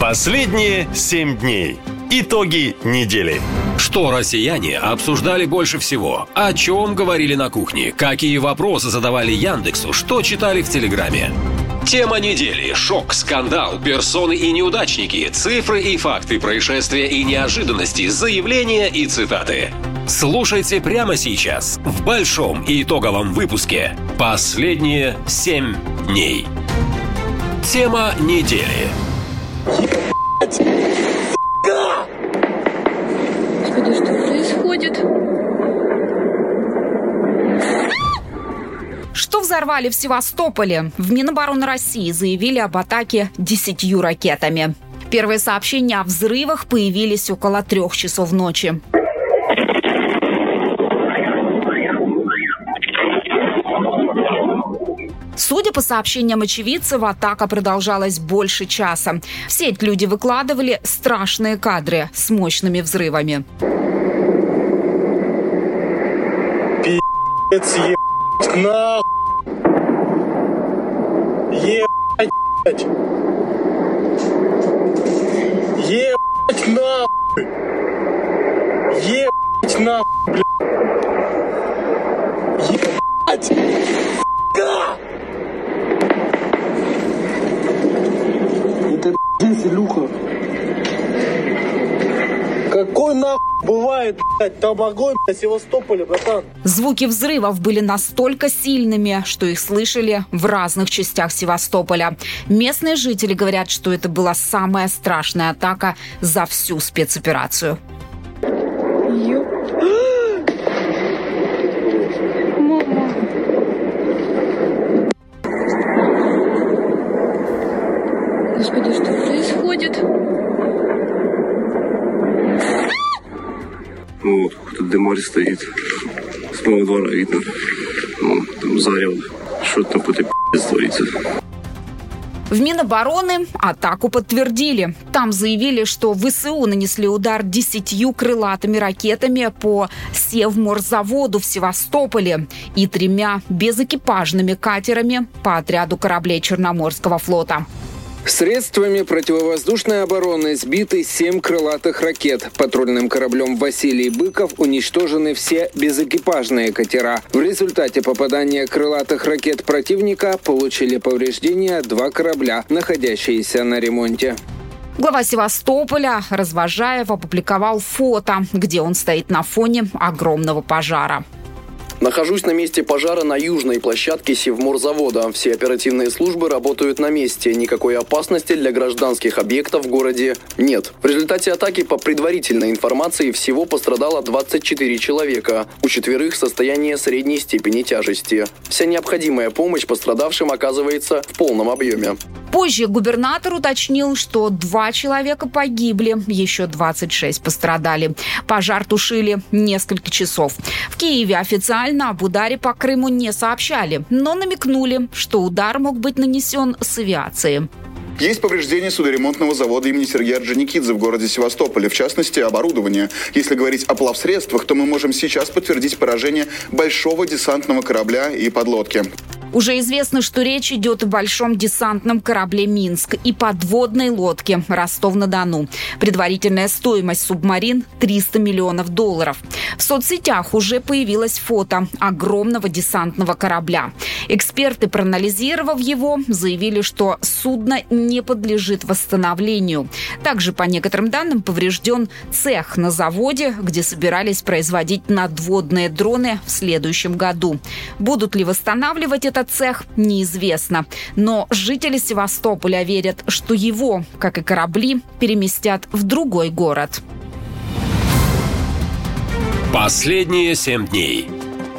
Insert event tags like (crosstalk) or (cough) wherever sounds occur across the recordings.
Последние семь дней. Итоги недели. Что россияне обсуждали больше всего? О чем говорили на кухне? Какие вопросы задавали Яндексу? Что читали в Телеграме? Тема недели. Шок, скандал, персоны и неудачники, цифры и факты происшествия и неожиданности, заявления и цитаты. Слушайте прямо сейчас в большом и итоговом выпуске «Последние семь дней». Тема недели. Господи, что происходит? Что взорвали в Севастополе? В Минобороны России заявили об атаке десятью ракетами. Первые сообщения о взрывах появились около трех часов ночи. Судя по сообщениям очевидцев, атака продолжалась больше часа. В сеть люди выкладывали страшные кадры с мощными взрывами. Пи***ц, ебать, нахуй. Ебать. Ебать, нахуй. Ебать, нахуй, блядь. Ебать. Да. Блядь, Илюха. Какой нахуй бывает, блядь, там огонь, блядь, Севастополе, братан. Звуки взрывов были настолько сильными, что их слышали в разных частях Севастополя. Местные жители говорят, что это была самая страшная атака за всю спецоперацию. Ёп. Тут дымарь стоит. С моего двора видно. Вон, там зарево. Что там пи***ц творится. В Минобороны атаку подтвердили. Там заявили, что ВСУ нанесли удар десятью крылатыми ракетами по Севморзаводу в Севастополе и тремя безэкипажными катерами по отряду кораблей Черноморского флота. Средствами противовоздушной обороны сбиты семь крылатых ракет. Патрульным кораблем Василий Быков уничтожены все безэкипажные катера. В результате попадания крылатых ракет противника получили повреждения два корабля, находящиеся на ремонте. Глава Севастополя Развожаев опубликовал фото, где он стоит на фоне огромного пожара. Нахожусь на месте пожара на южной площадке Севморзавода. Все оперативные службы работают на месте. Никакой опасности для гражданских объектов в городе нет. В результате атаки по предварительной информации всего пострадало 24 человека. У четверых состояние средней степени тяжести. Вся необходимая помощь пострадавшим оказывается в полном объеме. Позже губернатор уточнил, что два человека погибли, еще 26 пострадали. Пожар тушили несколько часов. В Киеве официально об ударе по Крыму не сообщали, но намекнули, что удар мог быть нанесен с авиации. Есть повреждения судоремонтного завода имени Сергея Орджоникидзе в городе Севастополе, в частности, оборудование. Если говорить о плавсредствах, то мы можем сейчас подтвердить поражение большого десантного корабля и подлодки. Уже известно, что речь идет о большом десантном корабле «Минск» и подводной лодке «Ростов-на-Дону». Предварительная стоимость субмарин – 300 миллионов долларов. В соцсетях уже появилось фото огромного десантного корабля. Эксперты, проанализировав его, заявили, что судно не подлежит восстановлению. Также, по некоторым данным, поврежден цех на заводе, где собирались производить надводные дроны в следующем году. Будут ли восстанавливать этот цех, неизвестно. Но жители Севастополя верят, что его, как и корабли, переместят в другой город. Последние семь дней.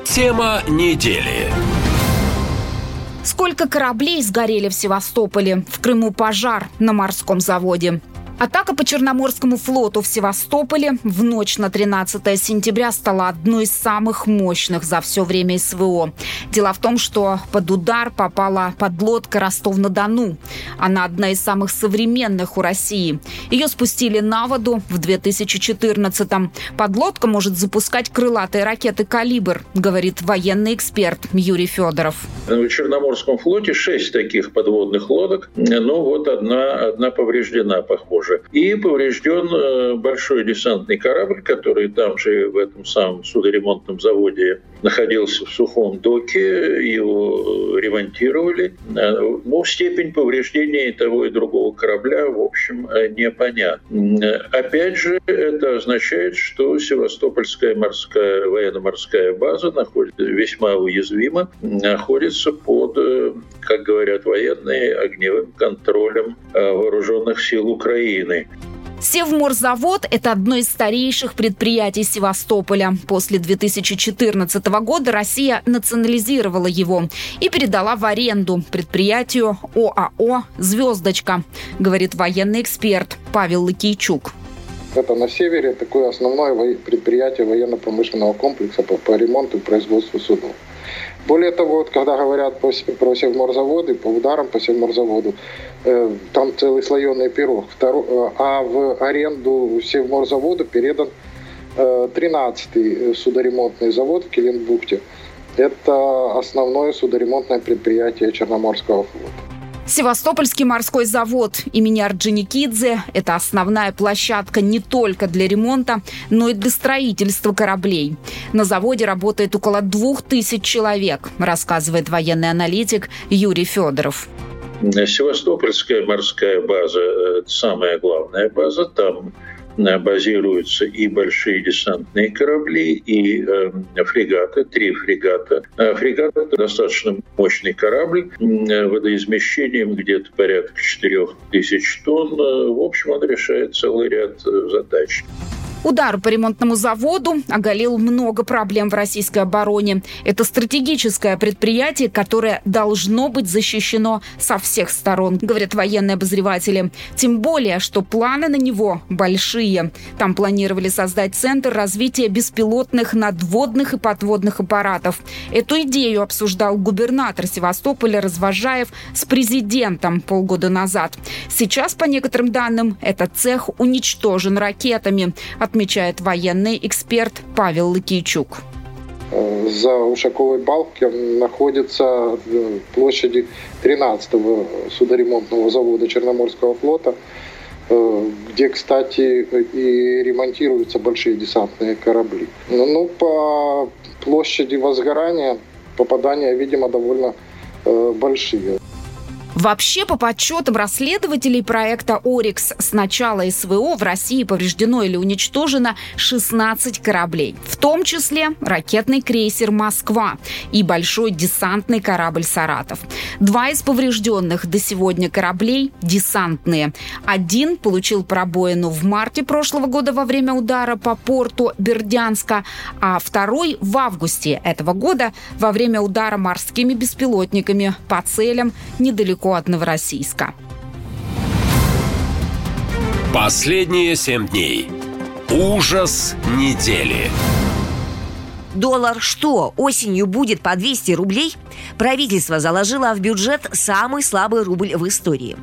Тема недели. Сколько кораблей сгорели в Севастополе? В Крыму пожар на морском заводе. Атака по Черноморскому флоту в Севастополе в ночь на 13 сентября стала одной из самых мощных за все время СВО. Дело в том, что под удар попала подлодка Ростов-на-Дону. Она одна из самых современных у России. Ее спустили на воду в 2014-м. Подлодка может запускать крылатые ракеты «Калибр», говорит военный эксперт Юрий Федоров. В Черноморском флоте шесть таких подводных лодок. Ну вот одна, одна повреждена, похоже тоже. И поврежден э, большой десантный корабль, который там же в этом самом судоремонтном заводе находился в сухом доке, его ремонтировали. Э, ну, степень повреждения и того, и другого корабля, в общем, э, непонятна. Опять же, это означает, что Севастопольская морская военно-морская база находится весьма уязвима, находится под, как говорят военные, огневым контролем вооруженных сил Украины. Севморзавод – это одно из старейших предприятий Севастополя. После 2014 года Россия национализировала его и передала в аренду предприятию ОАО «Звездочка», говорит военный эксперт Павел Лакийчук. Это на севере такое основное предприятие военно-промышленного комплекса по, по ремонту и производству судов. Более того, вот, когда говорят по, про севморзаводы, по ударам по севморзаводу, э, там целый слоеный пирог. Второ, э, а в аренду севморзавода передан э, 13-й судоремонтный завод в Килинбухте. Это основное судоремонтное предприятие Черноморского флота. Севастопольский морской завод имени Орджоникидзе – это основная площадка не только для ремонта, но и для строительства кораблей. На заводе работает около двух тысяч человек, рассказывает военный аналитик Юрий Федоров. Севастопольская морская база – это самая главная база. Там базируются и большие десантные корабли, и э, фрегаты, три фрегата. А фрегат – это достаточно мощный корабль, э, водоизмещением где-то порядка 4000 тонн. Э, в общем, он решает целый ряд э, задач. Удар по ремонтному заводу оголил много проблем в российской обороне. Это стратегическое предприятие, которое должно быть защищено со всех сторон, говорят военные обозреватели. Тем более, что планы на него большие. Там планировали создать центр развития беспилотных надводных и подводных аппаратов. Эту идею обсуждал губернатор Севастополя Развожаев с президентом полгода назад. Сейчас, по некоторым данным, этот цех уничтожен ракетами отмечает военный эксперт Павел Лыкийчук. За Ушаковой балкой находится площади 13-го судоремонтного завода Черноморского флота, э, где, кстати, и ремонтируются большие десантные корабли. Ну, ну по площади возгорания попадания, видимо, довольно э, большие. Вообще, по подсчетам расследователей проекта «Орикс», с начала СВО в России повреждено или уничтожено 16 кораблей, в том числе ракетный крейсер «Москва» и большой десантный корабль «Саратов». Два из поврежденных до сегодня кораблей – десантные. Один получил пробоину в марте прошлого года во время удара по порту Бердянска, а второй – в августе этого года во время удара морскими беспилотниками по целям недалеко недалеко от Новороссийска. Последние семь дней. Ужас недели. Доллар что, осенью будет по 200 рублей? Правительство заложило в бюджет самый слабый рубль в истории.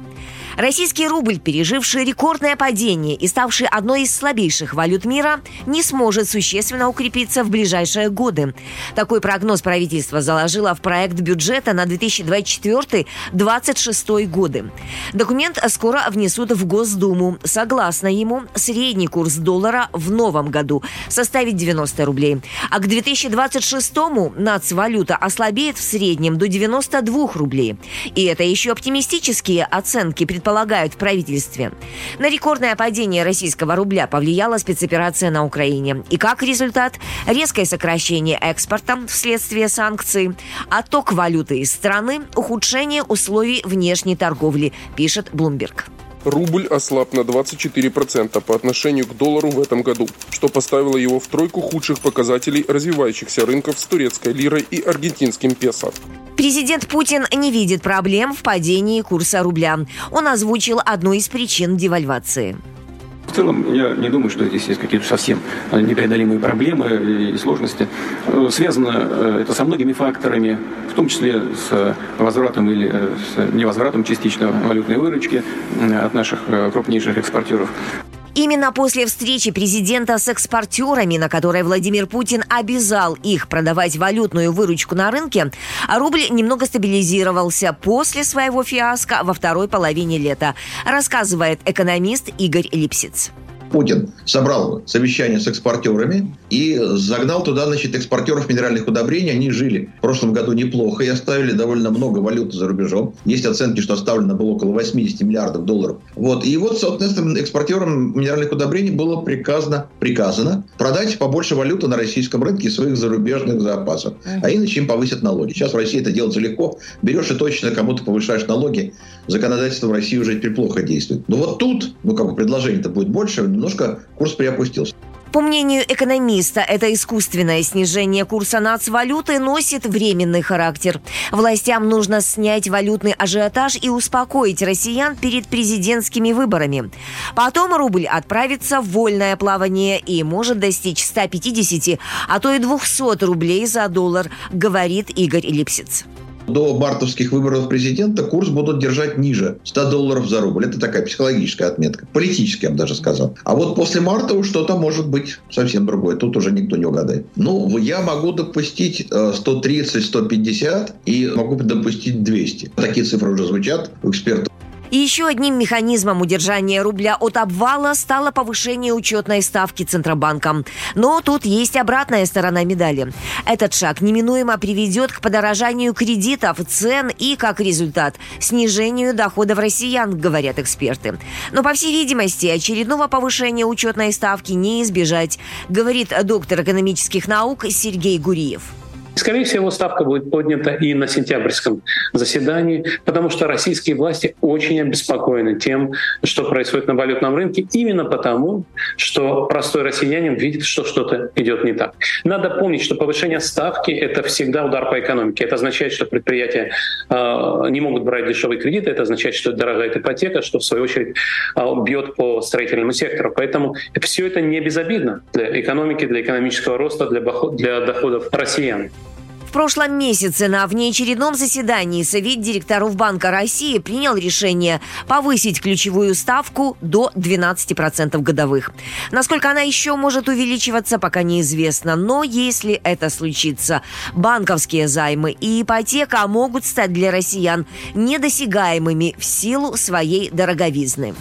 Российский рубль, переживший рекордное падение и ставший одной из слабейших валют мира, не сможет существенно укрепиться в ближайшие годы. Такой прогноз правительство заложило в проект бюджета на 2024-2026 годы. Документ скоро внесут в Госдуму. Согласно ему, средний курс доллара в новом году составит 90 рублей. А к 2026-му нацвалюта ослабеет в среднем до 92 рублей. И это еще оптимистические оценки предполагают в правительстве. На рекордное падение российского рубля повлияла спецоперация на Украине. И как результат – резкое сокращение экспорта вследствие санкций, отток валюты из страны, ухудшение условий внешней торговли, пишет Bloomberg. Рубль ослаб на 24% по отношению к доллару в этом году, что поставило его в тройку худших показателей развивающихся рынков с турецкой лирой и аргентинским песо. Президент Путин не видит проблем в падении курса рубля. Он озвучил одну из причин девальвации. В целом, я не думаю, что здесь есть какие-то совсем непреодолимые проблемы и сложности. Связано это со многими факторами, в том числе с возвратом или с невозвратом частично валютной выручки от наших крупнейших экспортеров. Именно после встречи президента с экспортерами, на которой Владимир Путин обязал их продавать валютную выручку на рынке, рубль немного стабилизировался после своего фиаско во второй половине лета, рассказывает экономист Игорь Липсиц. Путин собрал совещание с экспортерами и загнал туда, значит, экспортеров минеральных удобрений. Они жили в прошлом году неплохо и оставили довольно много валюты за рубежом. Есть оценки, что оставлено было около 80 миллиардов долларов. Вот. И вот, соответственно, экспортерам минеральных удобрений было приказано, приказано продать побольше валюты на российском рынке своих зарубежных запасов. А иначе им повысят налоги. Сейчас в России это делается легко. Берешь и точно кому-то повышаешь налоги. Законодательство в России уже теперь плохо действует. Но вот тут, ну как бы предложение-то будет больше, немножко курс приопустился. По мнению экономиста, это искусственное снижение курса нацвалюты носит временный характер. Властям нужно снять валютный ажиотаж и успокоить россиян перед президентскими выборами. Потом рубль отправится в вольное плавание и может достичь 150, а то и 200 рублей за доллар, говорит Игорь Липсиц до мартовских выборов президента курс будут держать ниже 100 долларов за рубль. Это такая психологическая отметка. Политическая, я бы даже сказал. А вот после марта что-то может быть совсем другое. Тут уже никто не угадает. Ну, я могу допустить 130-150 э, и могу допустить 200. Такие цифры уже звучат у экспертов. И еще одним механизмом удержания рубля от обвала стало повышение учетной ставки Центробанком. Но тут есть обратная сторона медали. Этот шаг неминуемо приведет к подорожанию кредитов, цен и, как результат, снижению доходов россиян, говорят эксперты. Но, по всей видимости, очередного повышения учетной ставки не избежать, говорит доктор экономических наук Сергей Гуриев. Скорее всего, ставка будет поднята и на сентябрьском заседании, потому что российские власти очень обеспокоены тем, что происходит на валютном рынке, именно потому, что простой россиянин видит, что что-то идет не так. Надо помнить, что повышение ставки — это всегда удар по экономике. Это означает, что предприятия э, не могут брать дешевые кредиты, это означает, что дорогая ипотека, что в свою очередь э, бьет по строительному сектору. Поэтому все это не безобидно для экономики, для экономического роста, для, для доходов россиян прошлом месяце на внеочередном заседании Совет директоров Банка России принял решение повысить ключевую ставку до 12% годовых. Насколько она еще может увеличиваться, пока неизвестно. Но если это случится, банковские займы и ипотека могут стать для россиян недосягаемыми в силу своей дороговизны.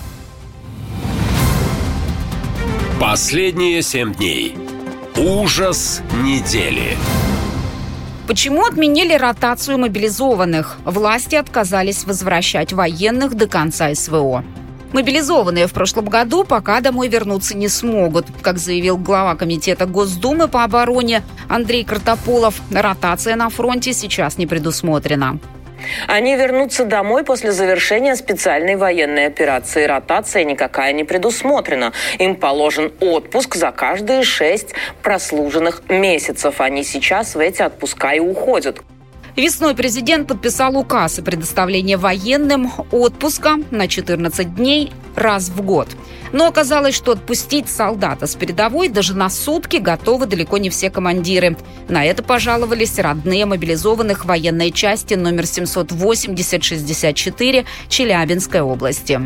Последние семь дней. Ужас недели. Почему отменили ротацию мобилизованных? Власти отказались возвращать военных до конца СВО. Мобилизованные в прошлом году пока домой вернуться не смогут. Как заявил глава Комитета Госдумы по обороне Андрей Картополов, ротация на фронте сейчас не предусмотрена. Они вернутся домой после завершения специальной военной операции. Ротация никакая не предусмотрена. Им положен отпуск за каждые шесть прослуженных месяцев. Они сейчас в эти отпуска и уходят. Весной президент подписал указ о предоставлении военным отпуска на 14 дней раз в год. Но оказалось, что отпустить солдата с передовой даже на сутки готовы далеко не все командиры. На это пожаловались родные мобилизованных военной части номер 780-64 Челябинской области.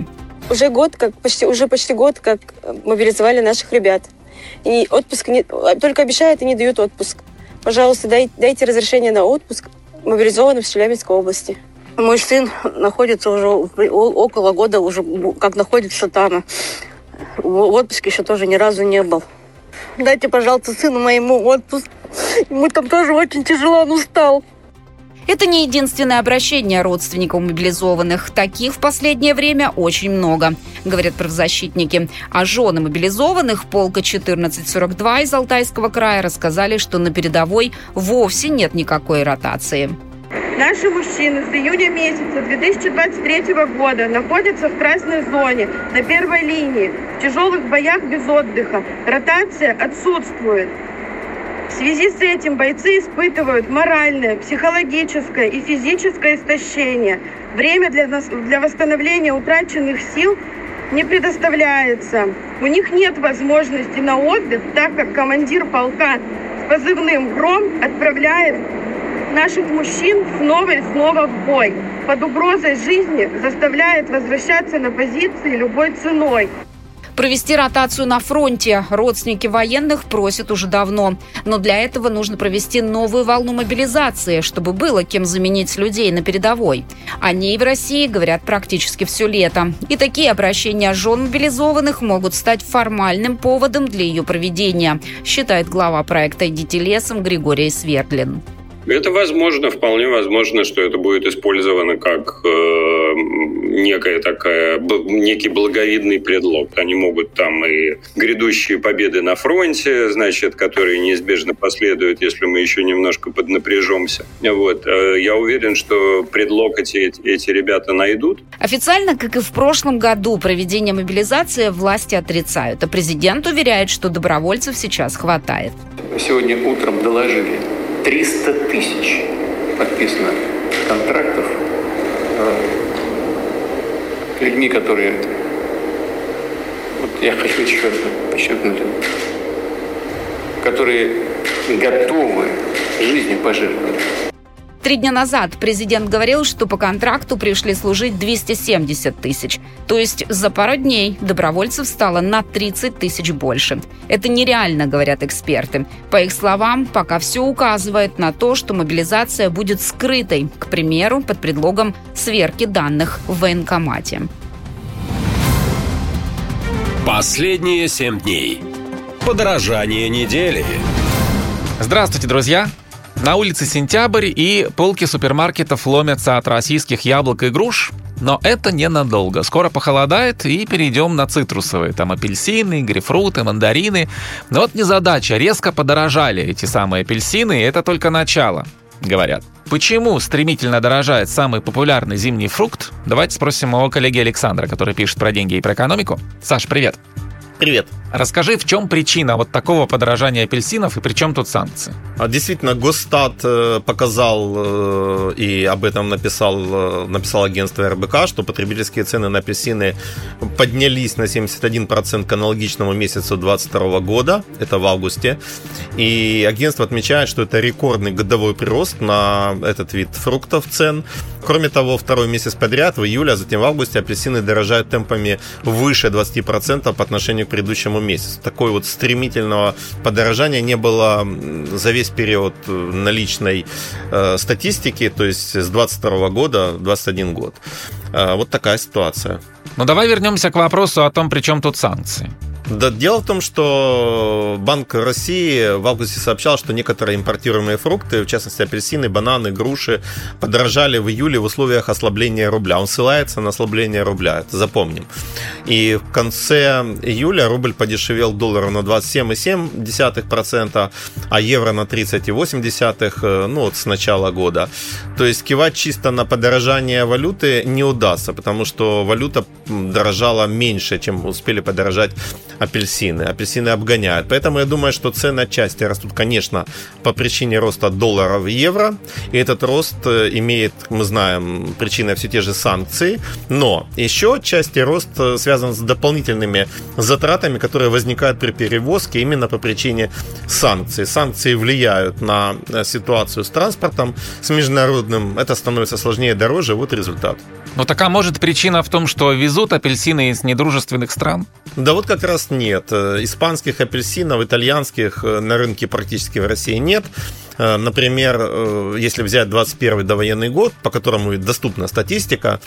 Уже год, как почти, уже почти год, как мобилизовали наших ребят. И отпуск не, только обещают и не дают отпуск. Пожалуйста, дай, дайте разрешение на отпуск мобилизованным в Челябинской области. Мой сын находится уже около года, уже как находится там. В отпуске еще тоже ни разу не был. Дайте, пожалуйста, сыну моему отпуск. Ему там тоже очень тяжело, он устал. Это не единственное обращение родственников мобилизованных. Таких в последнее время очень много, говорят правозащитники. А жены мобилизованных полка 1442 из Алтайского края рассказали, что на передовой вовсе нет никакой ротации. Наши мужчины с июня месяца 2023 года находятся в красной зоне, на первой линии, в тяжелых боях без отдыха. Ротация отсутствует. В связи с этим бойцы испытывают моральное, психологическое и физическое истощение. Время для, для восстановления утраченных сил не предоставляется. У них нет возможности на отдых, так как командир полка с позывным «Гром» отправляет наших мужчин снова и снова в бой. Под угрозой жизни заставляет возвращаться на позиции любой ценой. Провести ротацию на фронте родственники военных просят уже давно. Но для этого нужно провести новую волну мобилизации, чтобы было кем заменить людей на передовой. О ней в России говорят практически все лето. И такие обращения жен мобилизованных могут стать формальным поводом для ее проведения, считает глава проекта «Идите лесом» Григорий Свердлин. Это возможно, вполне возможно, что это будет использовано как э, некая такая, некий благовидный предлог. Они могут там и грядущие победы на фронте, значит, которые неизбежно последуют, если мы еще немножко поднапряжемся. Вот. Э, я уверен, что предлог эти, эти ребята найдут. Официально, как и в прошлом году, проведение мобилизации власти отрицают, а президент уверяет, что добровольцев сейчас хватает. Сегодня утром доложили 300 тысяч подписано контрактов э, людьми, которые... Вот я хочу еще раз подчеркнуть, которые готовы жизнью пожертвовать. Три дня назад президент говорил, что по контракту пришли служить 270 тысяч. То есть за пару дней добровольцев стало на 30 тысяч больше. Это нереально, говорят эксперты. По их словам, пока все указывает на то, что мобилизация будет скрытой, к примеру, под предлогом сверки данных в военкомате. Последние семь дней. Подорожание недели. Здравствуйте, друзья! На улице сентябрь, и полки супермаркетов ломятся от российских яблок и груш. Но это ненадолго. Скоро похолодает, и перейдем на цитрусовые. Там апельсины, грейпфруты, мандарины. Но вот незадача. Резко подорожали эти самые апельсины, и это только начало, говорят. Почему стремительно дорожает самый популярный зимний фрукт? Давайте спросим у коллеги Александра, который пишет про деньги и про экономику. Саш, привет. Привет. Расскажи, в чем причина вот такого подорожания апельсинов и при чем тут санкции? А, действительно, Госстат э, показал э, и об этом написал, э, написал агентство РБК, что потребительские цены на апельсины поднялись на 71% к аналогичному месяцу 2022 года, это в августе. И агентство отмечает, что это рекордный годовой прирост на этот вид фруктов цен. Кроме того, второй месяц подряд, в июле, а затем в августе, апельсины дорожают темпами выше 20% по отношению к предыдущему месяцу. Такой вот стремительного подорожания не было за весь период э, наличной э, статистики, то есть с 22 года, 21 год. Э, вот такая ситуация. Ну давай вернемся к вопросу о том, при чем тут санкции. Да, дело в том, что Банк России в августе сообщал, что некоторые импортируемые фрукты, в частности апельсины, бананы, груши, подорожали в июле в условиях ослабления рубля. Он ссылается на ослабление рубля, это запомним. И в конце июля рубль подешевел доллара на 27,7%, а евро на 30,8%, э, ну вот с начала года. То есть кивать чисто на подорожание валюты не удастся, потому что валюта дорожала меньше, чем успели подорожать апельсины. Апельсины обгоняют. Поэтому я думаю, что цены отчасти растут, конечно, по причине роста доллара в евро. И этот рост э, имеет, мы знаем, причиной все те же санкции. Но еще отчасти рост э, связан с дополнительными затратами, которые возникают при перевозке именно по причине санкций. Санкции влияют на э, ситуацию с транспортом, с международным. Это становится сложнее, дороже. Вот результат. Ну так а может причина в том, что везут апельсины из недружественных стран? Да вот как раз нет. Э, испанских апельсинов, итальянских э, на рынке практически в России нет. Э, например, если взять 21 довоенный год, по которому доступна статистика,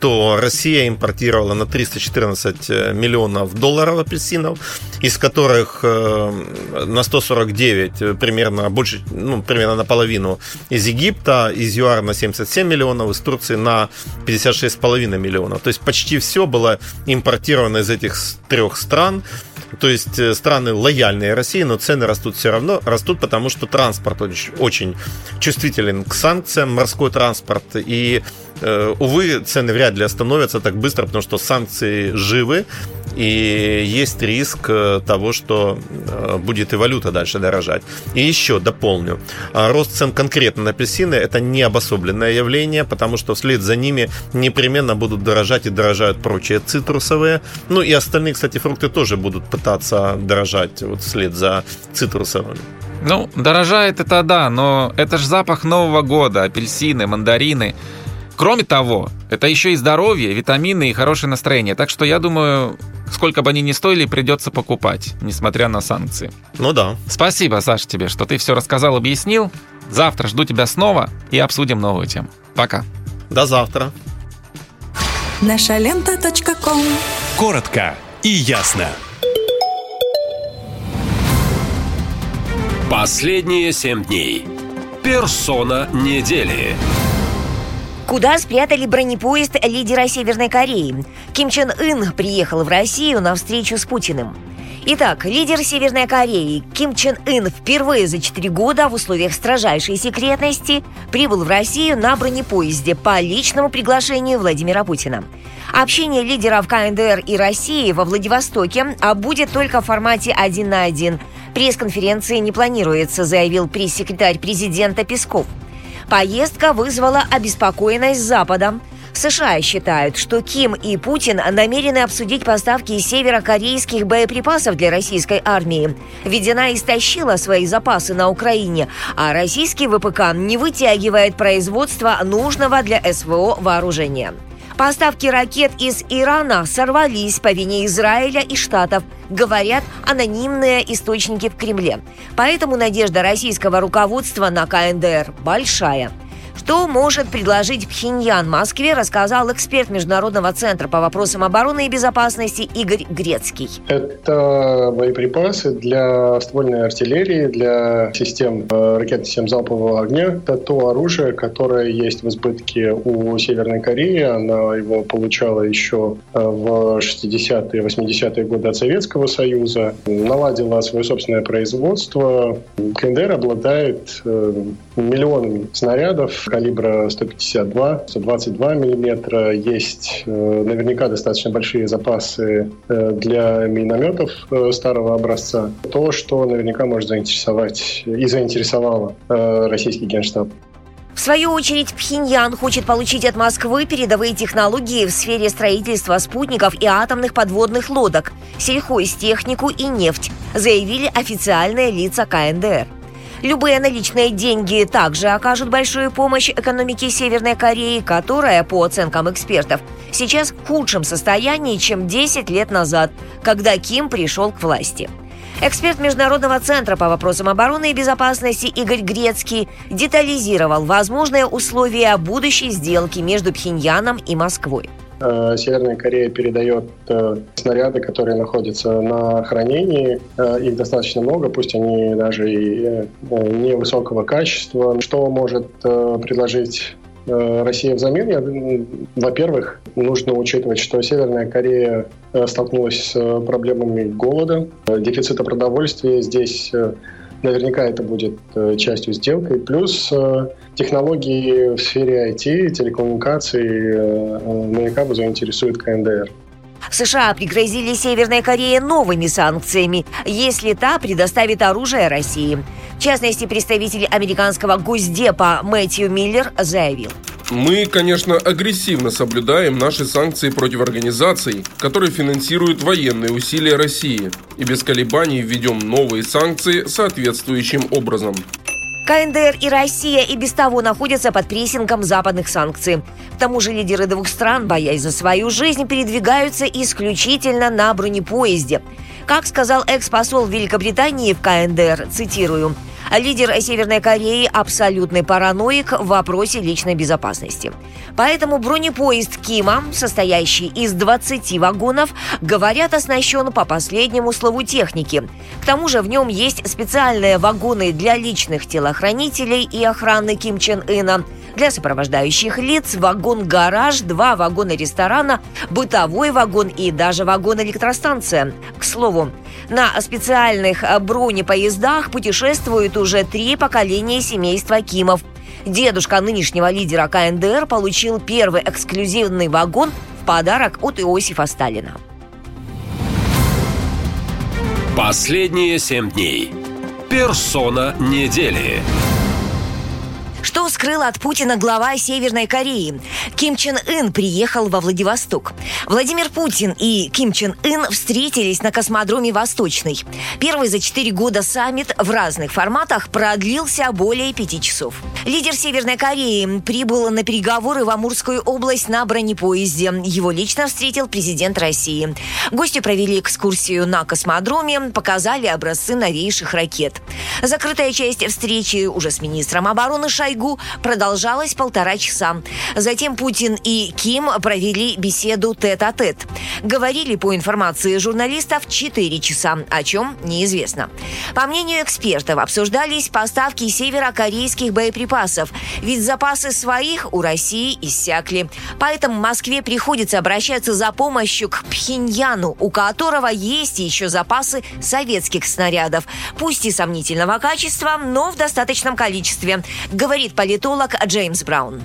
то Россия импортировала на 314 миллионов долларов апельсинов, из которых на 149 примерно больше, ну, примерно наполовину из Египта, из ЮАР на 77 миллионов, из Турции на 56,5 миллионов. То есть почти все было импортировано из этих трех стран. То есть э, страны лояльные России, но цены растут все равно. Растут, потому что транспорт очень, чувствителен к санкциям, морской транспорт. И, э, увы, цены вряд ли остановятся так быстро, потому что санкции живы. И есть риск э, того, что э, будет и валюта дальше дорожать. И еще дополню, а, рост цен конкретно на апельсины – это не обособленное явление, потому что вслед за ними непременно будут дорожать и дорожают прочие цитрусовые. Ну и остальные, кстати, фрукты тоже будут пытаться дорожать вот вслед за цитрусовыми. Ну, дорожает это да, но это же запах Нового года, апельсины, мандарины. Кроме того, это еще и здоровье, витамины и хорошее настроение. Так что я думаю, сколько бы они ни стоили, придется покупать, несмотря на санкции. Ну да. Спасибо, Саша, тебе, что ты все рассказал, объяснил. Завтра жду тебя снова и обсудим новую тему. Пока. До завтра. Наша лента. Коротко и ясно. Последние семь дней. Персона недели. Куда спрятали бронепоезд лидера Северной Кореи? Ким Чен Ын приехал в Россию на встречу с Путиным. Итак, лидер Северной Кореи Ким Чен Ын впервые за четыре года в условиях строжайшей секретности прибыл в Россию на бронепоезде по личному приглашению Владимира Путина. Общение лидеров КНДР и России во Владивостоке а будет только в формате один на один. Пресс-конференции не планируется, заявил пресс-секретарь президента Песков. Поездка вызвала обеспокоенность Запада. США считают, что Ким и Путин намерены обсудить поставки северокорейских боеприпасов для российской армии. Ведь она истощила свои запасы на Украине, а российский ВПК не вытягивает производство нужного для СВО вооружения. Поставки ракет из Ирана сорвались по вине Израиля и Штатов, говорят анонимные источники в Кремле. Поэтому надежда российского руководства на КНДР большая – что может предложить Пхеньян Москве, рассказал эксперт Международного центра по вопросам обороны и безопасности Игорь Грецкий. Это боеприпасы для ствольной артиллерии, для систем э, ракет систем залпового огня. Это то оружие, которое есть в избытке у Северной Кореи. Она его получала еще э, в 60-е, 80-е годы от Советского Союза. Наладила свое собственное производство. КНДР обладает э, миллионами снарядов, калибра 152, 122 миллиметра. Есть э, наверняка достаточно большие запасы э, для минометов э, старого образца. То, что наверняка может заинтересовать и заинтересовало российский генштаб. В свою очередь, Пхеньян хочет получить от Москвы передовые технологии в сфере строительства спутников и атомных подводных лодок, сельхозтехнику и нефть, заявили официальные лица КНДР. Любые наличные деньги также окажут большую помощь экономике Северной Кореи, которая, по оценкам экспертов, сейчас в худшем состоянии, чем 10 лет назад, когда Ким пришел к власти. Эксперт Международного центра по вопросам обороны и безопасности Игорь Грецкий детализировал возможные условия будущей сделки между Пхеньяном и Москвой. Э, Северная Корея передает э, снаряды, которые находятся на хранении. Э, их достаточно много, пусть они даже и невысокого качества. Что может предложить Россия взамен, во-первых, нужно учитывать, что Северная Корея столкнулась с проблемами голода, дефицита продовольствия. Здесь Наверняка это будет э, частью сделки. Плюс э, технологии в сфере IT, телекоммуникаций э, наверняка бы заинтересует КНДР. США пригрозили Северной Корее новыми санкциями, если та предоставит оружие России. В частности, представитель американского Госдепа Мэтью Миллер заявил. Мы, конечно, агрессивно соблюдаем наши санкции против организаций, которые финансируют военные усилия России, и без колебаний введем новые санкции соответствующим образом. КНДР и Россия и без того находятся под прессингом западных санкций. К тому же лидеры двух стран, боясь за свою жизнь, передвигаются исключительно на бронепоезде. Как сказал экс-посол Великобритании в КНДР, цитирую, Лидер Северной Кореи – абсолютный параноик в вопросе личной безопасности. Поэтому бронепоезд Кима, состоящий из 20 вагонов, говорят, оснащен по последнему слову техники. К тому же в нем есть специальные вагоны для личных телохранителей и охраны Ким Чен Ына, для сопровождающих лиц вагон-гараж, два вагона ресторана, бытовой вагон и даже вагон-электростанция. К слову, на специальных бронепоездах путешествуют уже три поколения семейства Кимов. Дедушка нынешнего лидера КНДР получил первый эксклюзивный вагон в подарок от Иосифа Сталина. Последние семь дней. Персона недели. Что скрыл от Путина глава Северной Кореи? Ким Чен Ын приехал во Владивосток. Владимир Путин и Ким Чен Ын встретились на космодроме «Восточный». Первый за четыре года саммит в разных форматах продлился более пяти часов. Лидер Северной Кореи прибыл на переговоры в Амурскую область на бронепоезде. Его лично встретил президент России. Гости провели экскурсию на космодроме, показали образцы новейших ракет. Закрытая часть встречи уже с министром обороны Шойгу Шойгу продолжалась полтора часа. Затем Путин и Ким провели беседу тет-а-тет. Говорили по информации журналистов 4 часа, о чем неизвестно. По мнению экспертов, обсуждались поставки северокорейских боеприпасов, ведь запасы своих у России иссякли. Поэтому Москве приходится обращаться за помощью к Пхеньяну, у которого есть еще запасы советских снарядов, пусть и сомнительного качества, но в достаточном количестве, говорит политолог Джеймс Браун.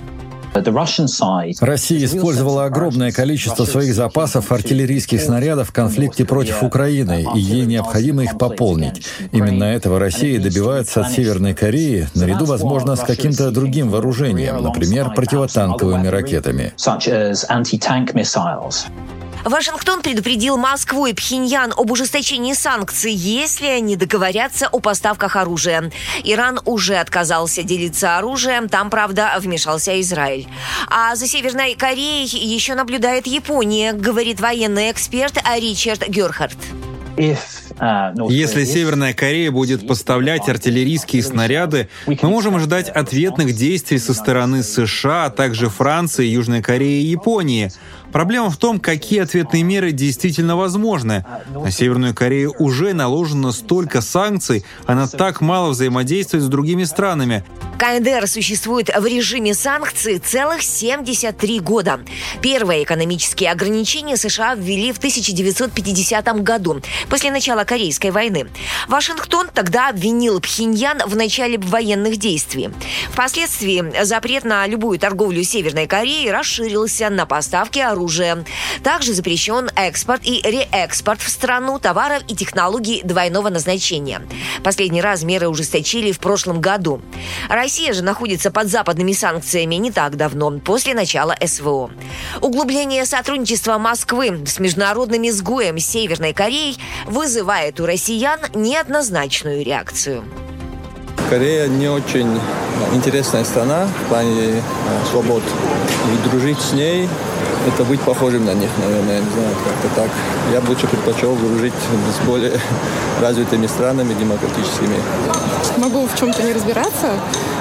Россия использовала огромное количество своих запасов артиллерийских снарядов в конфликте против Украины, и ей необходимо их пополнить. Именно этого Россия добивается от Северной Кореи, наряду, возможно, с каким-то другим вооружением, например, противотанковыми ракетами. Вашингтон предупредил Москву и Пхеньян об ужесточении санкций, если они договорятся о поставках оружия. Иран уже отказался делиться оружием, там, правда, вмешался Израиль. А за Северной Кореей еще наблюдает Япония, говорит военный эксперт Ричард Герхард. Если Северная Корея будет поставлять артиллерийские снаряды, мы можем ожидать ответных действий со стороны США, а также Франции, Южной Кореи и Японии. Проблема в том, какие ответные меры действительно возможны. На Северную Корею уже наложено столько санкций, она так мало взаимодействует с другими странами. КНДР существует в режиме санкций целых 73 года. Первые экономические ограничения США ввели в 1950 году, после начала Корейской войны. Вашингтон тогда обвинил Пхеньян в начале военных действий. Впоследствии запрет на любую торговлю Северной Кореей расширился на поставки оружия. Также запрещен экспорт и реэкспорт в страну товаров и технологий двойного назначения. Последний раз меры ужесточили в прошлом году. Россия же находится под западными санкциями не так давно, после начала СВО. Углубление сотрудничества Москвы с международным изгоем Северной Кореей вызывает у россиян неоднозначную реакцию. Корея не очень интересная страна в плане э, свобод. И дружить с ней – это быть похожим на них, наверное, не знаю, как-то так. Я бы лучше предпочел дружить с более (laughs) развитыми странами, демократическими. Могу в чем-то не разбираться,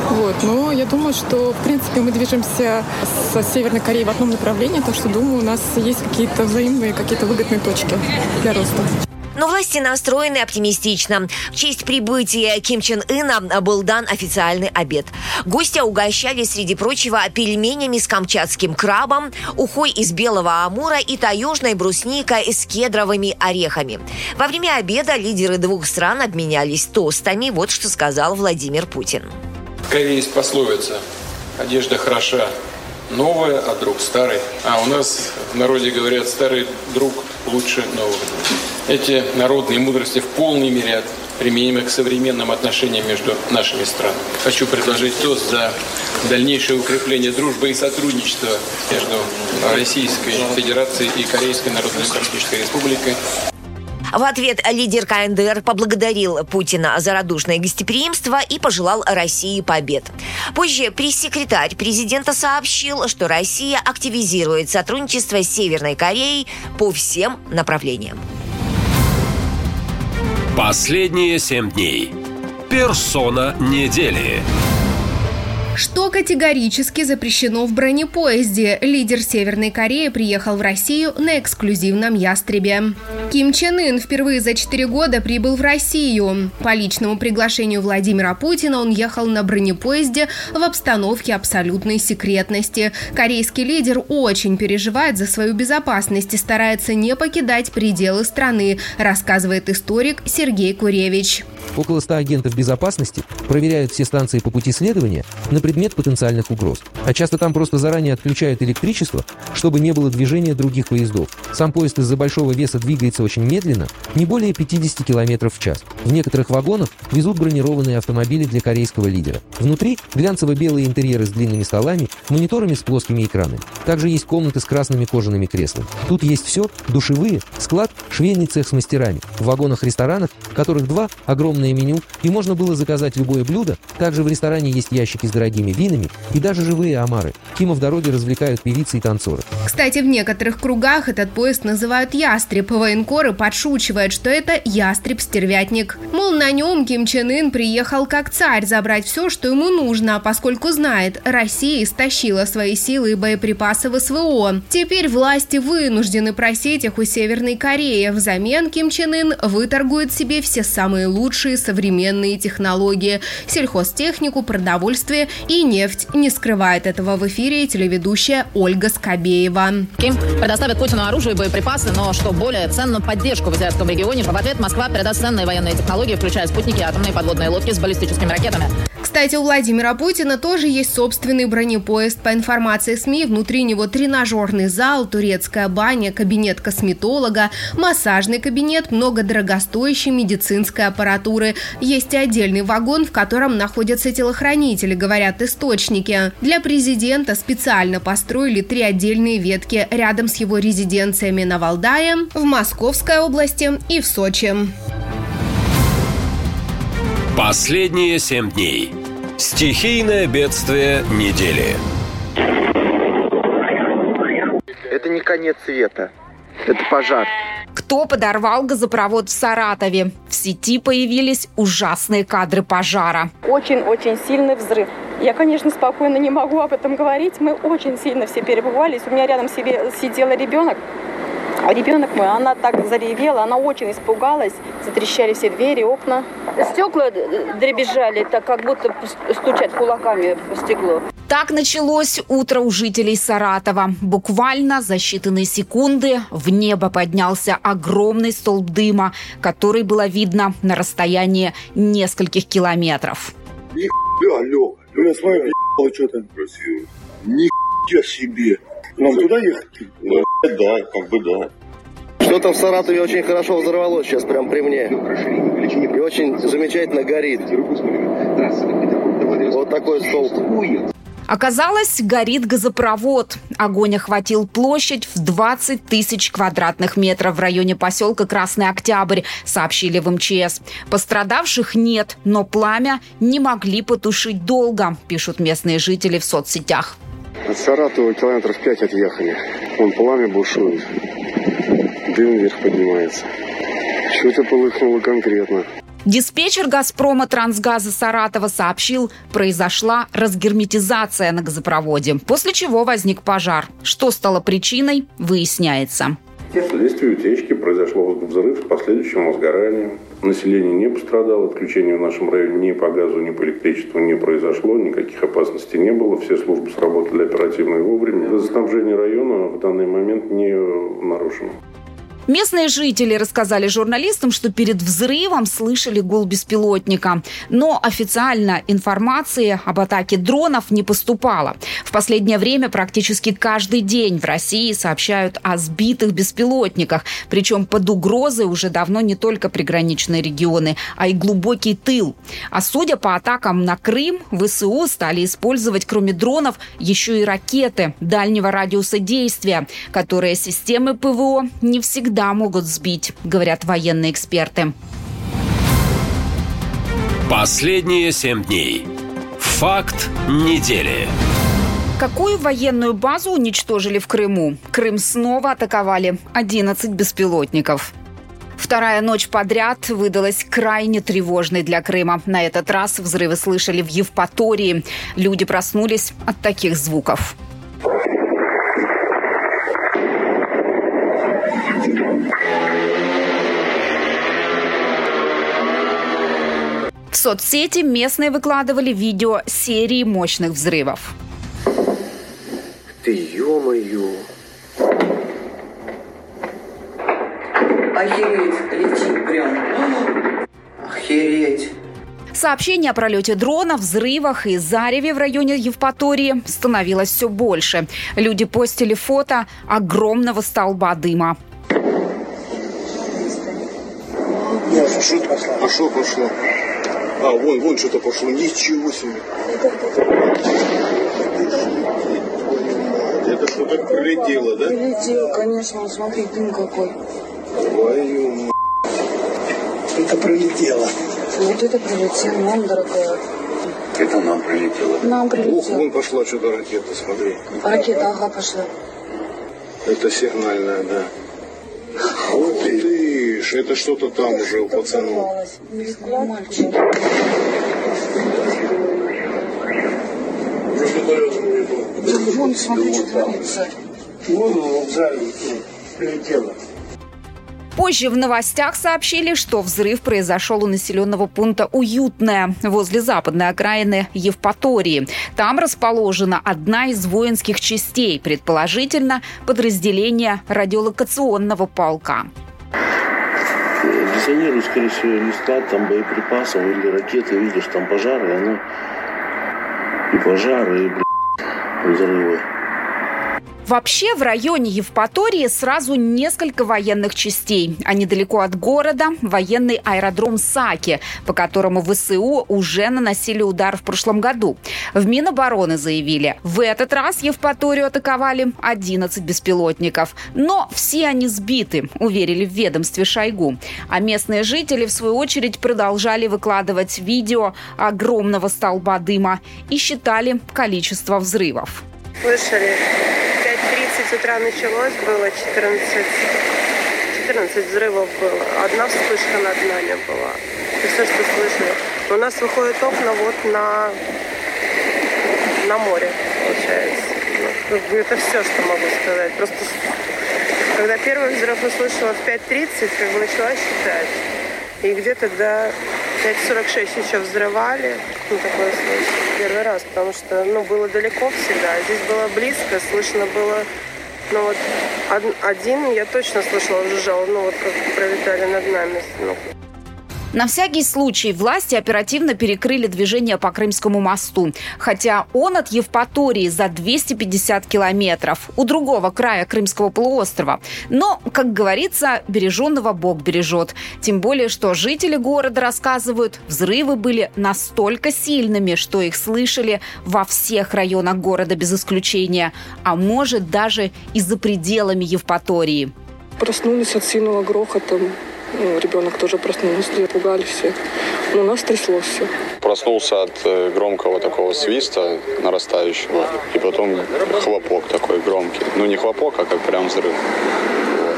вот, но я думаю, что, в принципе, мы движемся со Северной Кореей в одном направлении, так что, думаю, у нас есть какие-то взаимные, какие-то выгодные точки для роста. Но власти настроены оптимистично. В честь прибытия Ким Чен Ына был дан официальный обед. Гостя угощали, среди прочего, пельменями с камчатским крабом, ухой из белого амура и таежной брусникой с кедровыми орехами. Во время обеда лидеры двух стран обменялись тостами. Вот что сказал Владимир Путин. В Корее есть пословица «Одежда хороша, новая, а друг старый». А у нас в народе говорят «старый друг лучше нового». Эти народные мудрости в полной мере применимы к современным отношениям между нашими странами. Хочу предложить тост за дальнейшее укрепление дружбы и сотрудничества между Российской Федерацией и Корейской Народно-Демократической Республикой. В ответ лидер КНДР поблагодарил Путина за радушное гостеприимство и пожелал России побед. Позже пресс-секретарь президента сообщил, что Россия активизирует сотрудничество с Северной Кореей по всем направлениям. Последние семь дней. Персона недели. Что категорически запрещено в бронепоезде? Лидер Северной Кореи приехал в Россию на эксклюзивном ястребе. Ким Чен Ын впервые за четыре года прибыл в Россию. По личному приглашению Владимира Путина он ехал на бронепоезде в обстановке абсолютной секретности. Корейский лидер очень переживает за свою безопасность и старается не покидать пределы страны, рассказывает историк Сергей Куревич. Около 100 агентов безопасности проверяют все станции по пути следования на предмет потенциальных угроз. А часто там просто заранее отключают электричество, чтобы не было движения других поездов. Сам поезд из-за большого веса двигается очень медленно, не более 50 км в час. В некоторых вагонах везут бронированные автомобили для корейского лидера. Внутри глянцево-белые интерьеры с длинными столами, мониторами с плоскими экранами. Также есть комнаты с красными кожаными креслами. Тут есть все – душевые, склад, швейный цех с мастерами. В вагонах-ресторанах, которых два, огромное меню, и можно было заказать любое блюдо. Также в ресторане есть ящики с дорогими винами и даже живые омары. Кима в дороге развлекают певицы и танцоры. Кстати, в некоторых кругах этот поезд называют «Ястреб». Военкоры подшучивают, что это «Ястреб-стервятник». Мол, на нем Ким Чен Ын приехал как царь забрать все, что ему нужно, поскольку знает, Россия истощила свои силы и боеприпасы в СВО. Теперь власти вынуждены просить их у Северной Кореи. Взамен Ким Чен Ын выторгует себе все самые лучшие современные технологии – сельхозтехнику, продовольствие и нефть. Не скрывает этого в эфире телеведущая Ольга Скобеева. Ким предоставит Путину оружие и боеприпасы, но что более ценную поддержку в азиатском регионе. В ответ Москва передаст ценные военные технологии, включая спутники, атомные подводные лодки с баллистическими ракетами. Кстати, у Владимира Путина тоже есть собственный бронепоезд. По информации СМИ, внутри него тренажерный зал, турецкая баня, кабинет косметолога, массажный кабинет, много дорогостоящей медицинской аппаратуры. Есть и отдельный вагон, в котором находятся телохранители, говорят источники. Для президента специально построили три отдельные ветки рядом с его резиденциями на Валдае, в Московской области и в Сочи. Последние семь дней. Стихийное бедствие недели. Это не конец света. Это пожар. Кто подорвал газопровод в Саратове? В сети появились ужасные кадры пожара. Очень-очень сильный взрыв. Я, конечно, спокойно не могу об этом говорить. Мы очень сильно все перебывались. У меня рядом себе сидел ребенок. А ребенок мой, она так заревела, она очень испугалась. Затрещали все двери, окна. Стекла дребезжали, так как будто стучать кулаками по стеклу. Так началось утро у жителей Саратова. Буквально за считанные секунды в небо поднялся огромный столб дыма, который было видно на расстоянии нескольких километров. Нихуя, Леха, я смотрю, ебало что-то. Красиво. Нихуя себе. Нам туда ехать? Ну, да, как бы да. Что-то в Саратове очень хорошо взорвалось сейчас, прям при мне. И очень замечательно горит. Вот такой столб. Оказалось, горит газопровод. Огонь охватил площадь в 20 тысяч квадратных метров в районе поселка Красный Октябрь, сообщили в МЧС. Пострадавших нет, но пламя не могли потушить долго, пишут местные жители в соцсетях. От Саратова километров пять отъехали. Вон пламя бушует. Дым вверх поднимается. Что-то полыхнуло конкретно. Диспетчер «Газпрома» Трансгаза Саратова сообщил, произошла разгерметизация на газопроводе, после чего возник пожар. Что стало причиной, выясняется. Вследствие утечки произошло взрыв с последующим возгоранием. Население не пострадало, отключения в нашем районе ни по газу, ни по электричеству не произошло, никаких опасностей не было, все службы сработали оперативно и вовремя. Газоснабжение района в данный момент не нарушено. Местные жители рассказали журналистам, что перед взрывом слышали гул беспилотника. Но официально информации об атаке дронов не поступало. В последнее время практически каждый день в России сообщают о сбитых беспилотниках. Причем под угрозой уже давно не только приграничные регионы, а и глубокий тыл. А судя по атакам на Крым, ВСУ стали использовать кроме дронов еще и ракеты дальнего радиуса действия, которые системы ПВО не всегда всегда могут сбить, говорят военные эксперты. Последние семь дней. Факт недели. Какую военную базу уничтожили в Крыму? Крым снова атаковали 11 беспилотников. Вторая ночь подряд выдалась крайне тревожной для Крыма. На этот раз взрывы слышали в Евпатории. Люди проснулись от таких звуков. Соцсети местные выкладывали видео серии мощных взрывов. Ты ё-моё. Охереть, летит прям. Охереть. Сообщений о пролете дрона, взрывах и зареве в районе Евпатории становилось все больше. Люди постили фото огромного столба дыма. Пошло, пошло. А, вон, вон что-то пошло. Ничего себе. Это что-то прилетело, да? Прилетело, конечно. Смотри, дым какой. Твою Это прилетело. Вот это прилетело, нам, дорогая. Это нам прилетело. Нам прилетело. Ух, вон пошла что-то ракета, смотри. Ракета, ага, пошла. Это сигнальная, да. Ж, это что-то там уже у пацанов. Вон, смотри, что творится. Вон он, вокзале, прилетело. Позже в новостях сообщили, что взрыв произошел у населенного пункта Уютное, возле западной окраины Евпатории. Там расположена одна из воинских частей, предположительно подразделение радиолокационного полка. Миссионеры, скорее всего, не склад там боеприпасов или ракеты, видишь, там пожары, оно и пожары, и, блядь, взрывы. Вообще в районе Евпатории сразу несколько военных частей, а недалеко от города военный аэродром Саки, по которому ВСУ уже наносили удар в прошлом году. В Минобороны заявили, в этот раз Евпаторию атаковали 11 беспилотников, но все они сбиты, уверили в ведомстве Шойгу. А местные жители, в свою очередь, продолжали выкладывать видео огромного столба дыма и считали количество взрывов. Слышали, 5.30 утра началось, было 14, 14 взрывов было. Одна вспышка над нами была. И все, что слышали. У нас выходят окна вот на, на море, получается. Ну, это все, что могу сказать. Просто когда первый взрыв услышала в 5.30, как бы начала считать. И где-то до 5.46 еще взрывали. Ну, такое слышно. Первый раз, потому что, ну, было далеко всегда. а Здесь было близко, слышно было... Ну, вот од- один я точно слышала, жужжал, ну, вот как пролетали над нами. Ну, На всякий случай власти оперативно перекрыли движение по Крымскому мосту, хотя он от Евпатории за 250 километров, у другого края Крымского полуострова. Но, как говорится, береженного Бог бережет. Тем более, что жители города рассказывают, взрывы были настолько сильными, что их слышали во всех районах города без исключения, а может даже и за пределами Евпатории. Проснулись от сильного грохота. Ну, ребенок тоже проснулся, пугали все. Но у нас трясло все. Проснулся от э, громкого такого свиста нарастающего, и потом хлопок такой громкий. Ну не хлопок, а как прям взрыв. Вот.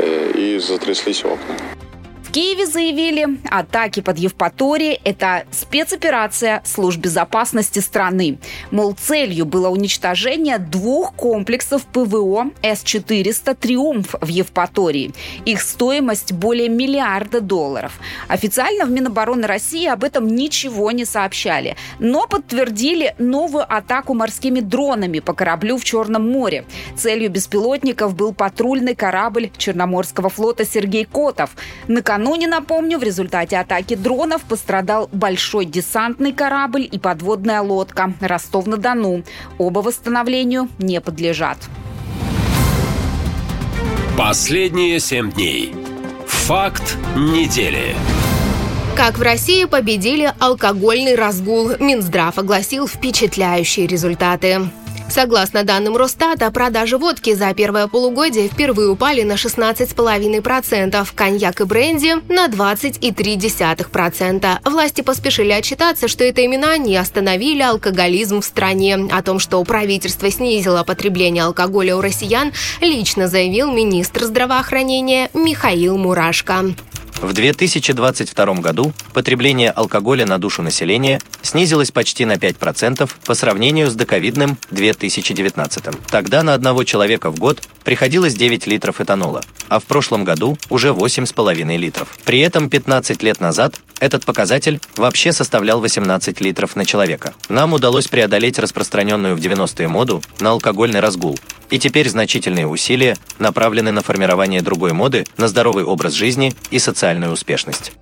Э, И затряслись окна. Киеве заявили, атаки под Евпаторией – это спецоперация служб безопасности страны. Мол, целью было уничтожение двух комплексов ПВО С-400 «Триумф» в Евпатории. Их стоимость более миллиарда долларов. Официально в Минобороны России об этом ничего не сообщали, но подтвердили новую атаку морскими дронами по кораблю в Черном море. Целью беспилотников был патрульный корабль Черноморского флота «Сергей Котов». Накануне, напомню, в результате атаки дронов пострадал большой десантный корабль и подводная лодка Ростов-на-Дону. Оба восстановлению не подлежат. Последние семь дней. Факт недели. Как в России победили алкогольный разгул, Минздрав огласил впечатляющие результаты. Согласно данным Росстата, продажи водки за первое полугодие впервые упали на 16,5%, коньяк и бренди – на 20,3%. Власти поспешили отчитаться, что это именно они остановили алкоголизм в стране. О том, что правительство снизило потребление алкоголя у россиян, лично заявил министр здравоохранения Михаил Мурашко. В 2022 году потребление алкоголя на душу населения снизилось почти на 5% по сравнению с доковидным 2019. Тогда на одного человека в год приходилось 9 литров этанола, а в прошлом году уже 8,5 литров. При этом 15 лет назад этот показатель вообще составлял 18 литров на человека. Нам удалось преодолеть распространенную в 90-е моду на алкогольный разгул, и теперь значительные усилия направлены на формирование другой моды, на здоровый образ жизни и социальную успешность.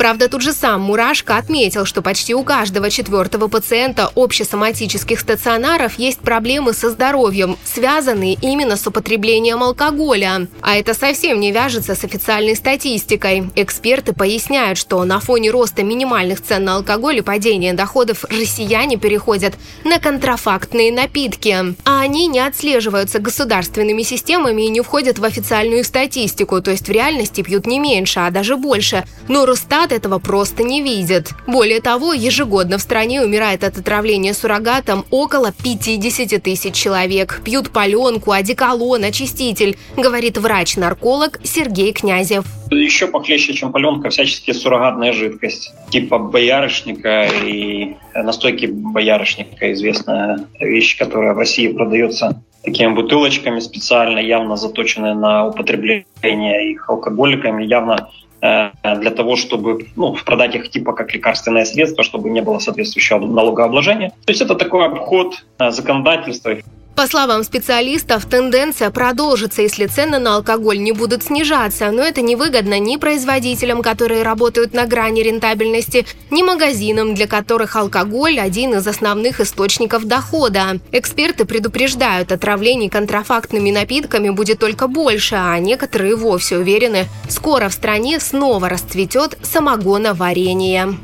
Правда, тут же сам Мурашко отметил, что почти у каждого четвертого пациента общесоматических стационаров есть проблемы со здоровьем, связанные именно с употреблением алкоголя. А это совсем не вяжется с официальной статистикой. Эксперты поясняют, что на фоне роста минимальных цен на алкоголь и падения доходов россияне переходят на контрафактные напитки. А они не отслеживаются государственными системами и не входят в официальную статистику, то есть в реальности пьют не меньше, а даже больше. Но Росстат этого просто не видит. Более того, ежегодно в стране умирает от отравления суррогатом около 50 тысяч человек. Пьют паленку, одеколон, очиститель, говорит врач-нарколог Сергей Князев. Еще похлеще, чем паленка, всячески суррогатная жидкость, типа боярышника и настойки боярышника, известная вещь, которая в России продается такими бутылочками специально, явно заточенные на употребление их алкоголиками, явно для того, чтобы ну, продать их типа как лекарственное средство, чтобы не было соответствующего налогообложения. То есть это такой обход э, законодательства. По словам специалистов, тенденция продолжится, если цены на алкоголь не будут снижаться, но это невыгодно ни производителям, которые работают на грани рентабельности, ни магазинам, для которых алкоголь – один из основных источников дохода. Эксперты предупреждают, отравлений контрафактными напитками будет только больше, а некоторые вовсе уверены, скоро в стране снова расцветет самогоноварение.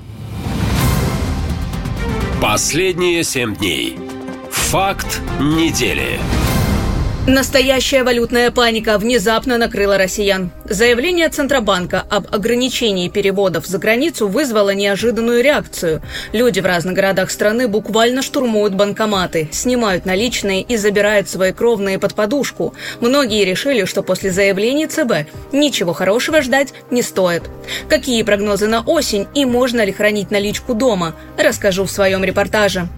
Последние семь дней. Факт недели. Настоящая валютная паника внезапно накрыла россиян. Заявление Центробанка об ограничении переводов за границу вызвало неожиданную реакцию. Люди в разных городах страны буквально штурмуют банкоматы, снимают наличные и забирают свои кровные под подушку. Многие решили, что после заявлений ЦБ ничего хорошего ждать не стоит. Какие прогнозы на осень и можно ли хранить наличку дома, расскажу в своем репортаже.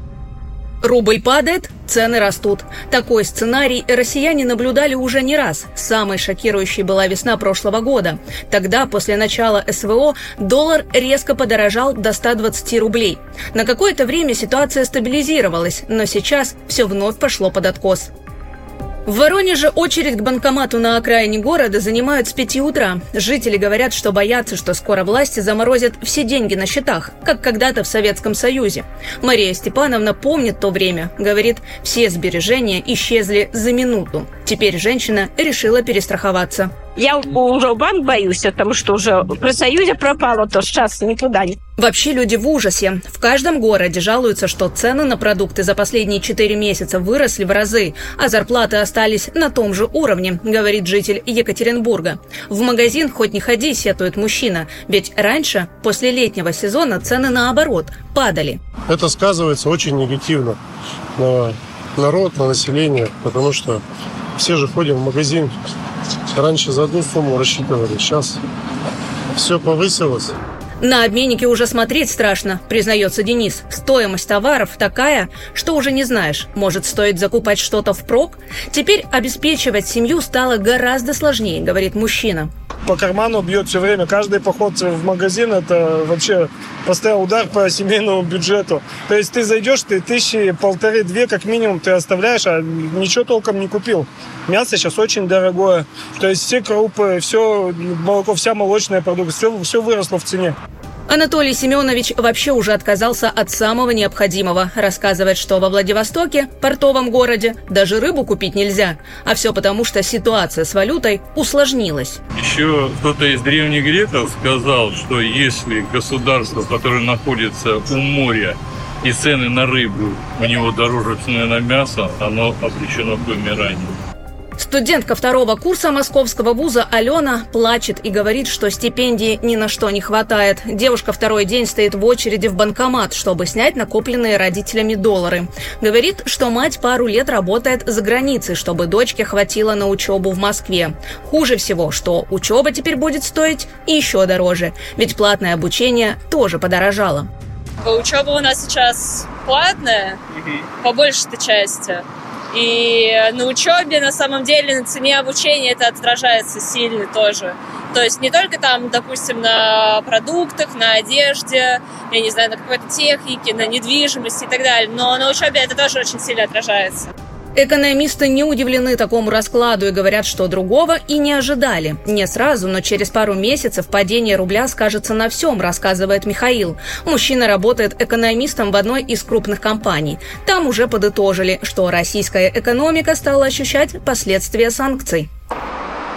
Рубль падает, цены растут. Такой сценарий россияне наблюдали уже не раз. Самой шокирующей была весна прошлого года. Тогда, после начала СВО, доллар резко подорожал до 120 рублей. На какое-то время ситуация стабилизировалась, но сейчас все вновь пошло под откос. В Воронеже очередь к банкомату на окраине города занимают с 5 утра. Жители говорят, что боятся, что скоро власти заморозят все деньги на счетах, как когда-то в Советском Союзе. Мария Степановна помнит то время. Говорит, все сбережения исчезли за минуту. Теперь женщина решила перестраховаться. Я уже банк боюсь, потому что уже при Союзе пропало, то сейчас никуда не. Вообще люди в ужасе. В каждом городе жалуются, что цены на продукты за последние 4 месяца выросли в разы, а зарплаты остались на том же уровне, говорит житель Екатеринбурга. В магазин хоть не ходи, сетует мужчина, ведь раньше, после летнего сезона, цены наоборот падали. Это сказывается очень негативно на народ, на население, потому что все же ходим в магазин Раньше за одну сумму рассчитывали, сейчас все повысилось. На обменнике уже смотреть страшно, признается Денис. Стоимость товаров такая, что уже не знаешь, может стоит закупать что-то впрок? Теперь обеспечивать семью стало гораздо сложнее, говорит мужчина по карману бьет все время. Каждый поход в магазин это вообще постоянный удар по семейному бюджету. То есть ты зайдешь, ты тысячи, полторы-две как минимум ты оставляешь, а ничего толком не купил. Мясо сейчас очень дорогое. То есть все крупы, все молоко, вся молочная продукция, все, все выросло в цене. Анатолий Семенович вообще уже отказался от самого необходимого. Рассказывает, что во Владивостоке, портовом городе, даже рыбу купить нельзя. А все потому, что ситуация с валютой усложнилась. Еще кто-то из древних греков сказал, что если государство, которое находится у моря, и цены на рыбу у него дороже цены на мясо, оно обречено к вымиранию. Студентка второго курса московского вуза Алена плачет и говорит, что стипендии ни на что не хватает. Девушка второй день стоит в очереди в банкомат, чтобы снять накопленные родителями доллары. Говорит, что мать пару лет работает за границей, чтобы дочке хватило на учебу в Москве. Хуже всего, что учеба теперь будет стоить еще дороже, ведь платное обучение тоже подорожало. Учеба у нас сейчас платная, по большей части. И на учебе, на самом деле, на цене обучения это отражается сильно тоже. То есть не только там, допустим, на продуктах, на одежде, я не знаю, на какой-то технике, на недвижимости и так далее, но на учебе это тоже очень сильно отражается. Экономисты не удивлены такому раскладу и говорят, что другого и не ожидали. Не сразу, но через пару месяцев падение рубля скажется на всем, рассказывает Михаил. Мужчина работает экономистом в одной из крупных компаний. Там уже подытожили, что российская экономика стала ощущать последствия санкций.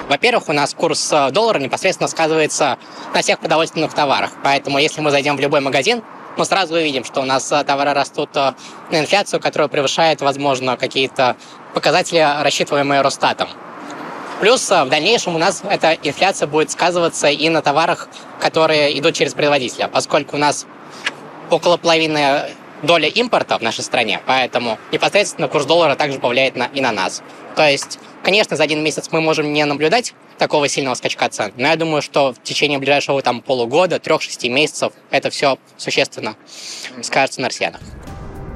Во-первых, у нас курс э, доллара непосредственно сказывается на всех продовольственных товарах. Поэтому, если мы зайдем в любой магазин, мы сразу увидим, что у нас э, товары растут э, на инфляцию, которая превышает, возможно, какие-то показатели, рассчитываемые Росстатом. Плюс э, в дальнейшем у нас эта инфляция будет сказываться и на товарах, которые идут через производителя, поскольку у нас около половины доля импорта в нашей стране, поэтому непосредственно курс доллара также повлияет на, и на нас. То есть, конечно, за один месяц мы можем не наблюдать такого сильного скачка цен. Но я думаю, что в течение ближайшего там полугода, трех-шести месяцев это все существенно скажется на россиянах.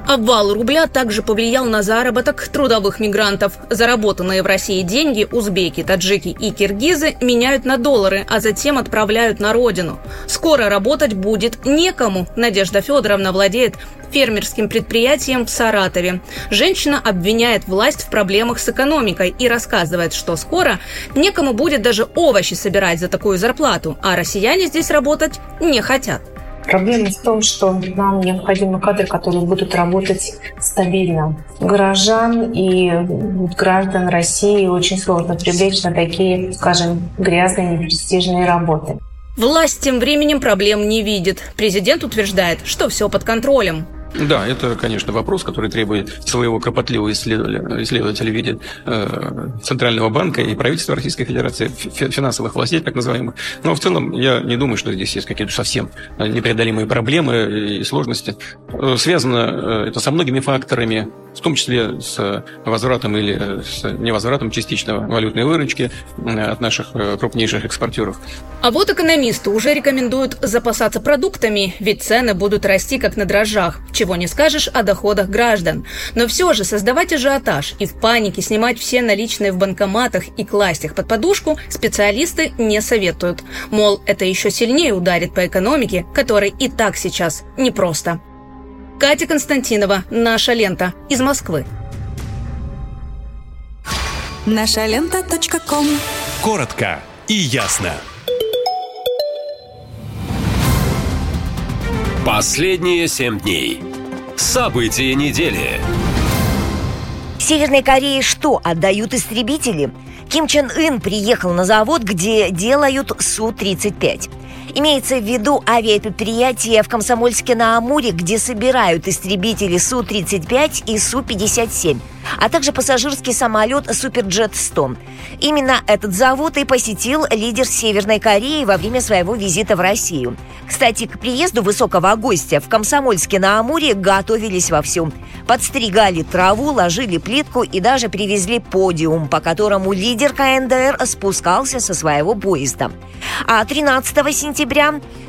Обвал рубля также повлиял на заработок трудовых мигрантов. Заработанные в России деньги узбеки, таджики и киргизы меняют на доллары, а затем отправляют на родину. Скоро работать будет некому. Надежда Федоровна владеет фермерским предприятием в Саратове. Женщина обвиняет власть в проблемах с экономикой и рассказывает, что скоро некому будет даже овощи собирать за такую зарплату, а россияне здесь работать не хотят. Проблема в том, что нам необходимы кадры, которые будут работать стабильно. Горожан и граждан России очень сложно привлечь на такие, скажем, грязные, непрестижные работы. Власть тем временем проблем не видит. Президент утверждает, что все под контролем. Да, это, конечно, вопрос, который требует своего кропотливого исследователя, исследователя в виде э, Центрального банка и правительства Российской Федерации, финансовых властей, так называемых. Но в целом я не думаю, что здесь есть какие-то совсем непреодолимые проблемы и сложности. Э, связано э, это со многими факторами, в том числе с возвратом или с невозвратом частичного валютной выручки от наших крупнейших экспортеров. А вот экономисты уже рекомендуют запасаться продуктами, ведь цены будут расти как на дрожжах, чего не скажешь о доходах граждан. Но все же создавать ажиотаж и в панике снимать все наличные в банкоматах и класть их под подушку специалисты не советуют. Мол, это еще сильнее ударит по экономике, которой и так сейчас непросто. Катя Константинова, «Наша лента» из Москвы. Наша лента. Коротко и ясно. Последние семь дней. События недели. Северной Корее что, отдают истребители? Ким Чен Ын приехал на завод, где делают Су-35. Имеется в виду авиапредприятие в Комсомольске-на-Амуре, где собирают истребители Су-35 и Су-57, а также пассажирский самолет Суперджет-100. Именно этот завод и посетил лидер Северной Кореи во время своего визита в Россию. Кстати, к приезду высокого гостя в Комсомольске-на-Амуре готовились вовсю. Подстригали траву, ложили плитку и даже привезли подиум, по которому лидер КНДР спускался со своего поезда. А 13 сентября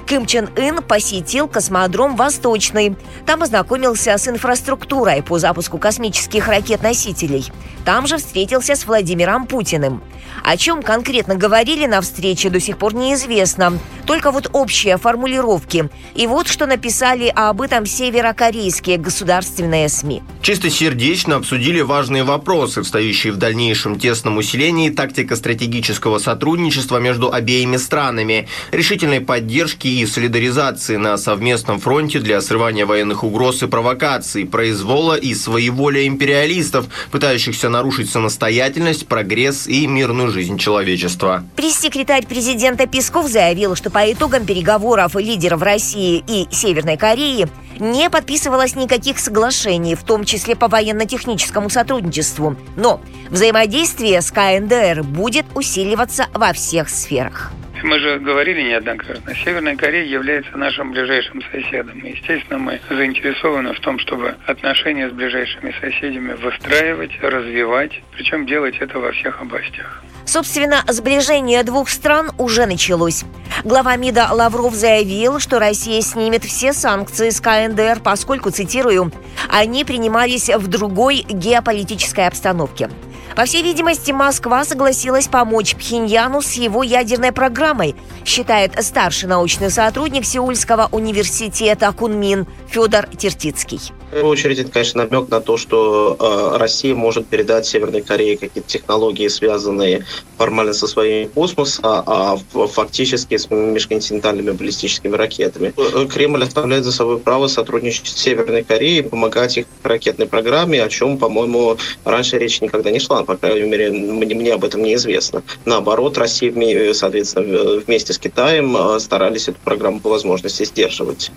Ким Чен Ын посетил космодром «Восточный». Там ознакомился с инфраструктурой по запуску космических ракет-носителей. Там же встретился с Владимиром Путиным. О чем конкретно говорили на встрече, до сих пор неизвестно. Только вот общие формулировки. И вот что написали об этом северокорейские государственные СМИ. Чистосердечно обсудили важные вопросы, встающие в дальнейшем тесном усилении тактико-стратегического сотрудничества между обеими странами, решительной поддержки и солидаризации на совместном фронте для срывания военных угроз и провокаций, произвола и своеволия империалистов, пытающихся нарушить самостоятельность, прогресс и мирную жизнь человечества. Пресс-секретарь президента Песков заявил, что по итогам переговоров лидеров России и Северной Кореи не подписывалось никаких соглашений, в том числе по военно-техническому сотрудничеству. Но взаимодействие с КНДР будет усиливаться во всех сферах. Мы же говорили неоднократно, Северная Корея является нашим ближайшим соседом. И, естественно, мы заинтересованы в том, чтобы отношения с ближайшими соседями выстраивать, развивать, причем делать это во всех областях. Собственно, сближение двух стран уже началось. Глава МИДа Лавров заявил, что Россия снимет все санкции с КНДР, поскольку, цитирую, они принимались в другой геополитической обстановке. По всей видимости, Москва согласилась помочь Пхеньяну с его ядерной программой, считает старший научный сотрудник Сеульского университета Кунмин Федор Тертицкий. В первую очередь, это, конечно, намек на то, что э, Россия может передать Северной Корее какие-то технологии, связанные формально со своим космосом, а, а фактически с межконтинентальными баллистическими ракетами. Э, Кремль оставляет за собой право сотрудничать с Северной Кореей, помогать их ракетной программе, о чем, по-моему, раньше речь никогда не шла, по крайней мере, мне, мне об этом неизвестно. Наоборот, Россия, соответственно, вместе с Китаем э, старались эту программу по возможности сдерживать.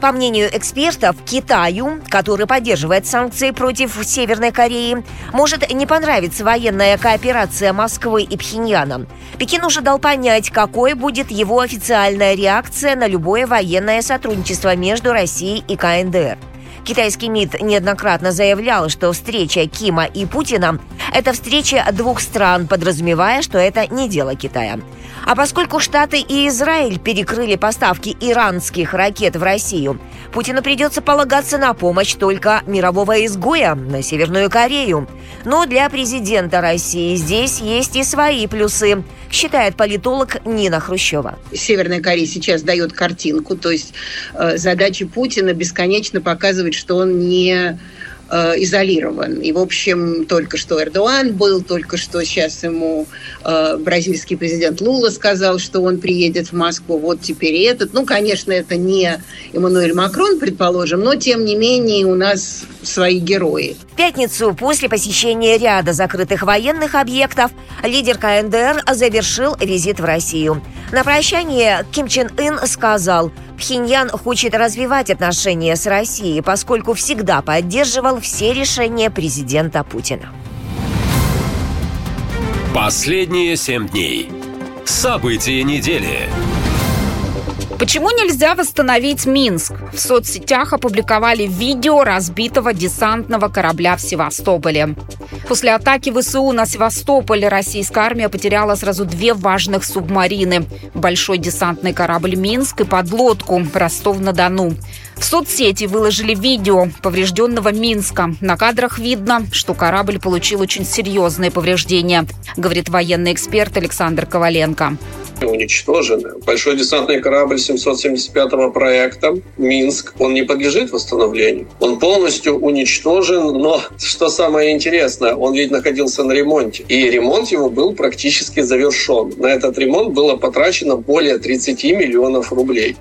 По мнению экспертов, Китаю, который поддерживает санкции против Северной Кореи, может не понравиться военная кооперация Москвы и Пхеньяна. Пекин уже дал понять, какой будет его официальная реакция на любое военное сотрудничество между Россией и КНДР. Китайский МИД неоднократно заявлял, что встреча Кима и Путина – это встреча двух стран, подразумевая, что это не дело Китая. А поскольку Штаты и Израиль перекрыли поставки иранских ракет в Россию, Путину придется полагаться на помощь только мирового изгоя на Северную Корею. Но для президента России здесь есть и свои плюсы, считает политолог Нина Хрущева. Северная Корея сейчас дает картинку, то есть э, задача Путина бесконечно показывать, что он не Э, изолирован. И, в общем, только что Эрдоган был, только что сейчас ему э, бразильский президент Лула сказал, что он приедет в Москву, вот теперь и этот. Ну, конечно, это не Эммануэль Макрон, предположим, но, тем не менее, у нас свои герои. В пятницу после посещения ряда закрытых военных объектов лидер КНДР завершил визит в Россию. На прощание Ким Чен Ын сказал – Пхеньян хочет развивать отношения с Россией, поскольку всегда поддерживал все решения президента Путина. Последние семь дней. События недели. Почему нельзя восстановить Минск? В соцсетях опубликовали видео разбитого десантного корабля в Севастополе. После атаки ВСУ на Севастополь российская армия потеряла сразу две важных субмарины. Большой десантный корабль «Минск» и подлодку «Ростов-на-Дону». В соцсети выложили видео поврежденного Минска. На кадрах видно, что корабль получил очень серьезные повреждения, говорит военный эксперт Александр Коваленко уничтожены. Большой десантный корабль 775-го проекта «Минск», он не подлежит восстановлению. Он полностью уничтожен, но что самое интересное, он ведь находился на ремонте. И ремонт его был практически завершен. На этот ремонт было потрачено более 30 миллионов рублей.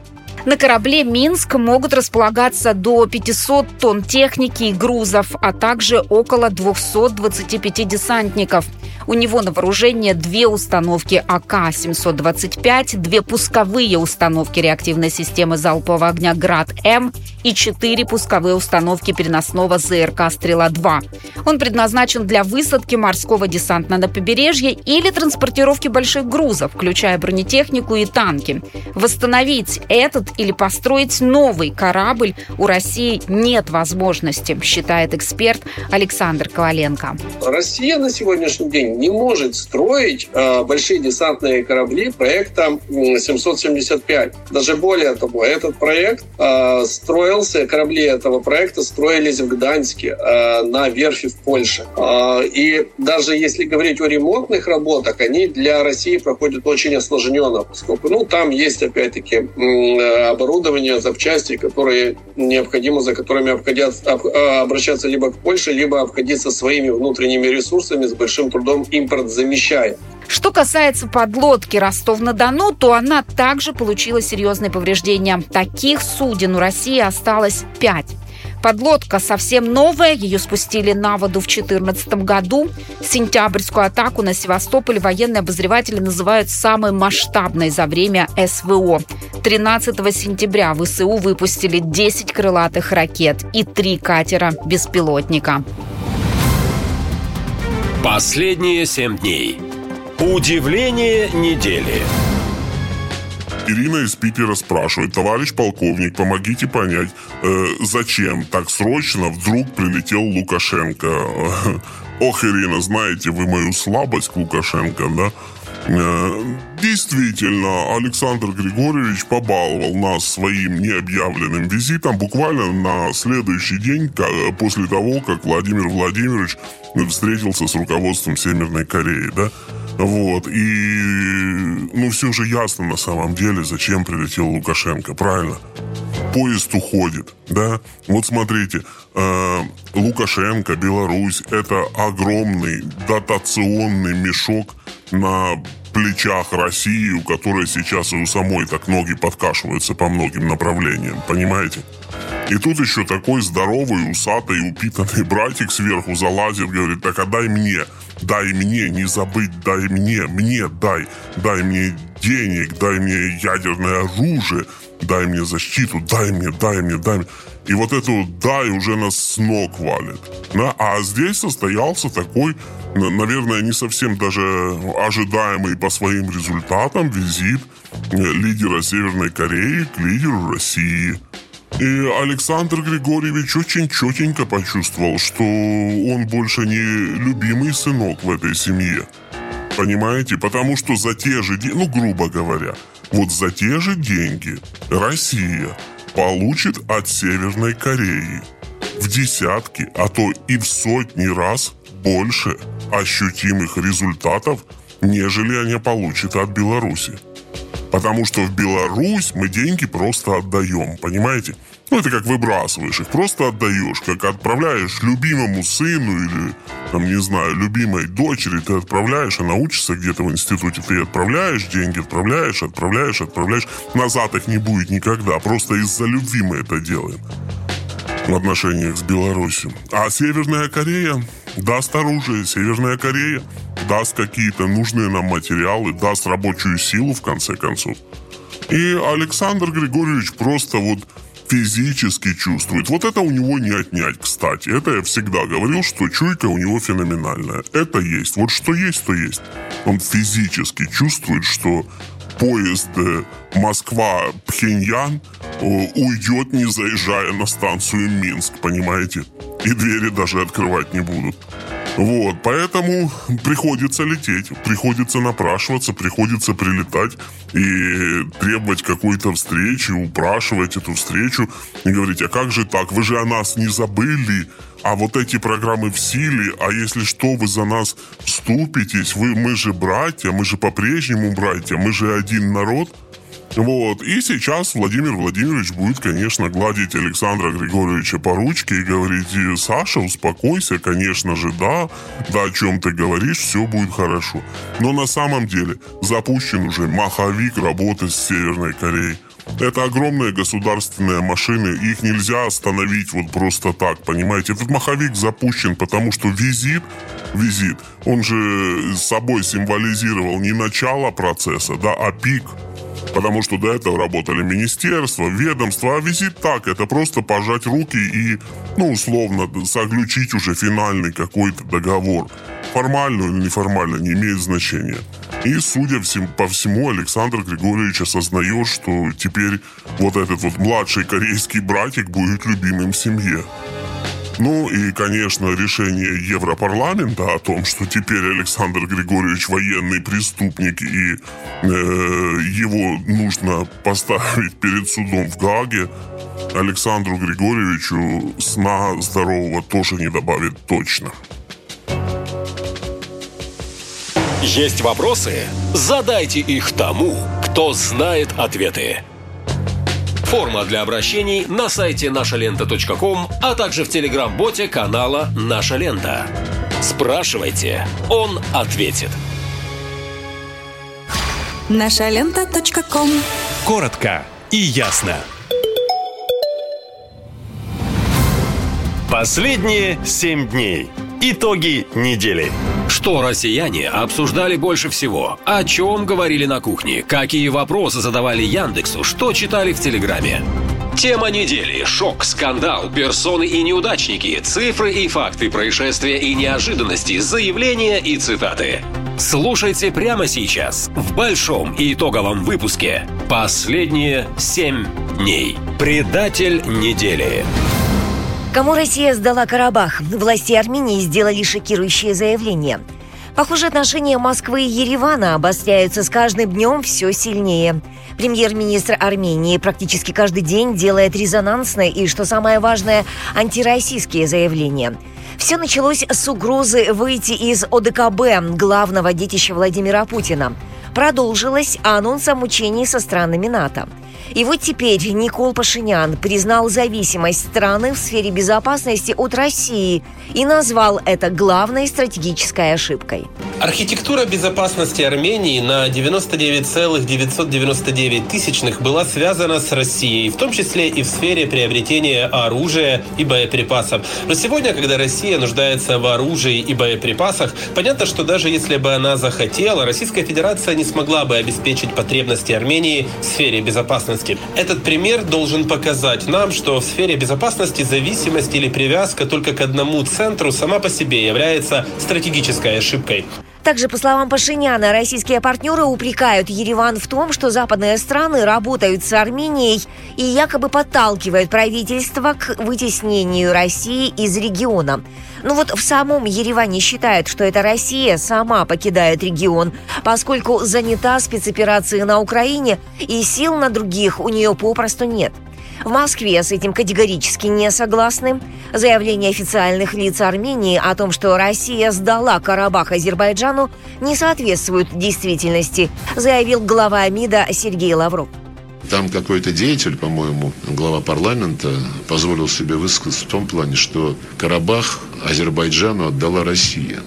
На корабле «Минск» могут располагаться до 500 тонн техники и грузов, а также около 225 десантников. У него на вооружение две установки АК-725, две пусковые установки реактивной системы залпового огня «Град-М» и четыре пусковые установки переносного ЗРК «Стрела-2». Он предназначен для высадки морского десанта на побережье или транспортировки больших грузов, включая бронетехнику и танки. Восстановить этот или построить новый корабль у России нет возможности, считает эксперт Александр Коваленко. Россия на сегодняшний день не может строить э, большие десантные корабли проекта 775. Даже более того, этот проект э, строился, корабли этого проекта строились в Гданьске э, на верфи в Польше. Э, и даже если говорить о ремонтных работах, они для России проходят очень осложненно, поскольку ну, там есть опять-таки оборудование, запчасти, которые необходимо, за которыми а, обращаться либо к Польше, либо обходиться своими внутренними ресурсами с большим трудом импорт замещая. Что касается подлодки Ростов-на-Дону, то она также получила серьезные повреждения. Таких суден у России осталось пять. Подлодка совсем новая, ее спустили на воду в 2014 году. Сентябрьскую атаку на Севастополь военные обозреватели называют самой масштабной за время СВО. 13 сентября ВСУ выпустили 10 крылатых ракет и 3 катера-беспилотника. Последние семь дней. Удивление недели. Ирина из Питера спрашивает, товарищ полковник, помогите понять, э, зачем так срочно вдруг прилетел Лукашенко? (laughs) Ох, Ирина, знаете вы мою слабость к Лукашенко, да? Действительно, Александр Григорьевич побаловал нас своим необъявленным визитом буквально на следующий день после того, как Владимир Владимирович встретился с руководством Северной Кореи, да? Вот, и, ну, все же ясно на самом деле, зачем прилетел Лукашенко, правильно? Поезд уходит, да? Вот смотрите, э, Лукашенко, Беларусь, это огромный дотационный мешок на плечах России, у которой сейчас и у самой так ноги подкашиваются по многим направлениям, понимаете? И тут еще такой здоровый, усатый, упитанный братик сверху залазит, говорит, так отдай мне, дай мне, не забыть, дай мне, мне дай, дай мне денег, дай мне ядерное оружие, дай мне защиту, дай мне, дай мне, дай мне. И вот эту «дай» уже нас с ног валит. Да? А здесь состоялся такой, наверное, не совсем даже ожидаемый по своим результатам визит э, лидера Северной Кореи к лидеру России. И Александр Григорьевич очень четенько почувствовал, что он больше не любимый сынок в этой семье. Понимаете? Потому что за те же деньги, ну, грубо говоря, вот за те же деньги Россия получит от Северной Кореи в десятки, а то и в сотни раз больше ощутимых результатов, нежели они получат от Беларуси. Потому что в Беларусь мы деньги просто отдаем, понимаете? Ну, это как выбрасываешь их, просто отдаешь, как отправляешь любимому сыну или, там, не знаю, любимой дочери, ты отправляешь, она учится где-то в институте, ты отправляешь деньги, отправляешь, отправляешь, отправляешь. Назад их не будет никогда, просто из-за любви мы это делаем в отношениях с Беларусью. А Северная Корея даст оружие, Северная Корея даст какие-то нужные нам материалы, даст рабочую силу, в конце концов. И Александр Григорьевич просто вот физически чувствует. Вот это у него не отнять, кстати. Это я всегда говорил, что чуйка у него феноменальная. Это есть. Вот что есть, то есть. Он физически чувствует, что поезд э, Москва-Пхеньян уйдет, не заезжая на станцию Минск, понимаете? И двери даже открывать не будут. Вот, поэтому приходится лететь, приходится напрашиваться, приходится прилетать и требовать какой-то встречи, упрашивать эту встречу и говорить, а как же так, вы же о нас не забыли, а вот эти программы в силе, а если что, вы за нас вступитесь, вы, мы же братья, мы же по-прежнему братья, мы же один народ – вот. И сейчас Владимир Владимирович будет, конечно, гладить Александра Григорьевича по ручке и говорить, Саша, успокойся, конечно же, да, да, о чем ты говоришь, все будет хорошо. Но на самом деле запущен уже маховик работы с Северной Кореей. Это огромные государственные машины, их нельзя остановить вот просто так, понимаете? Этот маховик запущен, потому что визит, визит, он же собой символизировал не начало процесса, да, а пик – Потому что до этого работали министерства, ведомства, а визит так, это просто пожать руки и, ну, условно, заключить уже финальный какой-то договор. Формально или неформально, не имеет значения. И, судя по всему, Александр Григорьевич осознает, что теперь вот этот вот младший корейский братик будет любимым в семье. Ну и, конечно, решение Европарламента о том, что теперь Александр Григорьевич военный преступник и э, его нужно поставить перед судом в Гаге, Александру Григорьевичу сна здорового тоже не добавит точно. Есть вопросы? Задайте их тому, кто знает ответы. Форма для обращений на сайте нашалента.ком, а также в телеграм-боте канала «Наша лента». Спрашивайте, он ответит. Нашалента.ком Коротко и ясно. Последние семь дней. Итоги недели. Что россияне обсуждали больше всего? О чем говорили на кухне? Какие вопросы задавали Яндексу? Что читали в Телеграме? Тема недели. Шок, скандал, персоны и неудачники, цифры и факты происшествия и неожиданности, заявления и цитаты. Слушайте прямо сейчас в большом и итоговом выпуске «Последние семь дней». Предатель недели. Кому Россия сдала Карабах? Власти Армении сделали шокирующее заявление. Похоже, отношения Москвы и Еревана обостряются с каждым днем все сильнее. Премьер-министр Армении практически каждый день делает резонансные и, что самое важное, антироссийские заявления. Все началось с угрозы выйти из ОДКБ, главного детища Владимира Путина. Продолжилось анонсом учений со странами НАТО. И вот теперь Никол Пашинян признал зависимость страны в сфере безопасности от России и назвал это главной стратегической ошибкой. Архитектура безопасности Армении на 99,999 тысячных была связана с Россией, в том числе и в сфере приобретения оружия и боеприпасов. Но сегодня, когда Россия нуждается в оружии и боеприпасах, понятно, что даже если бы она захотела, Российская Федерация не смогла бы обеспечить потребности Армении в сфере безопасности. Этот пример должен показать нам, что в сфере безопасности зависимость или привязка только к одному центру сама по себе является стратегической ошибкой. Также, по словам Пашиняна, российские партнеры упрекают Ереван в том, что западные страны работают с Арменией и якобы подталкивают правительство к вытеснению России из региона. Но вот в самом Ереване считают, что это Россия сама покидает регион, поскольку занята спецоперацией на Украине и сил на других у нее попросту нет – в Москве с этим категорически не согласны. Заявление официальных лиц Армении о том, что Россия сдала Карабах Азербайджану, не соответствует действительности, заявил глава МИДа Сергей Лавров. Там какой-то деятель, по-моему, глава парламента, позволил себе высказаться в том плане, что Карабах Азербайджану отдала Россия.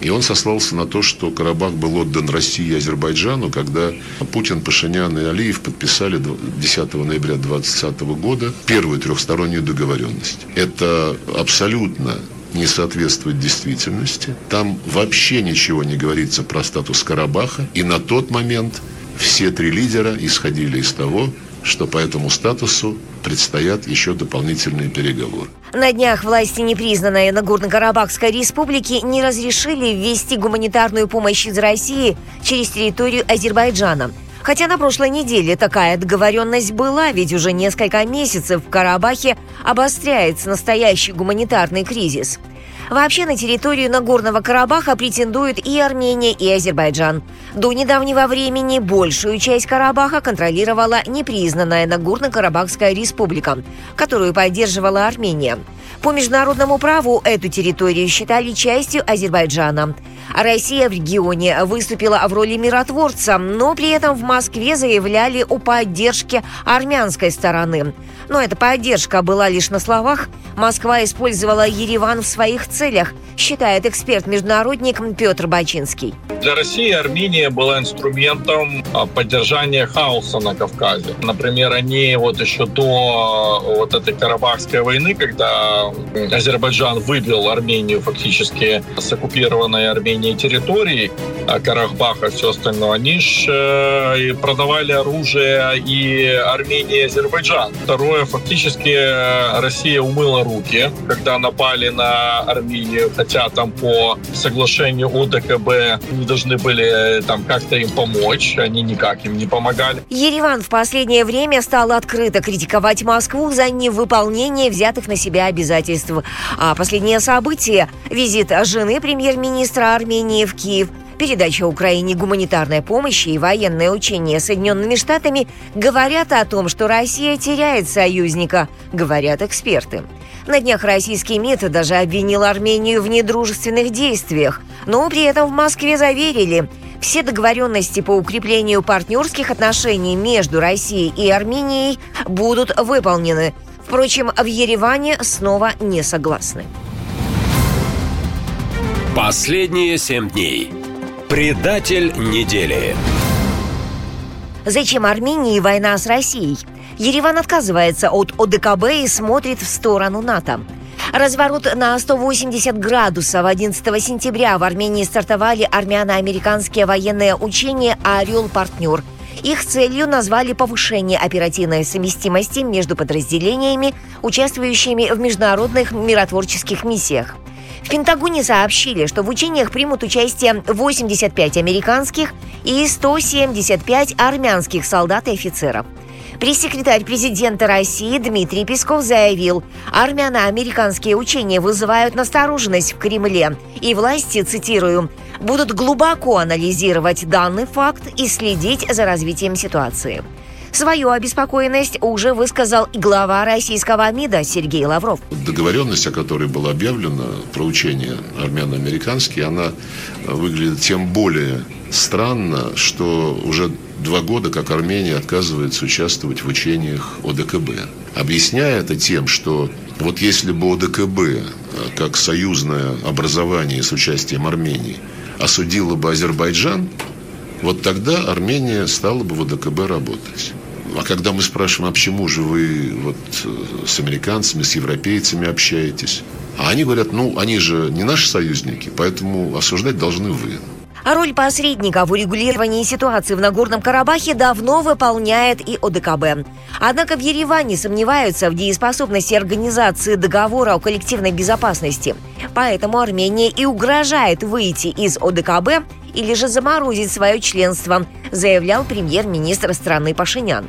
И он сослался на то, что Карабах был отдан России и Азербайджану, когда Путин, Пашинян и Алиев подписали 10 ноября 2020 года первую трехстороннюю договоренность. Это абсолютно не соответствует действительности. Там вообще ничего не говорится про статус Карабаха. И на тот момент все три лидера исходили из того, что по этому статусу предстоят еще дополнительные переговоры. На днях власти непризнанной Нагорно-Карабахской республики не разрешили ввести гуманитарную помощь из России через территорию Азербайджана. Хотя на прошлой неделе такая договоренность была, ведь уже несколько месяцев в Карабахе обостряется настоящий гуманитарный кризис – Вообще на территорию Нагорного Карабаха претендуют и Армения, и Азербайджан. До недавнего времени большую часть Карабаха контролировала непризнанная Нагорно-Карабахская республика, которую поддерживала Армения. По международному праву эту территорию считали частью Азербайджана. Россия в регионе выступила в роли миротворца, но при этом в Москве заявляли о поддержке армянской стороны. Но эта поддержка была лишь на словах. Москва использовала Ереван в своих целях, считает эксперт-международник Петр Бачинский. Для России Армения была инструментом а, поддержания хаоса на Кавказе. Например, они вот еще до а, вот этой Карабахской войны, когда Азербайджан выбил Армению фактически с оккупированной Арменией территории, а Карабаха и все остальное, они же э, продавали оружие и Армении, и Азербайджан. Второе, фактически э, Россия умыла руки, когда напали на Армению, хотя там по соглашению ОДКБ не должны были э, там как-то им помочь, они никак им не помогали. Ереван в последнее время стал открыто критиковать Москву за невыполнение взятых на себя обязательств. А последнее событие – визит жены премьер-министра Армении в Киев – передача Украине гуманитарной помощи и военное учение Соединенными Штатами говорят о том, что Россия теряет союзника, говорят эксперты. На днях российский МИД даже обвинил Армению в недружественных действиях, но при этом в Москве заверили, все договоренности по укреплению партнерских отношений между Россией и Арменией будут выполнены. Впрочем, в Ереване снова не согласны. Последние семь дней. Предатель недели. Зачем Армении война с Россией? Ереван отказывается от ОДКБ и смотрит в сторону НАТО. Разворот на 180 градусов 11 сентября в Армении стартовали армяно-американские военные учения «Орел-партнер». Их целью назвали повышение оперативной совместимости между подразделениями, участвующими в международных миротворческих миссиях. В Пентагоне сообщили, что в учениях примут участие 85 американских и 175 армянских солдат и офицеров. Пресс-секретарь президента России Дмитрий Песков заявил, армяно-американские учения вызывают настороженность в Кремле, и власти, цитирую, будут глубоко анализировать данный факт и следить за развитием ситуации. Свою обеспокоенность уже высказал и глава российского МИДа Сергей Лавров. Договоренность, о которой была объявлена про учения армяно-американские, она выглядит тем более странно, что уже два года, как Армения отказывается участвовать в учениях ОДКБ. Объясняя это тем, что вот если бы ОДКБ, как союзное образование с участием Армении, осудило бы Азербайджан, вот тогда Армения стала бы в ОДКБ работать. А когда мы спрашиваем, а почему же вы вот э, с американцами, с европейцами общаетесь? А они говорят, ну, они же не наши союзники, поэтому осуждать должны вы. А роль посредника в урегулировании ситуации в Нагорном Карабахе давно выполняет и ОДКБ. Однако в Ереване сомневаются в дееспособности организации договора о коллективной безопасности. Поэтому Армения и угрожает выйти из ОДКБ или же заморозить свое членство, заявлял премьер-министр страны Пашинян.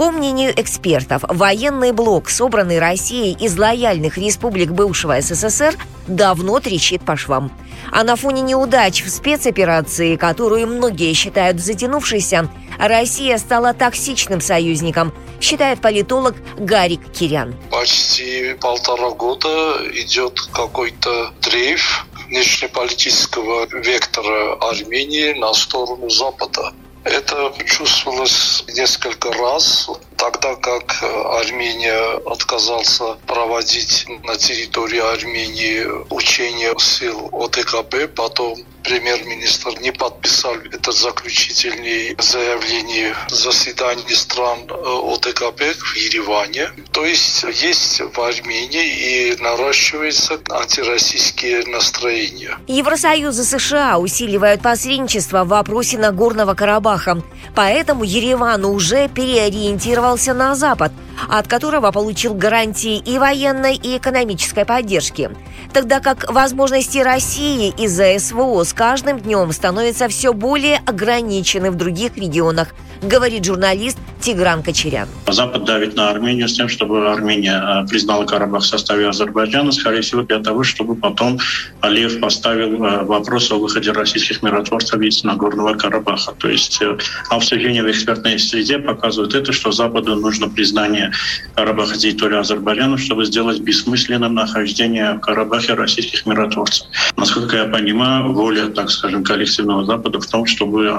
По мнению экспертов, военный блок, собранный Россией из лояльных республик бывшего СССР, давно трещит по швам. А на фоне неудач в спецоперации, которую многие считают затянувшейся, Россия стала токсичным союзником, считает политолог Гарик Кирян. Почти полтора года идет какой-то дрейф внешнеполитического вектора Армении на сторону Запада. Это чувствовалось несколько раз, тогда как Армения отказался проводить на территории Армении учения сил ОДКБ, потом премьер-министр не подписал это заключительное заявление заседания стран э, ОДКБ в Ереване. То есть есть в Армении и наращивается антироссийские настроения. Евросоюз и США усиливают посредничество в вопросе Нагорного Карабаха. Поэтому Ереван уже переориентировался на Запад, от которого получил гарантии и военной, и экономической поддержки. Тогда как возможности России из-за СВО с каждым днем становятся все более ограничены в других регионах, говорит журналист Тигран Кочерян. Запад давит на Армению с тем, чтобы Армения э, признала Карабах в составе Азербайджана, скорее всего, для того, чтобы потом Алиев поставил э, вопрос о выходе российских миротворцев из Нагорного Карабаха. То есть э, обсуждение в экспертной среде показывает это, что Западу нужно признание Карабаха территории Азербайджана, чтобы сделать бессмысленным нахождение в Карабахе российских миротворцев. Насколько я понимаю, воля, так скажем, коллективного Запада в том, чтобы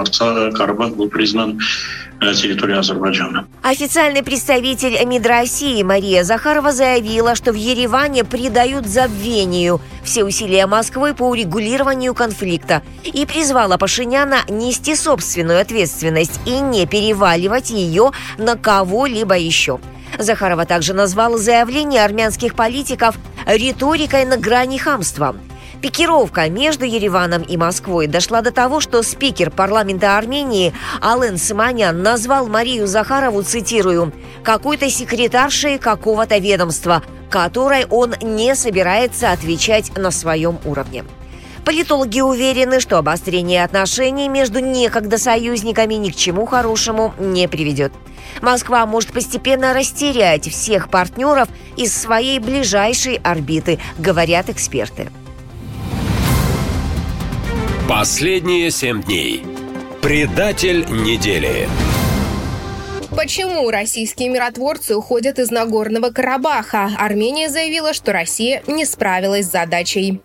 Карабах был признан территорией Азербайджана. Официальный представитель МИД России Мария Захарова заявила, что в Ереване придают забвению все усилия Москвы по урегулированию конфликта и призвала Пашиняна нести собственную ответственность и не переваливать ее на кого-либо еще. Захарова также назвала заявление армянских политиков риторикой на грани хамства – Пикировка между Ереваном и Москвой дошла до того, что спикер парламента Армении Ален Симонян назвал Марию Захарову, цитирую, «какой-то секретаршей какого-то ведомства, которой он не собирается отвечать на своем уровне». Политологи уверены, что обострение отношений между некогда союзниками ни к чему хорошему не приведет. Москва может постепенно растерять всех партнеров из своей ближайшей орбиты, говорят эксперты. Последние семь дней. Предатель недели. Почему российские миротворцы уходят из Нагорного Карабаха? Армения заявила, что Россия не справилась с задачей.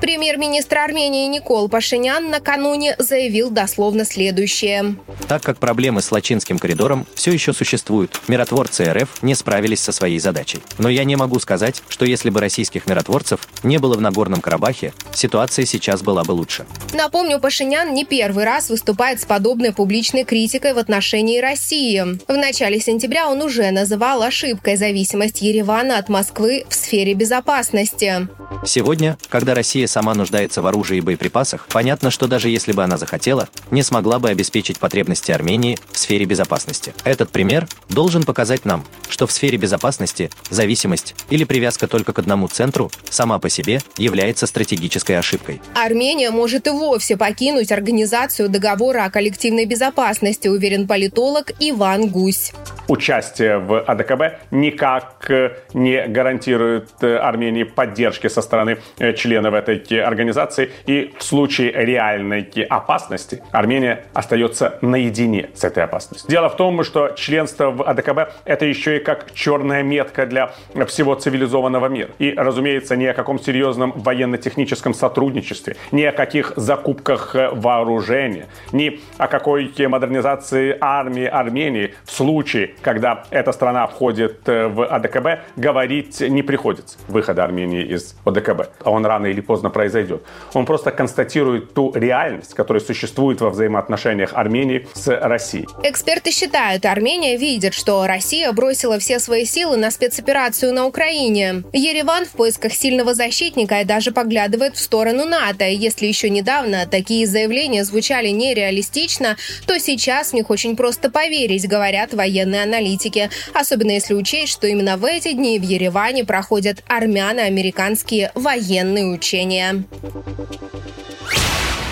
Премьер-министр Армении Никол Пашинян накануне заявил дословно следующее. Так как проблемы с Лачинским коридором все еще существуют, миротворцы РФ не справились со своей задачей. Но я не могу сказать, что если бы российских миротворцев не было в Нагорном Карабахе, ситуация сейчас была бы лучше. Напомню, Пашинян не первый раз выступает с подобной публичной критикой в отношении России. В начале сентября он уже называл ошибкой зависимость Еревана от Москвы в сфере безопасности. Сегодня, когда Россия сама нуждается в оружии и боеприпасах, понятно, что даже если бы она захотела, не смогла бы обеспечить потребности Армении в сфере безопасности. Этот пример должен показать нам, что в сфере безопасности зависимость или привязка только к одному центру сама по себе является стратегической ошибкой. Армения может и вовсе покинуть организацию договора о коллективной безопасности, уверен политолог Иван Гусь. Участие в АДКБ никак не гарантирует Армении поддержки со стороны членов этой организации. И в случае реальной опасности Армения остается наедине с этой опасностью. Дело в том, что членство в АДКБ – это еще и как черная метка для всего цивилизованного мира. И, разумеется, ни о каком серьезном военно-техническом сотрудничестве, ни о каких закупках вооружения, ни о какой модернизации армии Армении в случае, когда эта страна входит в АДКБ, говорить не приходится выхода Армении из ОДКБ. А он рано или поздно произойдет. Он просто констатирует ту реальность, которая существует во взаимоотношениях Армении с Россией. Эксперты считают, Армения видит, что Россия бросила все свои силы на спецоперацию на Украине. Ереван в поисках сильного защитника и даже поглядывает в сторону НАТО. Если еще недавно такие заявления звучали нереалистично, то сейчас в них очень просто поверить, говорят военные аналитики. Особенно если учесть, что именно в эти дни в Ереване проходят армяно-американские военные учения.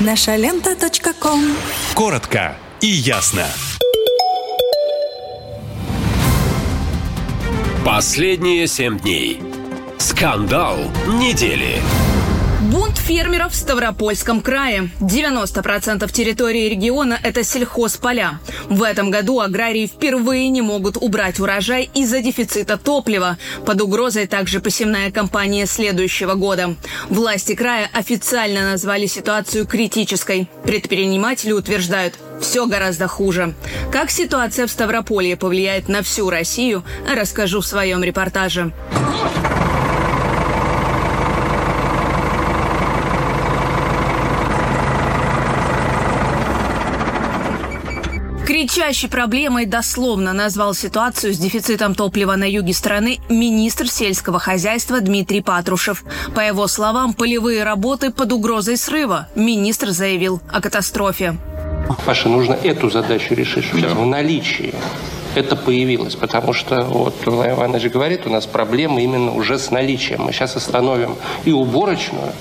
Наша лента. Коротко и ясно. Последние семь дней. Скандал недели. Фермеров в Ставропольском крае. 90% территории региона – это сельхозполя. В этом году аграрии впервые не могут убрать урожай из-за дефицита топлива. Под угрозой также посевная кампания следующего года. Власти края официально назвали ситуацию критической. Предприниматели утверждают, все гораздо хуже. Как ситуация в Ставрополье повлияет на всю Россию, расскажу в своем репортаже. Кричащей проблемой дословно назвал ситуацию с дефицитом топлива на юге страны министр сельского хозяйства Дмитрий Патрушев. По его словам, полевые работы под угрозой срыва. Министр заявил о катастрофе. Паша, нужно эту задачу решить, что сейчас в наличии это появилось, потому что, вот Иван Иванович говорит, у нас проблемы именно уже с наличием. Мы сейчас остановим и уборочную,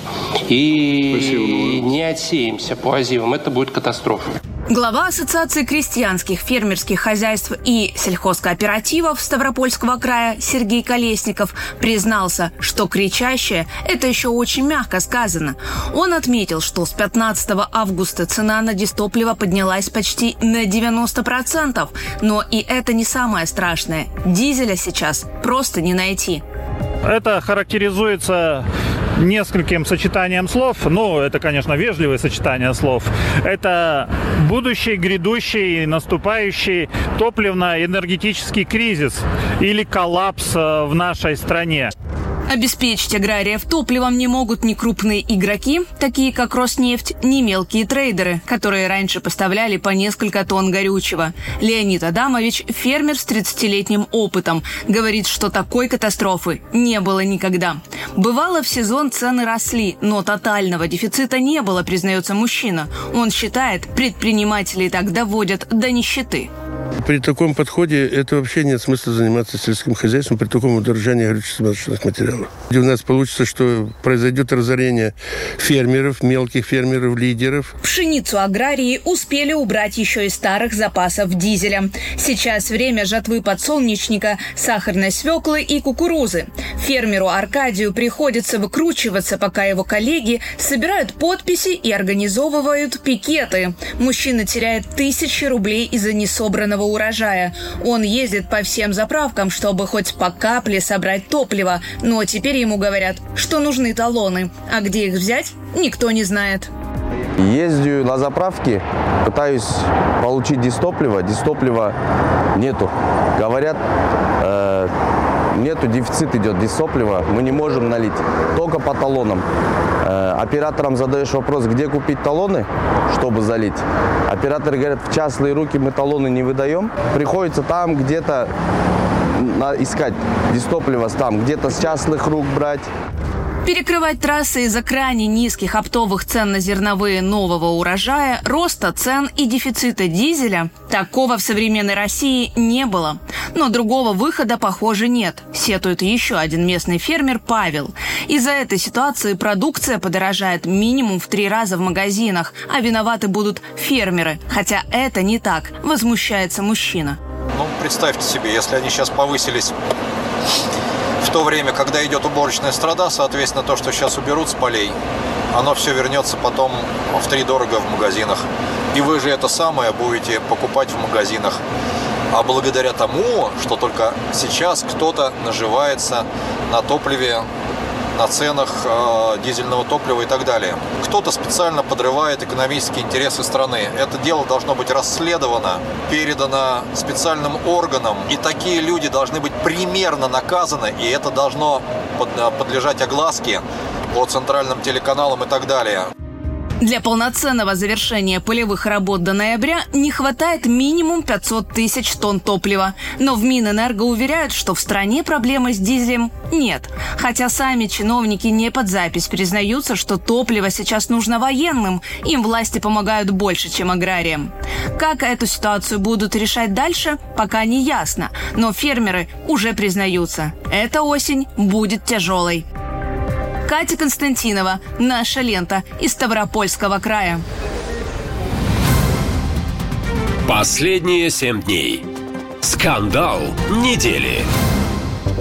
и Спасибо. не отсеемся по азивам. Это будет катастрофа. Глава Ассоциации крестьянских фермерских хозяйств и сельхозкооперативов Ставропольского края Сергей Колесников признался, что кричащее – это еще очень мягко сказано. Он отметил, что с 15 августа цена на дистопливо поднялась почти на 90%. Но и это не самое страшное. Дизеля сейчас просто не найти. Это характеризуется нескольким сочетанием слов. Ну, это, конечно, вежливое сочетание слов. Это будущий, грядущий, наступающий топливно-энергетический кризис или коллапс э, в нашей стране. Обеспечить аграриев топливом не могут ни крупные игроки, такие как Роснефть, ни мелкие трейдеры, которые раньше поставляли по несколько тонн горючего. Леонид Адамович, фермер с 30-летним опытом, говорит, что такой катастрофы не было никогда. Бывало, в сезон цены росли, но тотального дефицита не было, признается мужчина. Он считает, предприниматели так доводят до нищеты. При таком подходе это вообще нет смысла заниматься сельским хозяйством при таком удорожании горюче-смазочных материалов. И у нас получится, что произойдет разорение фермеров, мелких фермеров, лидеров. Пшеницу аграрии успели убрать еще из старых запасов дизеля. Сейчас время жатвы подсолнечника, сахарной свеклы и кукурузы. Фермеру Аркадию приходится выкручиваться, пока его коллеги собирают подписи и организовывают пикеты. Мужчина теряет тысячи рублей из-за несобранного урожая. Он ездит по всем заправкам, чтобы хоть по капле собрать топливо, но теперь ему говорят, что нужны талоны. А где их взять, никто не знает. Ездю на заправки, пытаюсь получить дистопливо. Дистоплива нету. Говорят, э, нету, дефицит идет дистоплива. Мы не можем налить. Только по талонам. Операторам задаешь вопрос, где купить талоны, чтобы залить. Операторы говорят, в частные руки мы талоны не выдаем. Приходится там где-то искать дистопливо там, где-то с частных рук брать. Перекрывать трассы из-за крайне низких оптовых цен на зерновые нового урожая, роста цен и дефицита дизеля – такого в современной России не было. Но другого выхода, похоже, нет, сетует еще один местный фермер Павел. Из-за этой ситуации продукция подорожает минимум в три раза в магазинах, а виноваты будут фермеры. Хотя это не так, возмущается мужчина. Ну, представьте себе, если они сейчас повысились в то время, когда идет уборочная страда, соответственно, то, что сейчас уберут с полей, оно все вернется потом в три дорого в магазинах. И вы же это самое будете покупать в магазинах. А благодаря тому, что только сейчас кто-то наживается на топливе на ценах э, дизельного топлива и так далее. Кто-то специально подрывает экономические интересы страны. Это дело должно быть расследовано, передано специальным органам, и такие люди должны быть примерно наказаны, и это должно э, подлежать огласке по центральным телеканалам и так далее. Для полноценного завершения полевых работ до ноября не хватает минимум 500 тысяч тонн топлива. Но в Минэнерго уверяют, что в стране проблемы с дизелем нет. Хотя сами чиновники не под запись признаются, что топливо сейчас нужно военным. Им власти помогают больше, чем аграриям. Как эту ситуацию будут решать дальше, пока не ясно. Но фермеры уже признаются, эта осень будет тяжелой. Катя Константинова, «Наша лента» из Ставропольского края. Последние семь дней. Скандал недели.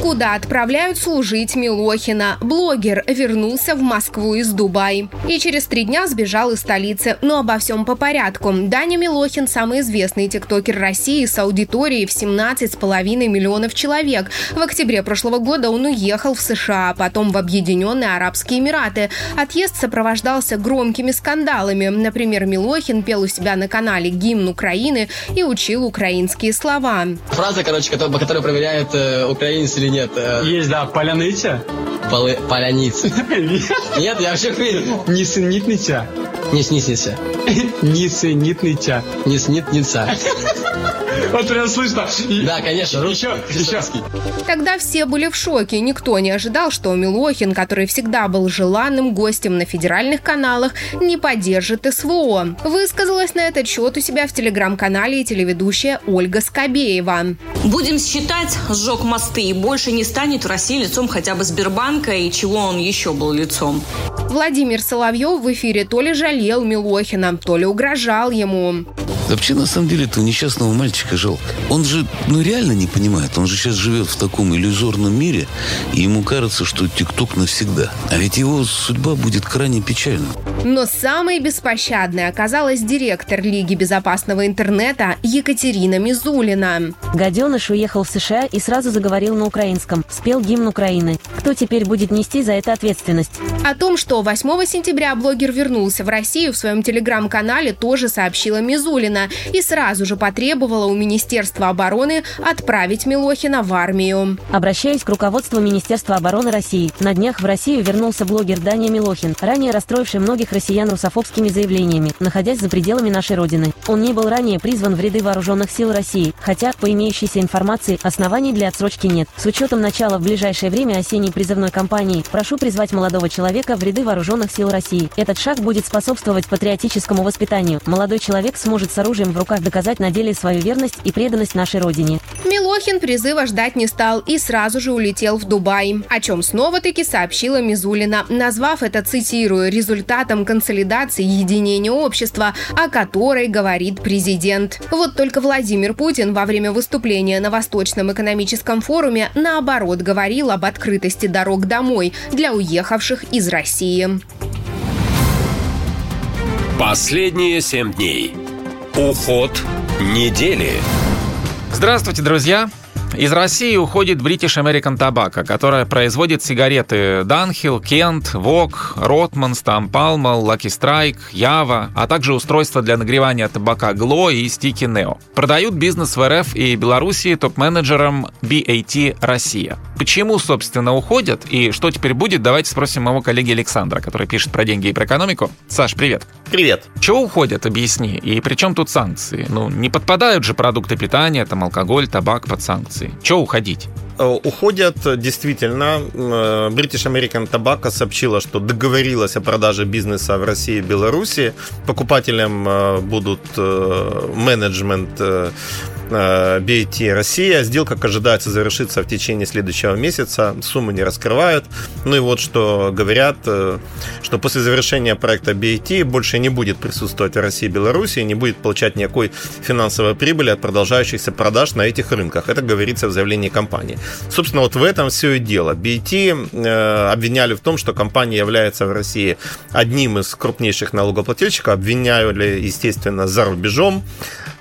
Куда отправляют служить Милохина? Блогер вернулся в Москву из Дубая. И через три дня сбежал из столицы. Но обо всем по порядку. Даня Милохин – самый известный тиктокер России с аудиторией в 17,5 миллионов человек. В октябре прошлого года он уехал в США, а потом в Объединенные Арабские Эмираты. Отъезд сопровождался громкими скандалами. Например, Милохин пел у себя на канале гимн Украины и учил украинские слова. Фраза, короче, по которой проверяют, э, украинец или нет. Э, Есть, да, поляныця. Полы, поляница. (laughs) Нет, я вообще хвилин. Нісенітниця. Не снисница. (laughs) Нісенітниця. Вот прям слышно. Да, конечно. Еще, еще. Тогда все были в шоке. Никто не ожидал, что Милохин, который всегда был желанным гостем на федеральных каналах, не поддержит СВО. Высказалась на этот счет у себя в телеграм-канале и телеведущая Ольга Скобеева. Будем считать, сжег мосты и больше не станет в России лицом хотя бы Сбербанка и чего он еще был лицом. Владимир Соловьев в эфире то ли жалел Милохина, то ли угрожал ему. Вообще, на самом деле, этого несчастного мальчика жалко. Он же, ну, реально не понимает. Он же сейчас живет в таком иллюзорном мире, и ему кажется, что ТикТок навсегда. А ведь его судьба будет крайне печальна. Но самой беспощадной оказалась директор Лиги безопасного интернета Екатерина Мизулина. Гаденыш уехал в США и сразу заговорил на украинском. Спел гимн Украины. Кто теперь будет нести за это ответственность? О том, что 8 сентября блогер вернулся в Россию, в своем телеграм-канале тоже сообщила Мизулина и сразу же потребовала у Министерства обороны отправить Милохина в армию. Обращаюсь к руководству Министерства обороны России. На днях в Россию вернулся блогер Дания Милохин, ранее расстроивший многих россиян русофобскими заявлениями, находясь за пределами нашей Родины. Он не был ранее призван в ряды вооруженных сил России, хотя, по имеющейся информации, оснований для отсрочки нет. С учетом начала в ближайшее время осенней призывной кампании, прошу призвать молодого человека в ряды вооруженных сил России. Этот шаг будет способствовать патриотическому воспитанию. Молодой человек сможет с оружием в руках доказать на деле свою верность и преданность нашей Родине. Милохин призыва ждать не стал и сразу же улетел в Дубай, о чем снова-таки сообщила Мизулина, назвав это, цитирую, результатом консолидации единения общества, о которой говорит президент. Вот только Владимир Путин во время выступления на Восточном экономическом форуме наоборот говорил об открытости дорог домой для уехавших из России. Последние семь дней. Уход недели. Здравствуйте, друзья! Из России уходит British American Tobacco, которая производит сигареты Dunhill, Kent, Vogue, Rotmans, там Palmal, Lucky Strike, Java, а также устройства для нагревания табака Glow и стики Neo. Продают бизнес в РФ и Белоруссии топ-менеджерам BAT Россия. Почему, собственно, уходят и что теперь будет, давайте спросим моего коллеги Александра, который пишет про деньги и про экономику. Саш, привет. Привет. Чего уходят, объясни. И при чем тут санкции? Ну, не подпадают же продукты питания, там алкоголь, табак под санкции. Чего уходить? Э, уходят действительно. Э, British American Tobacco сообщила, что договорилась о продаже бизнеса в России и Беларуси. Покупателям э, будут менеджмент BAT Россия. Сделка, как ожидается, завершится в течение следующего месяца. Суммы не раскрывают. Ну и вот что говорят, что после завершения проекта BAT больше не будет присутствовать в России и Беларуси, не будет получать никакой финансовой прибыли от продолжающихся продаж на этих рынках. Это говорится в заявлении компании. Собственно, вот в этом все и дело. BT э, обвиняли в том, что компания является в России одним из крупнейших налогоплательщиков, обвиняли, естественно, за рубежом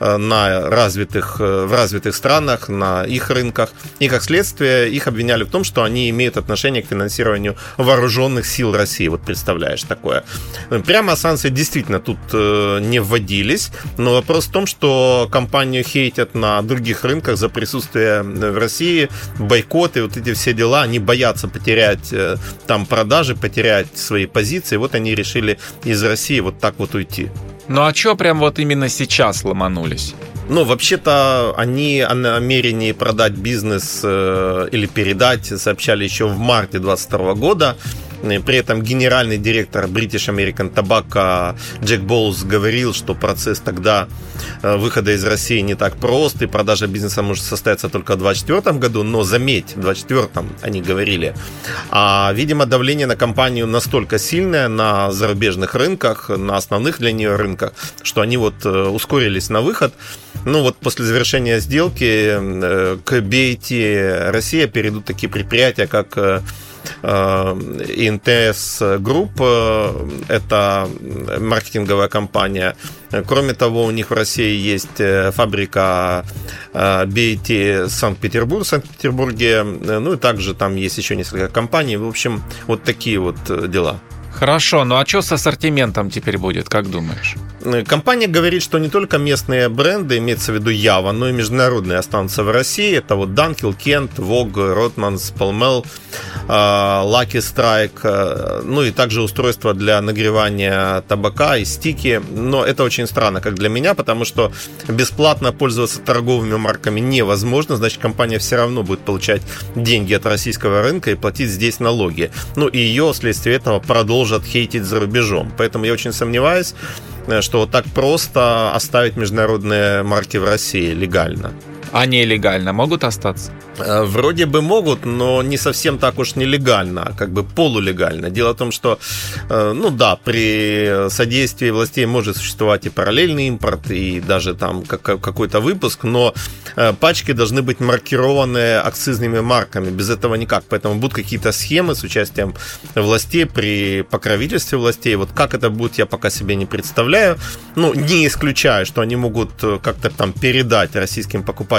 э, на развитых, э, в развитых странах, на их рынках. И, как следствие, их обвиняли в том, что они имеют отношение к финансированию вооруженных сил России. Вот представляешь такое. Прямо санкции действительно тут не вводились, но вопрос в том, что компанию хейтят на других рынках за присутствие в России, бойкоты, вот эти все дела, они боятся потерять э, там продажи, потерять свои позиции. Вот они решили из России вот так вот уйти. Ну а что прям вот именно сейчас ломанулись? Ну, вообще-то они о намерении продать бизнес э, или передать сообщали еще в марте 2022 года. При этом генеральный директор British American Tobacco Джек Боулс говорил, что процесс тогда э, выхода из России не так прост, и продажа бизнеса может состояться только в 2024 году, но заметь, в 2024 они говорили. А, видимо, давление на компанию настолько сильное на зарубежных рынках, на основных для нее рынках, что они вот э, ускорились на выход. Ну вот после завершения сделки э, к BAT Россия перейдут такие предприятия, как ITMS э, Group, э, это маркетинговая компания. Кроме того, у них в России есть э, фабрика BAT Санкт-Петербург, в Санкт-Петербурге. Ну и также там есть еще несколько компаний. В общем, вот такие вот дела. Хорошо, ну а что с ассортиментом теперь будет, как думаешь? Э, компания говорит, что не только местные бренды, имеется в виду Ява, но и международные останутся в России. Это вот Dunhill, Kent, Vogue, Rothmans, Pall Mall, Lucky Strike, э, ну и также устройства для нагревания табака и стики. Но это очень странно, как для меня, потому что бесплатно пользоваться торговыми марками невозможно, значит компания все равно будет получать деньги от российского рынка и платить здесь налоги. Ну и ее вследствие этого продолжат хейтить за рубежом. Поэтому я очень сомневаюсь, э, что вот так просто оставить международные марки в России легально. А нелегально могут остаться? Э, вроде бы могут, но не совсем так уж нелегально, а как бы полулегально. Дело в том, что, э, ну да, при содействии властей может существовать и параллельный импорт, и даже там какой-то выпуск, но э, пачки должны быть маркированы акцизными марками. Без этого никак. Поэтому будут какие-то схемы с участием властей при покровительстве властей. Вот как это будет, я пока себе не представляю. Ну, не исключаю, что они могут как-то там передать российским покупателям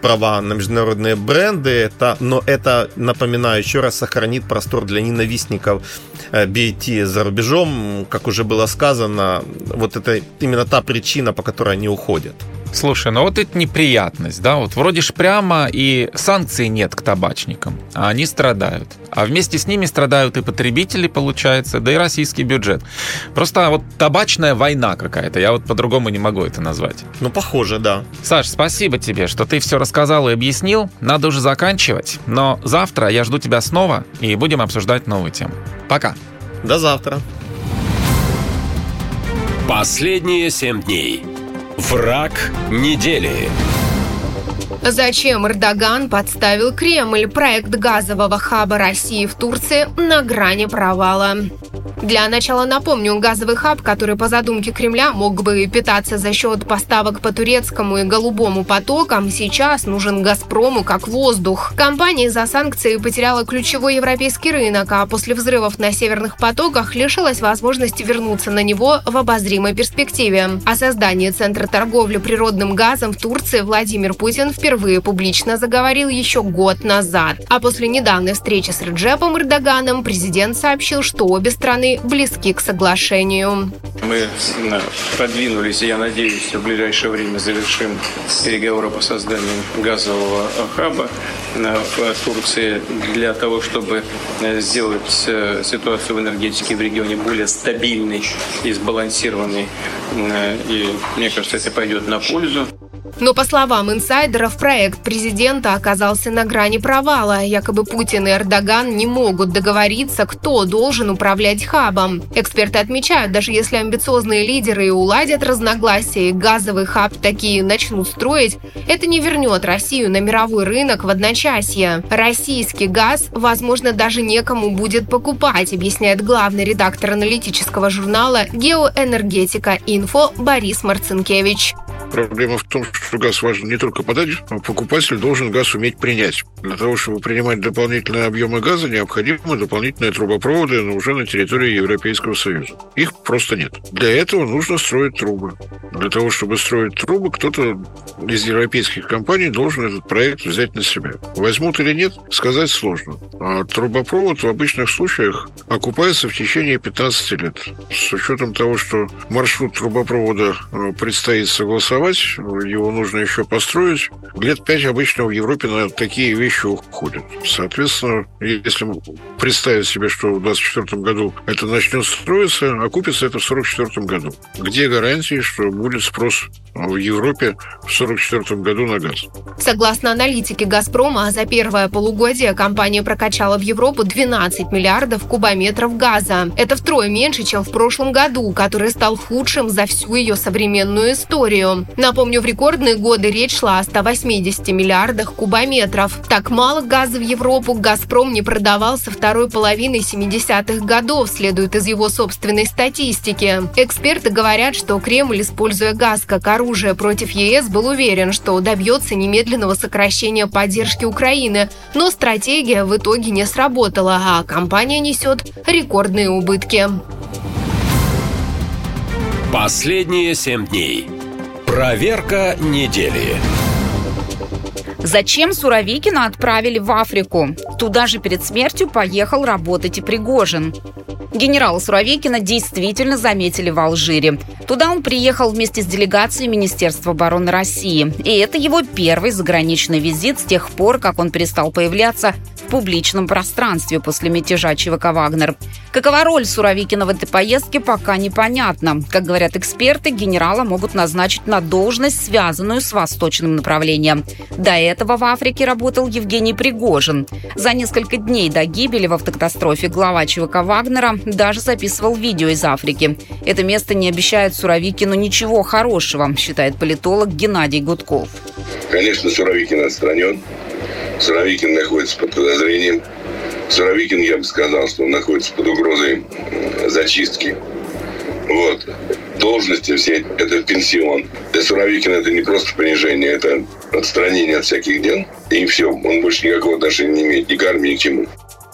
права на международные бренды, это, но это, напоминаю еще раз, сохранит простор для ненавистников BAT э, за рубежом. Как уже было сказано, вот это именно та причина, по которой они уходят. Слушай, ну вот это неприятность, да, вот вроде ж прямо и санкций нет к табачникам, а они страдают. А вместе с ними страдают и потребители, получается, да и российский бюджет. Просто вот табачная война какая-то, я вот по-другому не могу это назвать. Ну, похоже, да. Саш, спасибо тебе, что ты все рассказал и объяснил. Надо уже заканчивать, но завтра я жду тебя снова и будем обсуждать новую тему. Пока. До завтра. Последние семь дней. Враг недели. Зачем Эрдоган подставил Кремль? Проект газового хаба России в Турции на грани провала. Для начала напомню, газовый хаб, который по задумке Кремля мог бы питаться за счет поставок по турецкому и голубому потокам, сейчас нужен «Газпрому» как воздух. Компания из-за санкций потеряла ключевой европейский рынок, а после взрывов на северных потоках лишилась возможности вернуться на него в обозримой перспективе. О создании Центра торговли природным газом в Турции Владимир Путин впервые публично заговорил еще год назад. А после недавней встречи с Реджепом Эрдоганом президент сообщил, что обе страны близки к соглашению. Мы э, продвинулись, и я надеюсь, в ближайшее время завершим переговоры по созданию газового хаба э, в Турции для того, чтобы э, сделать ситуацию в энергетике в регионе более стабильной и сбалансированной. И мне кажется, это пойдет на пользу. Но, по словам инсайдеров, проект президента оказался на грани провала. Якобы Путин и Эрдоган не могут договориться, кто должен управлять хабом. Эксперты отмечают, даже если амбициозные лидеры и уладят разногласия и газовый хаб такие начнут строить, это не вернет Россию на мировой рынок в одночасье. Российский газ, возможно, даже некому будет покупать, объясняет главный редактор аналитического журнала «Геоэнергетика Инфо» Борис Марцинкевич. Проблема в том, что газ важен не только подать, а покупатель должен газ уметь принять. Для того, чтобы принимать дополнительные объемы газа, необходимы дополнительные трубопроводы но уже на территории Европейского Союза. Их просто нет. Для этого нужно строить трубы. Для того, чтобы строить трубы, кто-то из европейских компаний должен этот проект взять на себя. Возьмут или нет, сказать сложно. А трубопровод в обычных случаях окупается в течение 15 лет. С учетом того, что маршрут трубопровода э, предстоит согласовать, его нужно еще построить. Лет 5 обычно в Европе на такие вещи уходят. Соответственно, если представить себе, что в 2024 году это начнет строиться, окупится это в 1944 году. Где гарантии, что будет спрос в Европе в 1944 году на газ. Согласно аналитике «Газпрома», за первое полугодие компания прокачала в Европу 12 миллиардов кубометров газа. Это втрое меньше, чем в прошлом году, который стал худшим за всю ее современную историю. Напомню, в рекордные годы речь шла о 180 миллиардах кубометров. Так мало газа в Европу «Газпром» не продавал со второй половины 70-х годов, следует из его собственной статистики. Эксперты говорят, что Кремль, используя газ как оружие, против ЕС был уверен, что добьется немедленного сокращения поддержки Украины, но стратегия в итоге не сработала, а компания несет рекордные убытки. Последние семь дней. Проверка недели. Зачем Суровикина отправили в Африку? Туда же перед смертью поехал работать и Пригожин. Генерала Суровикина действительно заметили в Алжире. Туда он приехал вместе с делегацией Министерства обороны России. И это его первый заграничный визит с тех пор, как он перестал появляться в публичном пространстве после мятежа ЧВК «Вагнер». Какова роль Суровикина в этой поездке, пока непонятно. Как говорят эксперты, генерала могут назначить на должность, связанную с восточным направлением. До этого в Африке работал Евгений Пригожин. За несколько дней до гибели в автокатастрофе глава ЧВК «Вагнера» даже записывал видео из Африки. Это место не обещает Суровикину ничего хорошего, считает политолог Геннадий Гудков. Конечно, Суровикин отстранен. Суровикин находится под подозрением. Суровикин, я бы сказал, что он находится под угрозой зачистки. Вот. Должности все – это пенсион. Для Суровикина это не просто понижение, это отстранение от всяких дел. И все, он больше никакого отношения не имеет ни к армии, ни к чему.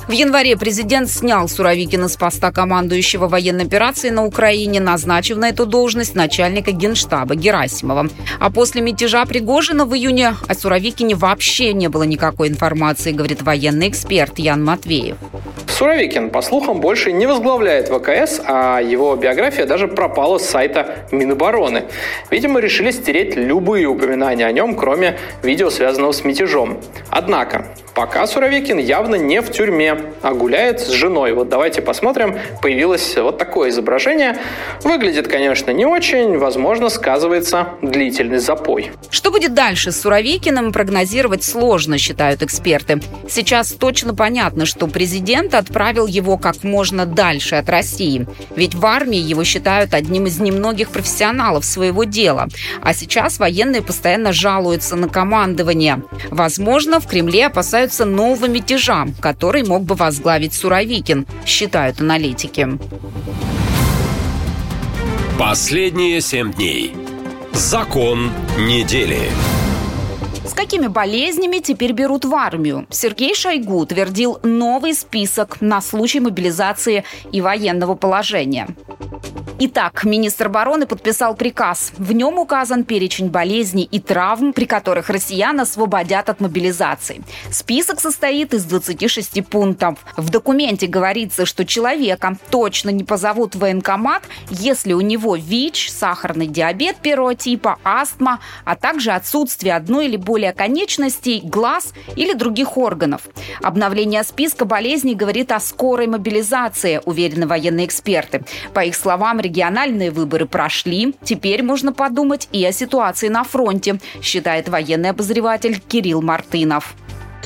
В январе президент снял Суровикина с поста командующего военной операции на Украине, назначив на эту должность начальника генштаба Герасимова. А после мятежа Пригожина в июне о Суровикине вообще не было никакой информации, говорит военный эксперт Ян Матвеев. Суровикин, по слухам, больше не возглавляет ВКС, а его биография даже пропала с сайта Минобороны. Видимо, решили стереть любые упоминания о нем, кроме видео, связанного с мятежом. Однако, пока Суровикин явно не в тюрьме, а гуляет с женой. Вот давайте посмотрим. Появилось вот такое изображение. Выглядит, конечно, не очень. Возможно, сказывается длительный запой. Что будет дальше с Суровикиным, прогнозировать сложно, считают эксперты. Сейчас точно понятно, что президент от отправил его как можно дальше от России. Ведь в армии его считают одним из немногих профессионалов своего дела. А сейчас военные постоянно жалуются на командование. Возможно, в Кремле опасаются нового мятежа, который мог бы возглавить Суровикин, считают аналитики. Последние семь дней. Закон недели. С какими болезнями теперь берут в армию? Сергей Шойгу утвердил новый список на случай мобилизации и военного положения. Итак, министр обороны подписал приказ. В нем указан перечень болезней и травм, при которых россиян освободят от мобилизации. Список состоит из 26 пунктов. В документе говорится, что человека точно не позовут в военкомат, если у него ВИЧ, сахарный диабет первого типа, астма, а также отсутствие одной или более конечностей, глаз или других органов. Обновление списка болезней говорит о скорой мобилизации, уверены военные эксперты. По их словам, региональные выборы прошли. Теперь можно подумать и о ситуации на фронте, считает военный обозреватель Кирилл Мартынов.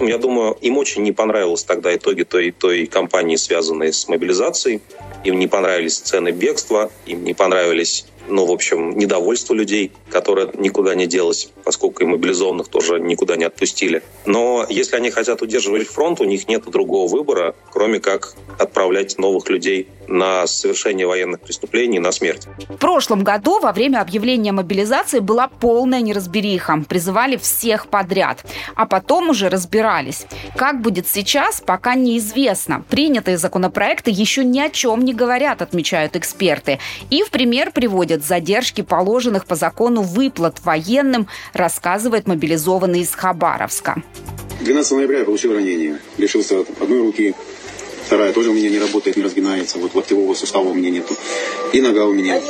Я думаю, им очень не понравились тогда итоги той, той кампании, связанной с мобилизацией. Им не понравились цены бегства, им не понравились ну, в общем, недовольство людей, которое никуда не делось, поскольку и мобилизованных тоже никуда не отпустили. Но если они хотят удерживать фронт, у них нет другого выбора, кроме как отправлять новых людей на совершение военных преступлений, на смерть. В прошлом году во время объявления мобилизации была полная неразбериха. Призывали всех подряд. А потом уже разбирались. Как будет сейчас, пока неизвестно. Принятые законопроекты еще ни о чем не говорят, отмечают эксперты. И в пример приводят задержки положенных по закону выплат военным, рассказывает мобилизованный из Хабаровска. 12 ноября я получил ранение. Лишился одной руки, Вторая тоже у меня не работает, не разгинается. Вот локтевого сустава у меня нету. И нога у меня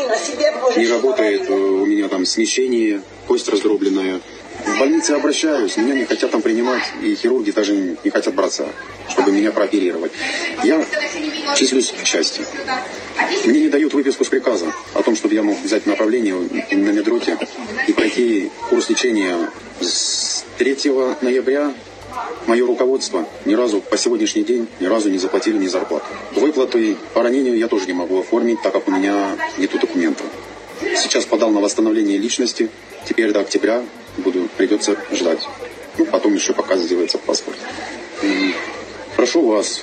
не работает. У меня там смещение, кость раздробленная. В больнице обращаюсь, меня не хотят там принимать, и хирурги даже не хотят браться, чтобы меня прооперировать. Я числюсь в части. Мне не дают выписку с приказом о том, чтобы я мог взять направление на медроте и пройти курс лечения с 3 ноября мое руководство ни разу по сегодняшний день ни разу не заплатили ни зарплату. Выплаты по ранению я тоже не могу оформить, так как у меня нету документов. Сейчас подал на восстановление личности. Теперь до октября буду, придется ждать. Ну, потом еще пока сделается паспорт. Прошу вас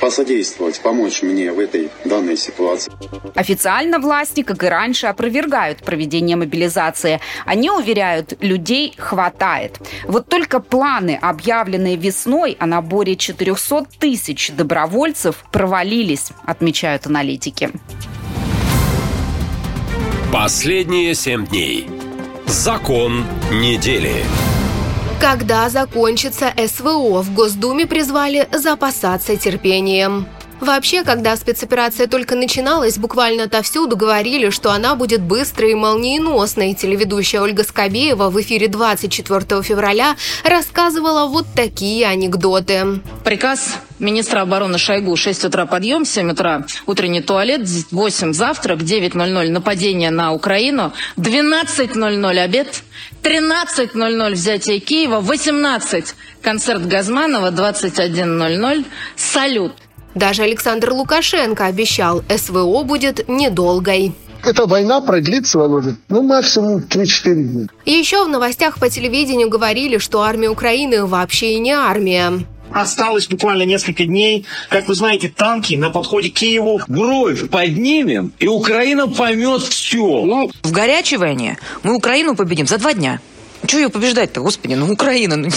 посодействовать, помочь мне в этой данной ситуации. Официально власти, как и раньше, опровергают проведение мобилизации. Они уверяют, людей хватает. Вот только планы, объявленные весной о наборе 400 тысяч добровольцев, провалились, отмечают аналитики. Последние семь дней. Закон недели. Когда закончится СВО, в Госдуме призвали запасаться терпением. Вообще, когда спецоперация только начиналась, буквально отовсюду говорили, что она будет быстрой и молниеносной. Телеведущая Ольга Скобеева в эфире 24 февраля рассказывала вот такие анекдоты. Приказ министра обороны Шойгу 6 утра подъем, 7 утра утренний туалет, 8 завтрак, 9.00 нападение на Украину, 12.00 обед, 13.00 взятие Киева, 18 концерт Газманова, 21.00 салют. Даже Александр Лукашенко обещал, СВО будет недолгой. Эта война продлится, Володя, ну, максимум 3-4 дня. Еще в новостях по телевидению говорили, что армия Украины вообще и не армия. Осталось буквально несколько дней. Как вы знаете, танки на подходе к Киеву. Бровь поднимем, и Украина поймет все. Ну, в горячей войне мы Украину победим за два дня. Чего ее побеждать-то, господи, ну Украина. ну,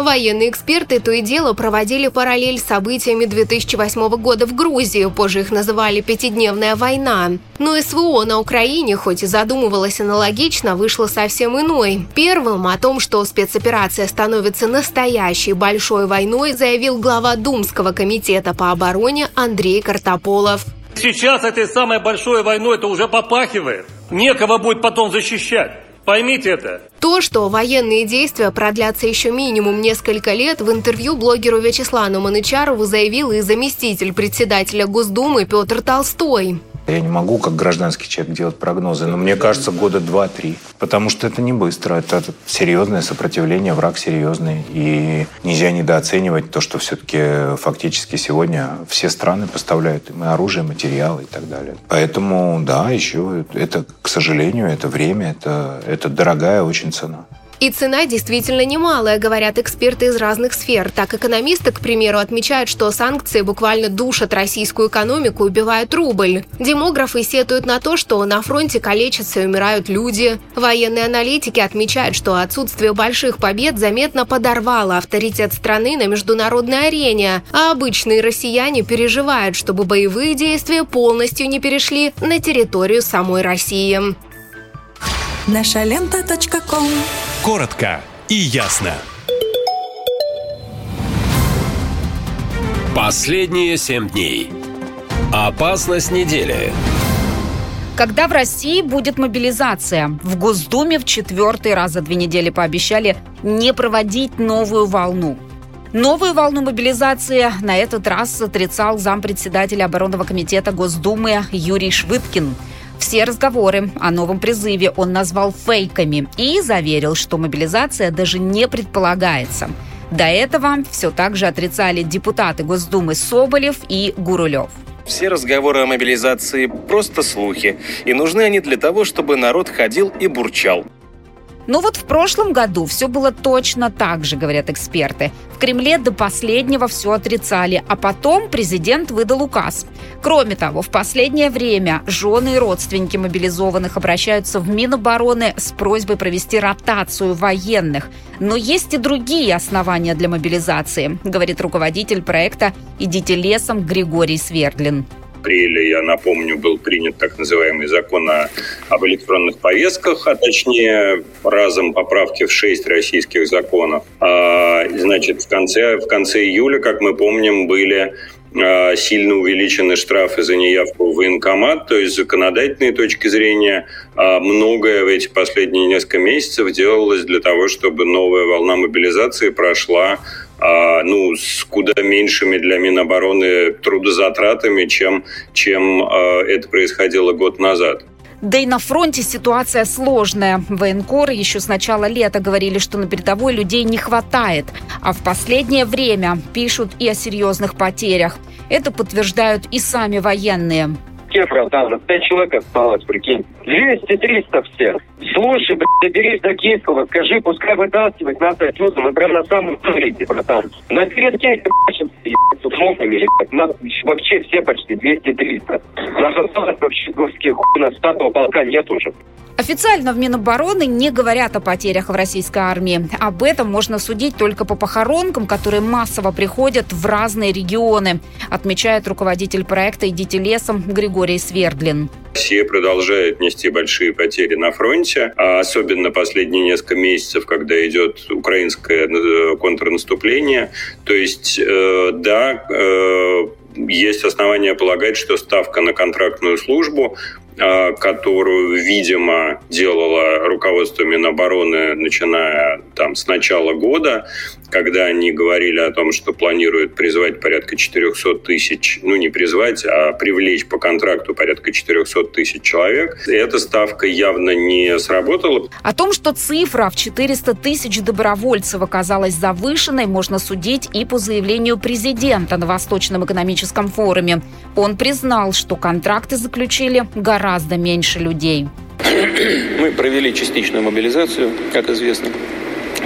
Военные эксперты то и дело проводили параллель с событиями 2008 года в Грузии, позже их называли «пятидневная война». Но СВО на Украине, хоть и задумывалась аналогично, вышло совсем иной. Первым о том, что спецоперация становится настоящей большой войной, заявил глава Думского комитета по обороне Андрей Картополов. Сейчас этой самой большой войной это уже попахивает. Некого будет потом защищать. Поймите это. То, что военные действия продлятся еще минимум несколько лет, в интервью блогеру Вячеславу Манычарову заявил и заместитель председателя Госдумы Петр Толстой. Я не могу, как гражданский человек, делать прогнозы, но мне кажется, года два-три. Потому что это не быстро, это серьезное сопротивление, враг серьезный. И нельзя недооценивать то, что все-таки фактически сегодня все страны поставляют им оружие, материалы и так далее. Поэтому, да, еще это, к сожалению, это время, это, это дорогая очень цена. И цена действительно немалая, говорят эксперты из разных сфер. Так, экономисты, к примеру, отмечают, что санкции буквально душат российскую экономику, убивают рубль. Демографы сетуют на то, что на фронте калечатся и умирают люди. Военные аналитики отмечают, что отсутствие больших побед заметно подорвало авторитет страны на международной арене, а обычные россияне переживают, чтобы боевые действия полностью не перешли на территорию самой России. Наша лента. Коротко и ясно. Последние семь дней. Опасность недели. Когда в России будет мобилизация? В Госдуме в четвертый раз за две недели пообещали не проводить новую волну. Новую волну мобилизации на этот раз отрицал зампредседателя оборонного комитета Госдумы Юрий Швыдкин – все разговоры о новом призыве он назвал фейками и заверил, что мобилизация даже не предполагается. До этого все так же отрицали депутаты Госдумы Соболев и Гурулев. Все разговоры о мобилизации – просто слухи, и нужны они для того, чтобы народ ходил и бурчал. Но вот в прошлом году все было точно так же, говорят эксперты. В Кремле до последнего все отрицали, а потом президент выдал указ. Кроме того, в последнее время жены и родственники мобилизованных обращаются в Минобороны с просьбой провести ротацию военных. Но есть и другие основания для мобилизации, говорит руководитель проекта «Идите лесом» Григорий Свердлин апреле, я напомню, был принят так называемый закон о, об электронных повестках, а точнее разом поправки в шесть российских законов. А, значит, в конце, в конце июля, как мы помним, были а, сильно увеличены штрафы за неявку в военкомат, то есть с законодательной точки зрения а, многое в эти последние несколько месяцев делалось для того, чтобы новая волна мобилизации прошла ну, с куда меньшими для Минобороны трудозатратами, чем, чем а, это происходило год назад. Да и на фронте ситуация сложная. Военкоры еще с начала лета говорили, что на передовой людей не хватает. А в последнее время пишут и о серьезных потерях. Это подтверждают и сами военные. Кефра, там, на 5 человек осталось, прикинь. 200-300 все. Слушай, блядь, доберись до Киевского, скажи, пускай вытаскивать нас отсюда, мы прям на самом тылите, братан. На передке ебачимся, ебать, с моками, ебать. Нас вообще все почти 200-300. Нас осталось вообще горских хуй, нас статного полка нет уже. Официально в Минобороны не говорят о потерях в российской армии. Об этом можно судить только по похоронкам, которые массово приходят в разные регионы, отмечает руководитель проекта «Идите лесом» Григорий Свердлин. Россия продолжает нести большие потери на фронте, а особенно последние несколько месяцев, когда идет украинское э, контрнаступление. То есть, э, да, э, есть основания полагать, что ставка на контрактную службу которую, видимо, делало руководство Минобороны, начиная там с начала года, когда они говорили о том, что планируют призвать порядка 400 тысяч, ну не призвать, а привлечь по контракту порядка 400 тысяч человек. Эта ставка явно не сработала. О том, что цифра в 400 тысяч добровольцев оказалась завышенной, можно судить и по заявлению президента на Восточном экономическом форуме. Он признал, что контракты заключили гораздо меньше людей. Мы провели частичную мобилизацию, как известно.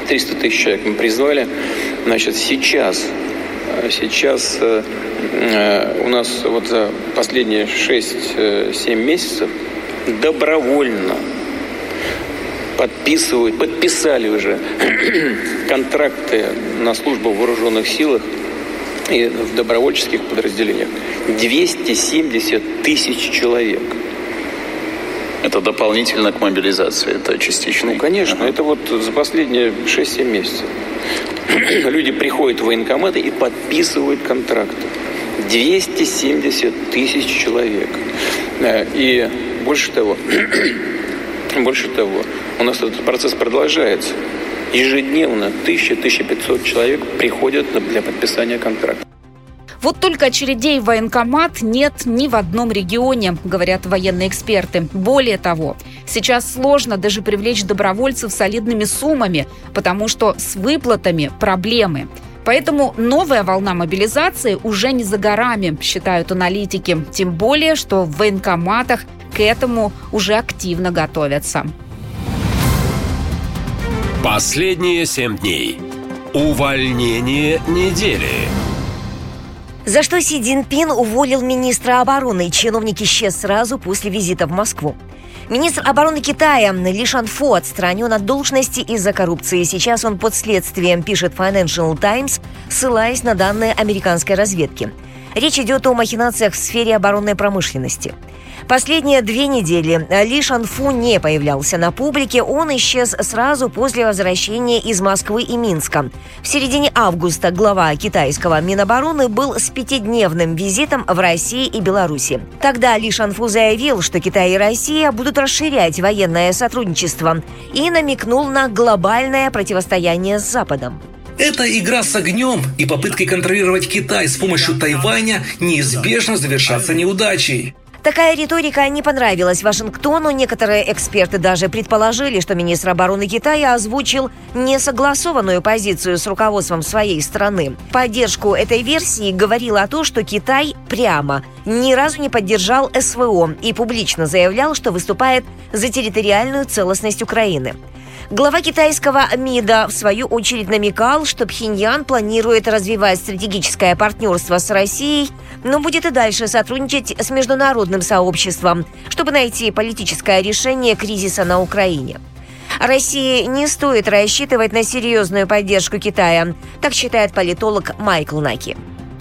300 тысяч человек мы призвали. Значит, сейчас, сейчас э, э, у нас вот за последние 6-7 месяцев добровольно подписывают, подписали уже (clears throat) контракты на службу в вооруженных силах и в добровольческих подразделениях 270 тысяч человек. Это дополнительно к мобилизации, это частично? Ну, конечно, ага. это вот за последние 6-7 месяцев. (clears throat) Люди приходят в военкоматы и подписывают контракты. 270 тысяч человек. И больше того, (clears throat) больше того, у нас этот процесс продолжается. Ежедневно 1000-1500 человек приходят для подписания контракта. Вот только очередей в военкомат нет ни в одном регионе, говорят военные эксперты. Более того, сейчас сложно даже привлечь добровольцев солидными суммами, потому что с выплатами проблемы. Поэтому новая волна мобилизации уже не за горами, считают аналитики. Тем более, что в военкоматах к этому уже активно готовятся. Последние семь дней. Увольнение недели. За что Си Цзиньпин уволил министра обороны. Чиновник исчез сразу после визита в Москву. Министр обороны Китая Ли Шанфу отстранен от должности из-за коррупции. Сейчас он под следствием, пишет Financial Times, ссылаясь на данные американской разведки. Речь идет о махинациях в сфере оборонной промышленности. Последние две недели Ли Шанфу не появлялся на публике. Он исчез сразу после возвращения из Москвы и Минска. В середине августа глава китайского Минобороны был с пятидневным визитом в России и Беларуси. Тогда Ли Шанфу заявил, что Китай и Россия будут расширять военное сотрудничество и намекнул на глобальное противостояние с Западом. Эта игра с огнем и попыткой контролировать Китай с помощью Тайваня неизбежно завершатся неудачей. Такая риторика не понравилась Вашингтону. Некоторые эксперты даже предположили, что министр обороны Китая озвучил несогласованную позицию с руководством своей страны. Поддержку этой версии говорила о том, что Китай прямо ни разу не поддержал СВО и публично заявлял, что выступает за территориальную целостность Украины. Глава китайского МИДа, в свою очередь, намекал, что Пхеньян планирует развивать стратегическое партнерство с Россией, но будет и дальше сотрудничать с международным сообществом, чтобы найти политическое решение кризиса на Украине. России не стоит рассчитывать на серьезную поддержку Китая, так считает политолог Майкл Наки.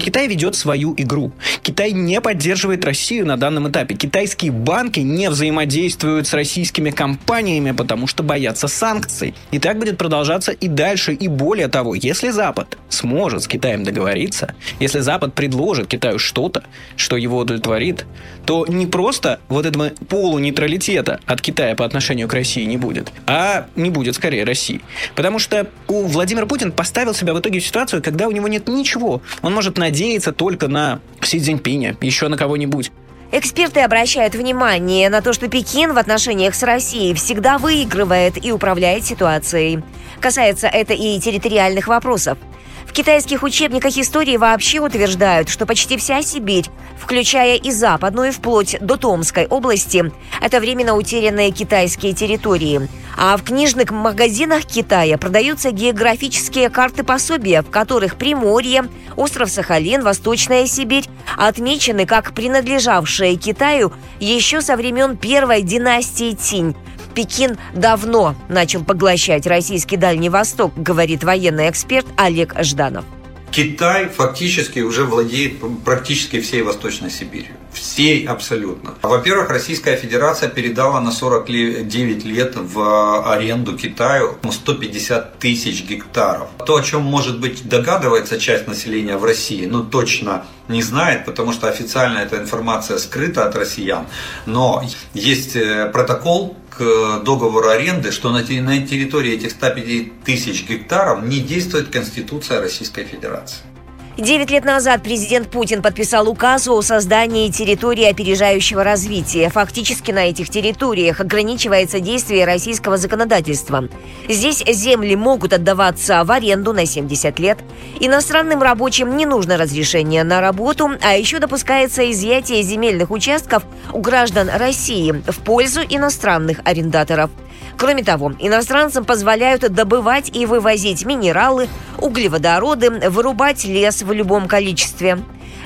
Китай ведет свою игру. Китай не поддерживает Россию на данном этапе. Китайские банки не взаимодействуют с российскими компаниями, потому что боятся санкций. И так будет продолжаться и дальше. И более того, если Запад сможет с Китаем договориться, если Запад предложит Китаю что-то, что его удовлетворит, то не просто вот этого полунейтралитета от Китая по отношению к России не будет, а не будет скорее России. Потому что у Владимир Путин поставил себя в итоге в ситуацию, когда у него нет ничего. Он может надеяться только на Си Цзиньпиня, еще на кого-нибудь. Эксперты обращают внимание на то, что Пекин в отношениях с Россией всегда выигрывает и управляет ситуацией. Касается это и территориальных вопросов. В китайских учебниках истории вообще утверждают, что почти вся Сибирь, включая и западную, вплоть до Томской области, это временно утерянные китайские территории. А в книжных магазинах Китая продаются географические карты пособия, в которых Приморье, остров Сахалин, Восточная Сибирь отмечены как принадлежавшие Китаю еще со времен первой династии Цинь. Пекин давно начал поглощать российский Дальний Восток, говорит военный эксперт Олег Жданов. Китай фактически уже владеет практически всей Восточной Сибирью. Всей абсолютно. Во-первых, Российская Федерация передала на 49 лет в аренду Китаю 150 тысяч гектаров. То, о чем, может быть, догадывается часть населения в России, но точно не знает, потому что официально эта информация скрыта от россиян. Но есть э, протокол к договору аренды, что на территории этих 150 тысяч гектаров не действует Конституция Российской Федерации. Девять лет назад президент Путин подписал указ о создании территории опережающего развития. Фактически на этих территориях ограничивается действие российского законодательства. Здесь земли могут отдаваться в аренду на 70 лет. Иностранным рабочим не нужно разрешение на работу, а еще допускается изъятие земельных участков у граждан России в пользу иностранных арендаторов. Кроме того, иностранцам позволяют добывать и вывозить минералы, углеводороды, вырубать лес в любом количестве.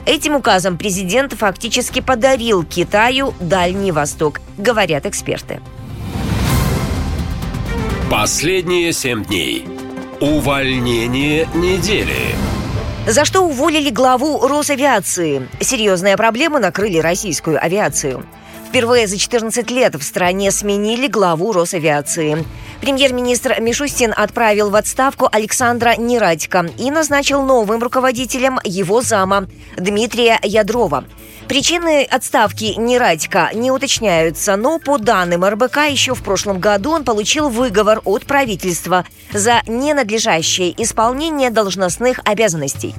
Этим указом президент фактически подарил Китаю Дальний Восток, говорят эксперты. Последние семь дней. Увольнение недели. За что уволили главу Росавиации? Серьезные проблемы накрыли российскую авиацию. Впервые за 14 лет в стране сменили главу Росавиации. Премьер-министр Мишустин отправил в отставку Александра Нерадько и назначил новым руководителем его зама Дмитрия Ядрова. Причины отставки Нерадько не уточняются, но по данным РБК еще в прошлом году он получил выговор от правительства за ненадлежащее исполнение должностных обязанностей.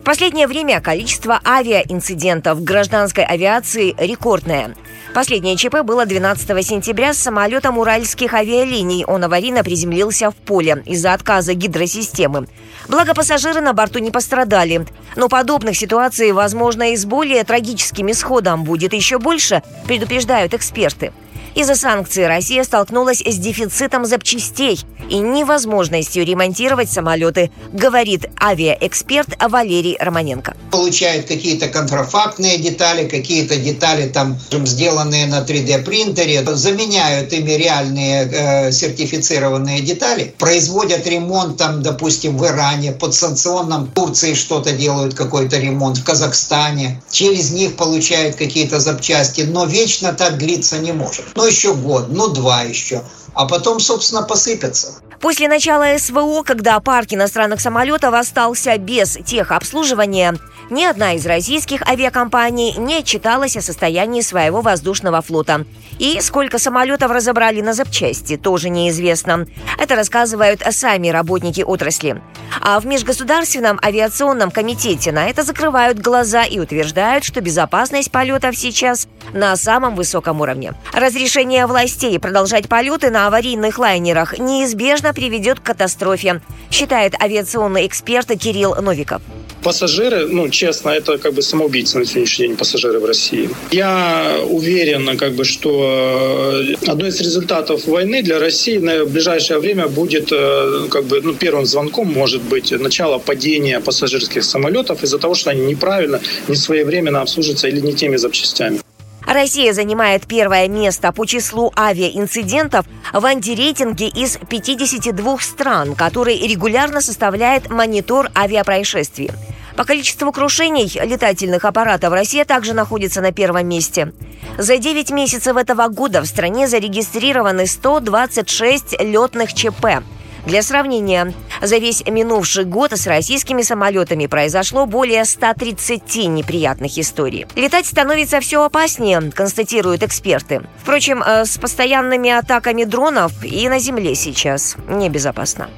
В последнее время количество авиаинцидентов в гражданской авиации рекордное. Последнее ЧП было 12 сентября с самолетом уральских авиалиний. Он аварийно приземлился в поле из-за отказа гидросистемы. Благо пассажиры на борту не пострадали. Но подобных ситуаций, возможно, и с более трагическим исходом будет еще больше, предупреждают эксперты. Из-за санкций Россия столкнулась с дефицитом запчастей и невозможностью ремонтировать самолеты, говорит авиаэксперт Валерий Романенко. Получают какие-то контрафактные детали, какие-то детали там сделанные на 3D принтере, заменяют ими реальные э, сертифицированные детали, производят ремонт там, допустим, в Иране, под санкционном Турции что-то делают, какой-то ремонт, в Казахстане, через них получают какие-то запчасти, но вечно так длиться не может ну еще год, ну два еще, а потом, собственно, посыпется. После начала СВО, когда парк иностранных самолетов остался без техобслуживания, ни одна из российских авиакомпаний не отчиталась о состоянии своего воздушного флота. И сколько самолетов разобрали на запчасти, тоже неизвестно. Это рассказывают сами работники отрасли. А в Межгосударственном авиационном комитете на это закрывают глаза и утверждают, что безопасность полетов сейчас на самом высоком уровне. Разрешение властей продолжать полеты на аварийных лайнерах неизбежно приведет к катастрофе, считает авиационный эксперт Кирилл Новиков. Пассажиры, ну, честно, это как бы самоубийцы на сегодняшний день пассажиры в России. Я уверен, как бы, что э, одно из результатов войны для России на ближайшее время будет, э, как бы, ну, первым звонком может быть начало падения пассажирских самолетов из-за того, что они неправильно, не своевременно обслуживаются или не теми запчастями. Россия занимает первое место по числу авиаинцидентов в антирейтинге из 52 стран, который регулярно составляет монитор авиапроисшествий. По количеству крушений летательных аппаратов Россия также находится на первом месте. За 9 месяцев этого года в стране зарегистрированы 126 летных ЧП. Для сравнения, за весь минувший год с российскими самолетами произошло более 130 неприятных историй. Летать становится все опаснее, констатируют эксперты. Впрочем, э, с постоянными атаками дронов и на земле сейчас небезопасно.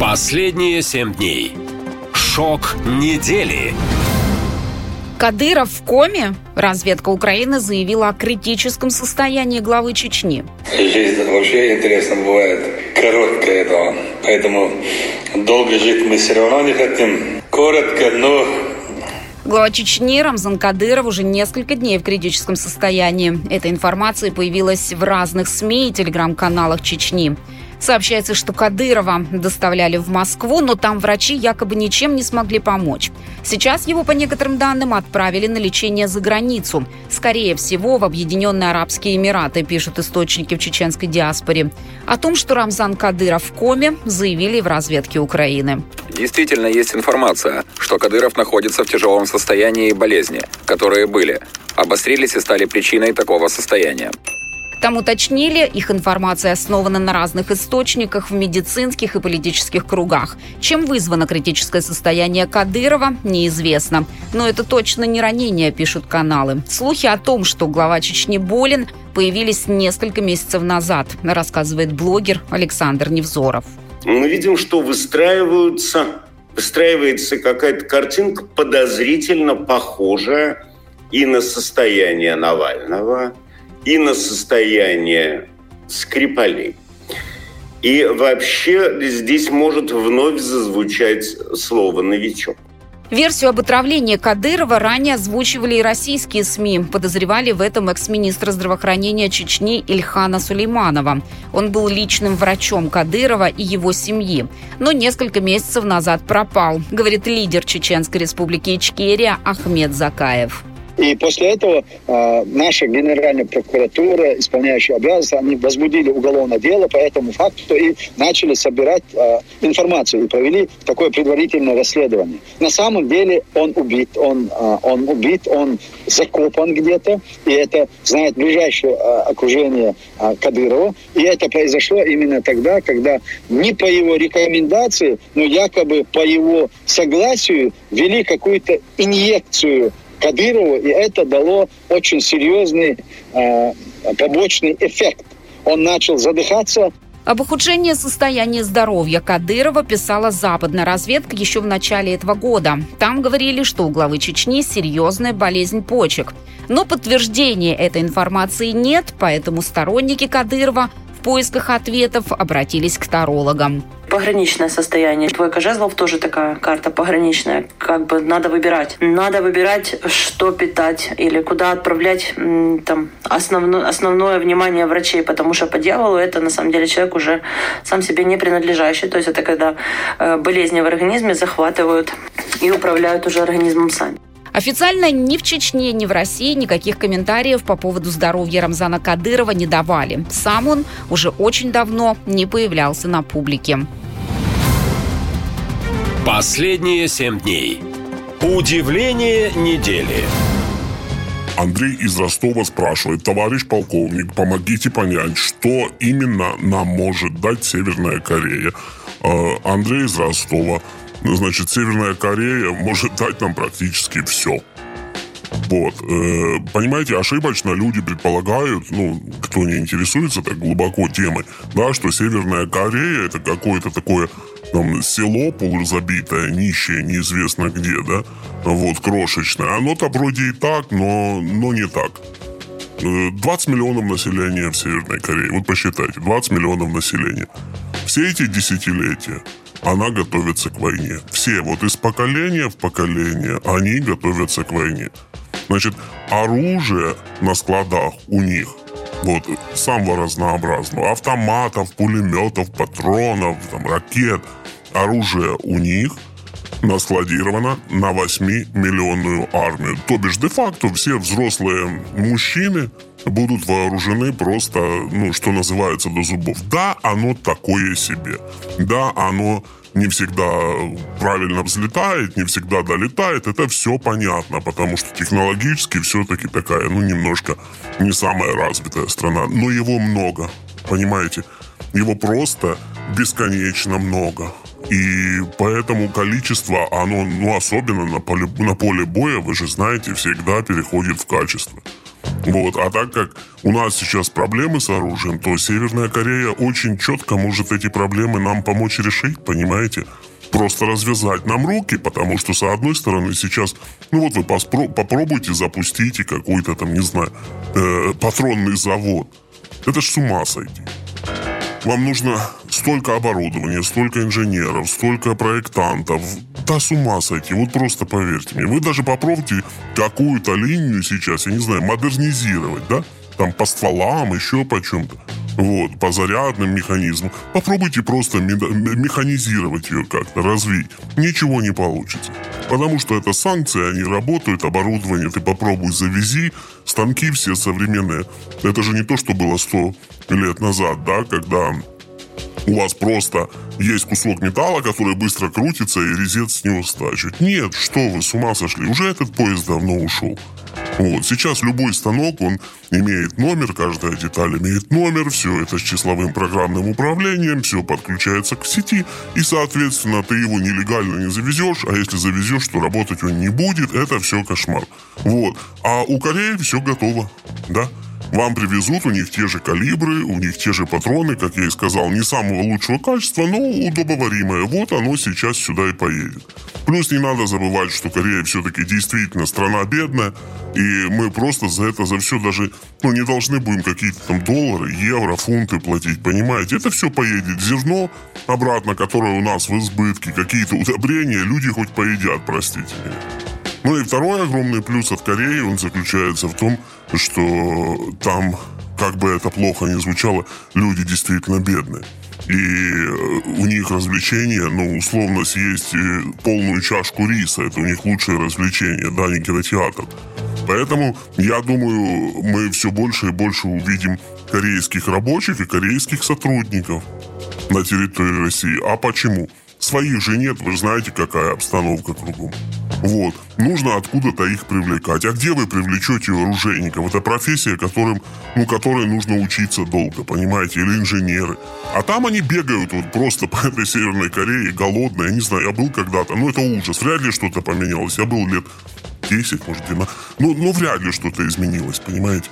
Последние семь дней. Шок недели. Кадыров в коме? Разведка Украины заявила о критическом состоянии главы Чечни. Жизнь вообще интересно бывает. Короткая это. Поэтому долго жить мы все равно не хотим. Коротко, но Глава Чечни Рамзан Кадыров уже несколько дней в критическом состоянии. Эта информация появилась в разных СМИ и телеграм-каналах Чечни. Сообщается, что Кадырова доставляли в Москву, но там врачи якобы ничем не смогли помочь. Сейчас его, по некоторым данным, отправили на лечение за границу. Скорее всего, в Объединенные Арабские Эмираты, пишут источники в чеченской диаспоре. О том, что Рамзан Кадыров в коме, заявили в разведке Украины. Действительно есть информация, что Кадыров находится в тяжелом состоянии болезни, которые были, обострились и стали причиной такого состояния. Там уточнили, их информация основана на разных источниках в медицинских и политических кругах. Чем вызвано критическое состояние Кадырова, неизвестно. Но это точно не ранение, пишут каналы. Слухи о том, что глава Чечни болен, появились несколько месяцев назад, рассказывает блогер Александр Невзоров. Мы видим, что выстраиваются, выстраивается какая-то картинка подозрительно похожая и на состояние Навального, и на состояние Скрипалей. И вообще здесь может вновь зазвучать слово «новичок». Версию об отравлении Кадырова ранее озвучивали и российские СМИ. Подозревали в этом экс-министра здравоохранения Чечни Ильхана Сулейманова. Он был личным врачом Кадырова и его семьи, но несколько месяцев назад пропал, говорит лидер Чеченской республики Ичкерия Ахмед Закаев. И после этого э, наша генеральная прокуратура, исполняющая обязанности, они возбудили уголовное дело по этому факту и начали собирать э, информацию и провели такое предварительное расследование. На самом деле он убит, он, э, он убит, он закопан где-то, и это знает ближайшее э, окружение э, Кадырова. И это произошло именно тогда, когда не по его рекомендации, но якобы по его согласию ввели какую-то инъекцию Кадырову, и это дало очень серьезный э, побочный эффект. Он начал задыхаться, об ухудшении состояния здоровья Кадырова писала западная разведка еще в начале этого года. Там говорили, что у главы Чечни серьезная болезнь почек. Но подтверждения этой информации нет, поэтому сторонники Кадырова поисках ответов обратились к тарологам. Пограничное состояние. Двойка жезлов тоже такая карта пограничная. Как бы надо выбирать. Надо выбирать, что питать или куда отправлять там, основное, основное внимание врачей, потому что по дьяволу это на самом деле человек уже сам себе не принадлежащий. То есть это когда э, болезни в организме захватывают и управляют уже организмом сами. Официально ни в Чечне, ни в России никаких комментариев по поводу здоровья Рамзана Кадырова не давали. Сам он уже очень давно не появлялся на публике. Последние семь дней. Удивление недели. Андрей из Ростова спрашивает, товарищ полковник, помогите понять, что именно нам может дать Северная Корея. Э, Андрей из Ростова, значит, Северная Корея может дать нам практически все. Вот. Э, понимаете, ошибочно люди предполагают, ну, кто не интересуется так глубоко темой, да, что Северная Корея это какое-то такое там село полузабитое, нищее, неизвестно где, да, вот, крошечное. Оно-то вроде и так, но, но не так. 20 э, миллионов населения в Северной Корее. Вот посчитайте, 20 миллионов населения. Все эти десятилетия она готовится к войне. Все, вот из поколения в поколение, они готовятся к войне. Значит, оружие на складах у них вот, самого разнообразного. Автоматов, пулеметов, патронов, там, ракет. Оружие у них наскладировано на 8-миллионную армию. То бишь, де-факто все взрослые мужчины будут вооружены просто, ну, что называется, до зубов. Да, оно такое себе. Да, оно не всегда правильно взлетает, не всегда долетает. Это все понятно, потому что технологически все-таки такая, ну, немножко не самая развитая страна. Но его много, понимаете? Его просто бесконечно много. И поэтому количество, оно, ну, особенно на поле, на поле боя, вы же знаете, всегда переходит в качество. Вот. А так как у нас сейчас проблемы с оружием, то Северная Корея очень четко может эти проблемы нам помочь решить, понимаете? Просто развязать нам руки, потому что, с одной стороны, сейчас, ну вот вы поспро- попробуйте запустите какой-то там, не знаю, э, патронный завод. Это ж с ума сойти. Вам нужно столько оборудования, столько инженеров, столько проектантов. Да с ума сойти, вот просто поверьте мне. Вы даже попробуйте какую-то линию сейчас, я не знаю, модернизировать, да? Там по стволам, еще по чем-то. Вот, по зарядным механизмам. Попробуйте просто механизировать ее как-то, развить. Ничего не получится. Потому что это санкции, они работают, оборудование ты попробуй завези, станки все современные. Это же не то, что было 100 лет назад, да, когда у вас просто есть кусок металла, который быстро крутится, и резец с него стачивает. Нет, что вы, с ума сошли, уже этот поезд давно ушел. Вот. Сейчас любой станок, он имеет номер, каждая деталь имеет номер, все это с числовым программным управлением, все подключается к сети, и, соответственно, ты его нелегально не завезешь, а если завезешь, то работать он не будет, это все кошмар. Вот. А у Кореи все готово, да? Вам привезут, у них те же калибры, у них те же патроны, как я и сказал, не самого лучшего качества, но удобоваримое. Вот оно сейчас сюда и поедет. Плюс не надо забывать, что Корея все-таки действительно страна бедная, и мы просто за это, за все даже, ну, не должны будем какие-то там доллары, евро, фунты платить, понимаете? Это все поедет. Зерно обратно, которое у нас в избытке, какие-то удобрения, люди хоть поедят, простите меня. Ну и второй огромный плюс от Кореи, он заключается в том, что там, как бы это плохо ни звучало, люди действительно бедные. И э, у них развлечения, ну, условно, съесть э, полную чашку риса, это у них лучшее развлечение, да, не кинотеатр. Поэтому, я думаю, мы все больше и больше увидим корейских рабочих и корейских сотрудников на территории России. А почему? Своих же нет, вы знаете, какая обстановка кругом. Вот. Нужно откуда-то их привлекать. А где вы привлечете оружейников? Это профессия, которым, ну, которой нужно учиться долго, понимаете? Или инженеры. А там они бегают вот просто (laughs) по этой Северной Корее, голодные. Не знаю, я был когда-то. Ну, это ужас. Вряд ли что-то поменялось. Я был лет 10, может, 12. Ну, ну, вряд ли что-то изменилось, понимаете?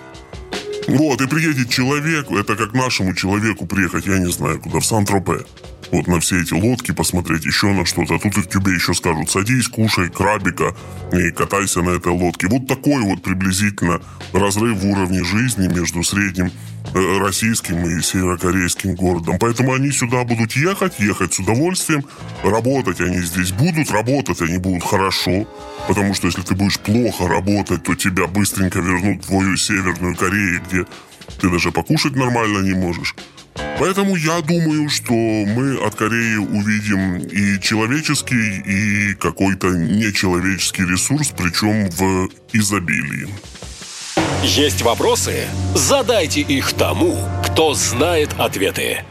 Вот, и приедет человек, это как нашему человеку приехать, я не знаю, куда, в Сан-Тропе вот на все эти лодки посмотреть, еще на что-то. А тут и тебе еще скажут, садись, кушай крабика и катайся на этой лодке. Вот такой вот приблизительно разрыв в уровне жизни между средним э, российским и северокорейским городом. Поэтому они сюда будут ехать, ехать с удовольствием. Работать они здесь будут, работать они будут хорошо. Потому что если ты будешь плохо работать, то тебя быстренько вернут в твою Северную Корею, где ты даже покушать нормально не можешь. Поэтому я думаю, что мы от Кореи увидим и человеческий, и какой-то нечеловеческий ресурс, причем в изобилии. Есть вопросы? Задайте их тому, кто знает ответы.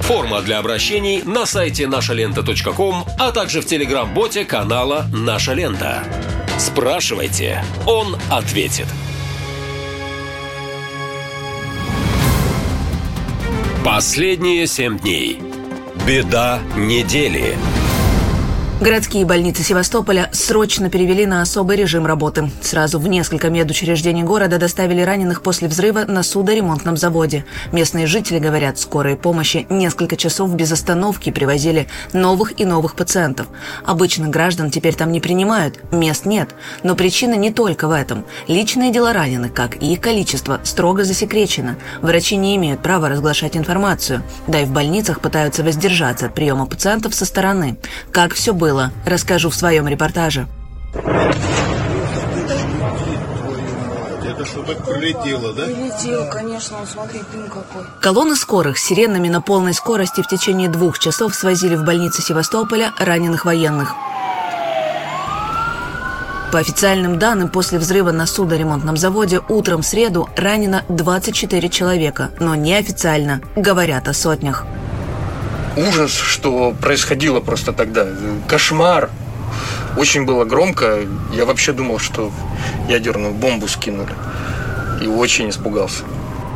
Форма для обращений на сайте нашалента.ком, а также в телеграм-боте канала «Наша лента». Спрашивайте, он ответит. Последние семь дней. Беда недели. Городские больницы Севастополя срочно перевели на особый режим работы. Сразу в несколько медучреждений города доставили раненых после взрыва на судоремонтном заводе. Местные жители говорят, скорые помощи несколько часов без остановки привозили новых и новых пациентов. Обычных граждан теперь там не принимают, мест нет. Но причина не только в этом. Личные дела раненых, как и их количество, строго засекречено. Врачи не имеют права разглашать информацию. Да и в больницах пытаются воздержаться от приема пациентов со стороны. Как все было было, расскажу в своем репортаже. Это что, так прилетело, да? Прилетело, конечно, смотри, дым какой. Колонны скорых с сиренами на полной скорости в течение двух часов свозили в больницу Севастополя раненых военных. По официальным данным, после взрыва на судоремонтном заводе утром в среду ранено 24 человека, но неофициально говорят о сотнях ужас, что происходило просто тогда. Кошмар. Очень было громко. Я вообще думал, что ядерную бомбу скинули. И очень испугался.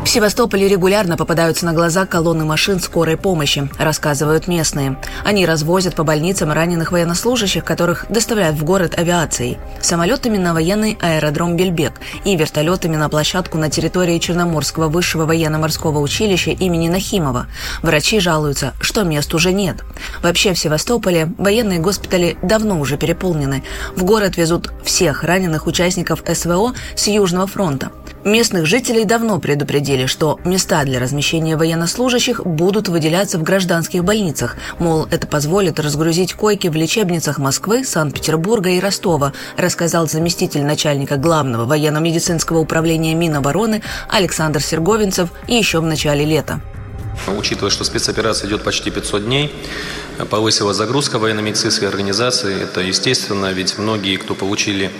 В Севастополе регулярно попадаются на глаза колонны машин скорой помощи, рассказывают местные. Они развозят по больницам раненых военнослужащих, которых доставляют в город авиацией, самолетами на военный аэродром Бельбек и вертолетами на площадку на территории Черноморского высшего военно-морского училища имени Нахимова. Врачи жалуются, что мест уже нет. Вообще в Севастополе военные госпитали давно уже переполнены. В город везут всех раненых участников СВО с Южного фронта. Местных жителей давно предупредили, что места для размещения военнослужащих будут выделяться в гражданских больницах. Мол, это позволит разгрузить койки в лечебницах Москвы, Санкт-Петербурга и Ростова, рассказал заместитель начальника главного военно-медицинского управления Минобороны Александр Серговинцев еще в начале лета. Учитывая, что спецоперация идет почти 500 дней, повысила загрузка военно-медицинской организации. Это естественно, ведь многие, кто получили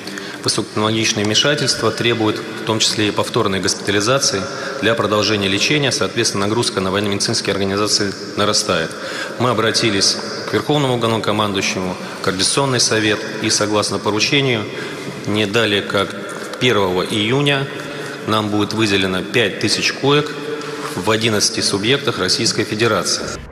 высокотехнологичные вмешательства требуют в том числе и повторной госпитализации для продолжения лечения. Соответственно, нагрузка на военно-медицинские организации нарастает. Мы обратились к Верховному главнокомандующему, Координационный совет и согласно поручению не далее как 1 июня нам будет выделено 5000 коек в 11 субъектах Российской Федерации.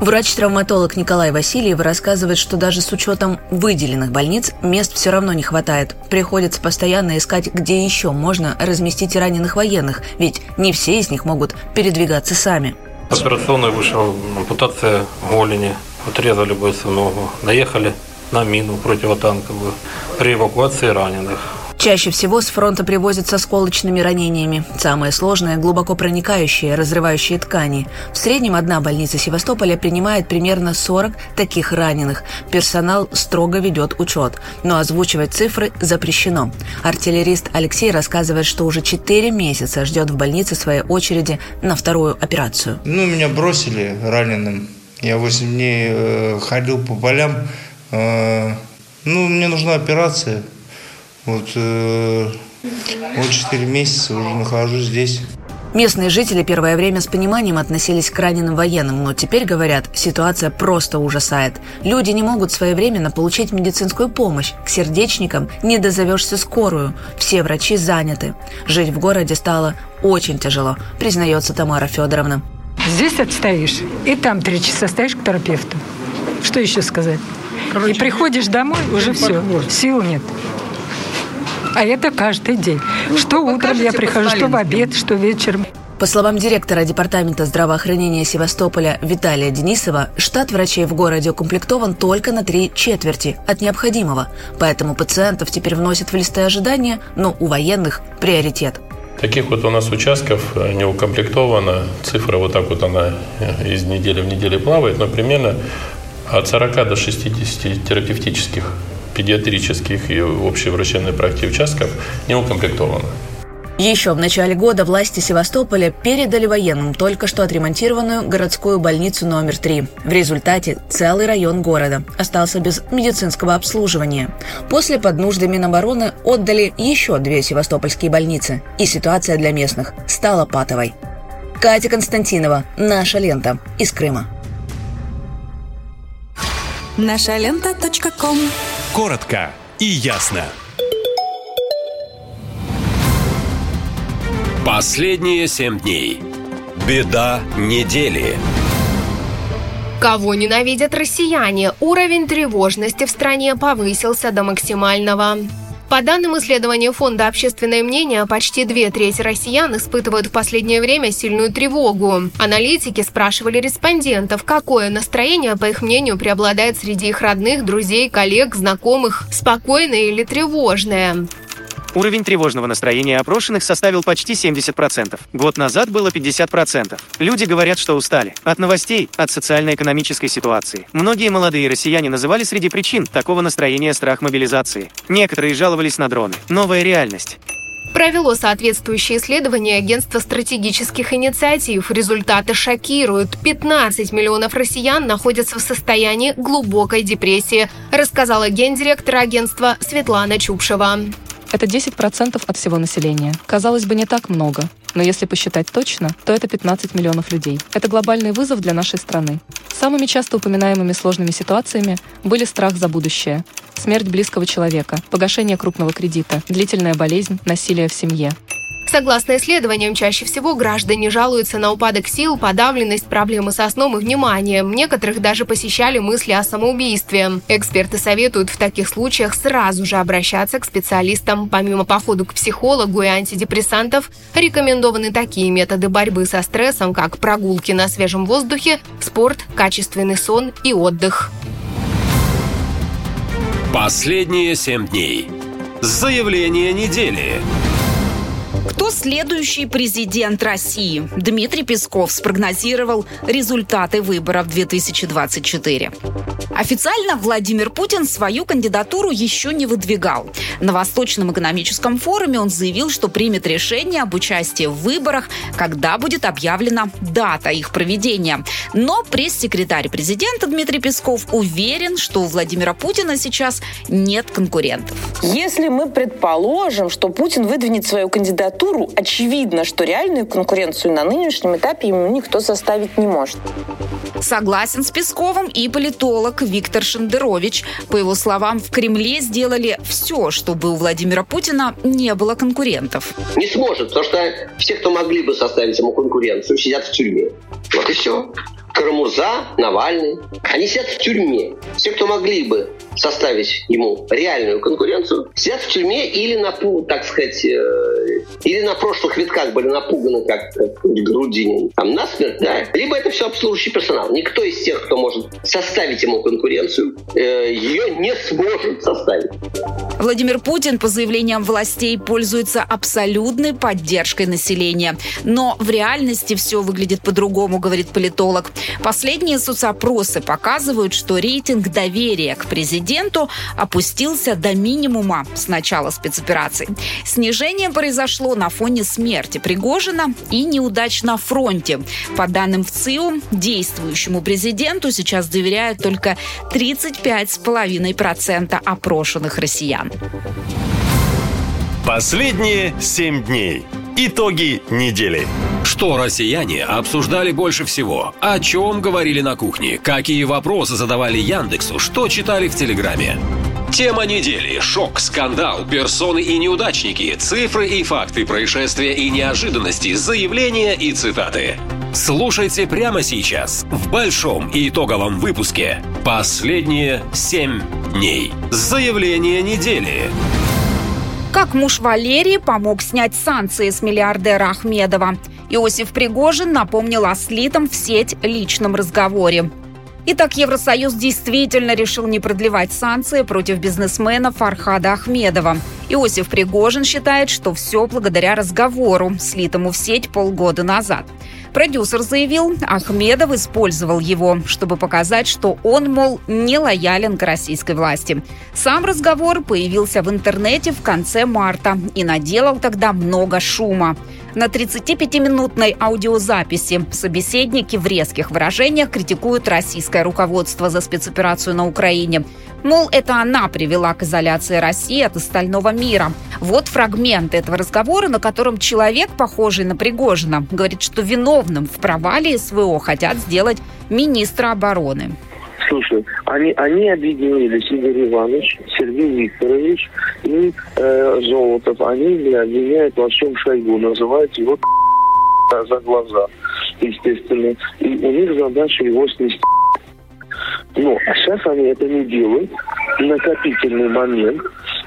Врач-травматолог Николай Васильев рассказывает, что даже с учетом выделенных больниц мест все равно не хватает. Приходится постоянно искать, где еще можно разместить раненых военных, ведь не все из них могут передвигаться сами. Операционная вышла ампутация голени, отрезали бойцу ногу, наехали на мину противотанковую при эвакуации раненых. Чаще всего с фронта привозят со сколочными ранениями. Самое сложное – глубоко проникающие, разрывающие ткани. В среднем одна больница Севастополя принимает примерно 40 таких раненых. Персонал строго ведет учет, но озвучивать цифры запрещено. Артиллерист Алексей рассказывает, что уже 4 месяца ждет в больнице своей очереди на вторую операцию. Ну, меня бросили раненым. Я 8 дней э, ходил по полям. Э, ну, мне нужна операция. Вот, э, вот 4 месяца уже нахожусь здесь. Местные жители первое время с пониманием относились к раненым военным, но теперь, говорят, ситуация просто ужасает. Люди не могут своевременно получить медицинскую помощь. К сердечникам не дозовешься скорую. Все врачи заняты. Жить в городе стало очень тяжело, признается Тамара Федоровна. Здесь отстоишь, и там три часа стоишь к терапевту. Что еще сказать? Короче, и приходишь домой, уже все, сил нет. А это каждый день. Что утром я прихожу, что в обед, что вечером. По словам директора Департамента здравоохранения Севастополя Виталия Денисова, штат врачей в городе укомплектован только на три четверти от необходимого. Поэтому пациентов теперь вносят в листы ожидания, но у военных приоритет. Таких вот у нас участков э, не укомплектовано. Цифра вот так вот она э, из недели в неделю плавает, но примерно от 40 до 60 терапевтических педиатрических и общей врачебной практики участков не укомплектовано. Еще в начале года власти Севастополя передали военным только что отремонтированную городскую больницу номер 3. В результате целый район города остался без медицинского обслуживания. После под нужды Минобороны отдали еще две севастопольские больницы, и ситуация для местных стала патовой. Катя Константинова, «Наша лента» из Крыма. Наша лента. Коротко и ясно. Последние семь дней. Беда недели. Кого ненавидят россияне? Уровень тревожности в стране повысился до максимального. По данным исследования Фонда «Общественное мнение», почти две трети россиян испытывают в последнее время сильную тревогу. Аналитики спрашивали респондентов, какое настроение, по их мнению, преобладает среди их родных, друзей, коллег, знакомых – спокойное или тревожное. Уровень тревожного настроения опрошенных составил почти 70%. Год назад было 50%. Люди говорят, что устали. От новостей, от социально-экономической ситуации. Многие молодые россияне называли среди причин такого настроения страх мобилизации. Некоторые жаловались на дроны. Новая реальность. Провело соответствующее исследование Агентство стратегических инициатив. Результаты шокируют. 15 миллионов россиян находятся в состоянии глубокой депрессии, рассказала гендиректор агентства Светлана Чупшева. Это 10% от всего населения. Казалось бы, не так много. Но если посчитать точно, то это 15 миллионов людей. Это глобальный вызов для нашей страны. Самыми часто упоминаемыми сложными ситуациями были страх за будущее, смерть близкого человека, погашение крупного кредита, длительная болезнь, насилие в семье. Согласно исследованиям, чаще всего граждане жалуются на упадок сил, подавленность, проблемы со сном и вниманием. Некоторых даже посещали мысли о самоубийстве. Эксперты советуют в таких случаях сразу же обращаться к специалистам. Помимо похода к психологу и антидепрессантов, рекомендованы такие методы борьбы со стрессом, как прогулки на свежем воздухе, спорт, качественный сон и отдых. Последние семь дней. Заявление недели. Кто следующий президент России? Дмитрий Песков спрогнозировал результаты выборов 2024. Официально Владимир Путин свою кандидатуру еще не выдвигал. На Восточном экономическом форуме он заявил, что примет решение об участии в выборах, когда будет объявлена дата их проведения. Но пресс-секретарь президента Дмитрий Песков уверен, что у Владимира Путина сейчас нет конкурентов. Если мы предположим, что Путин выдвинет свою кандидатуру, очевидно, что реальную конкуренцию на нынешнем этапе ему никто составить не может. Согласен с Песковым и политолог Виктор Шендерович. По его словам, в Кремле сделали все, чтобы у Владимира Путина не было конкурентов. Не сможет, потому что все, кто могли бы составить ему конкуренцию, сидят в тюрьме. Вот и все. Карамурза, Навальный. Они сидят в тюрьме. Все, кто могли бы составить ему реальную конкуренцию, сидят в тюрьме или на, так сказать, э, или на прошлых витках были напуганы, как, как Грудинин, там насмерть, да, либо это все обслуживающий персонал. Никто из тех, кто может составить ему конкуренцию, э, ее не сможет составить. Владимир Путин, по заявлениям властей, пользуется абсолютной поддержкой населения. Но в реальности все выглядит по-другому, говорит политолог. Последние соцопросы показывают, что рейтинг доверия к президенту опустился до минимума с начала спецоперации. Снижение произошло на фоне смерти Пригожина и неудач на фронте. По данным ВЦИУ, действующему президенту сейчас доверяют только 35,5% опрошенных россиян. Последние семь дней. Итоги недели. Что россияне обсуждали больше всего? О чем говорили на кухне? Какие вопросы задавали Яндексу? Что читали в Телеграме? Тема недели. Шок, скандал, персоны и неудачники, цифры и факты происшествия и неожиданности, заявления и цитаты. Слушайте прямо сейчас в большом и итоговом выпуске «Последние семь дней». Заявление недели. Как муж Валерии помог снять санкции с миллиардера Ахмедова. Иосиф Пригожин напомнил о слитом в сеть личном разговоре. Итак, Евросоюз действительно решил не продлевать санкции против бизнесмена Фархада Ахмедова. Иосиф Пригожин считает, что все благодаря разговору, слитому в сеть полгода назад. Продюсер заявил, Ахмедов использовал его, чтобы показать, что он, мол, не лоялен к российской власти. Сам разговор появился в интернете в конце марта и наделал тогда много шума. На 35-минутной аудиозаписи собеседники в резких выражениях критикуют российское руководство за спецоперацию на Украине. Мол, это она привела к изоляции России от остального мира. Вот фрагмент этого разговора, на котором человек, похожий на Пригожина, говорит, что виновным в провале СВО хотят сделать министра обороны. Слушай, они, они объединились, Игорь Иванович, Сергей Викторович и э, Золотов. Они обвиняют во всем Шойгу, называют его (laughs) за глаза, естественно. И у них задача его снести. Ну, а сейчас они это не делают. Накопительный момент.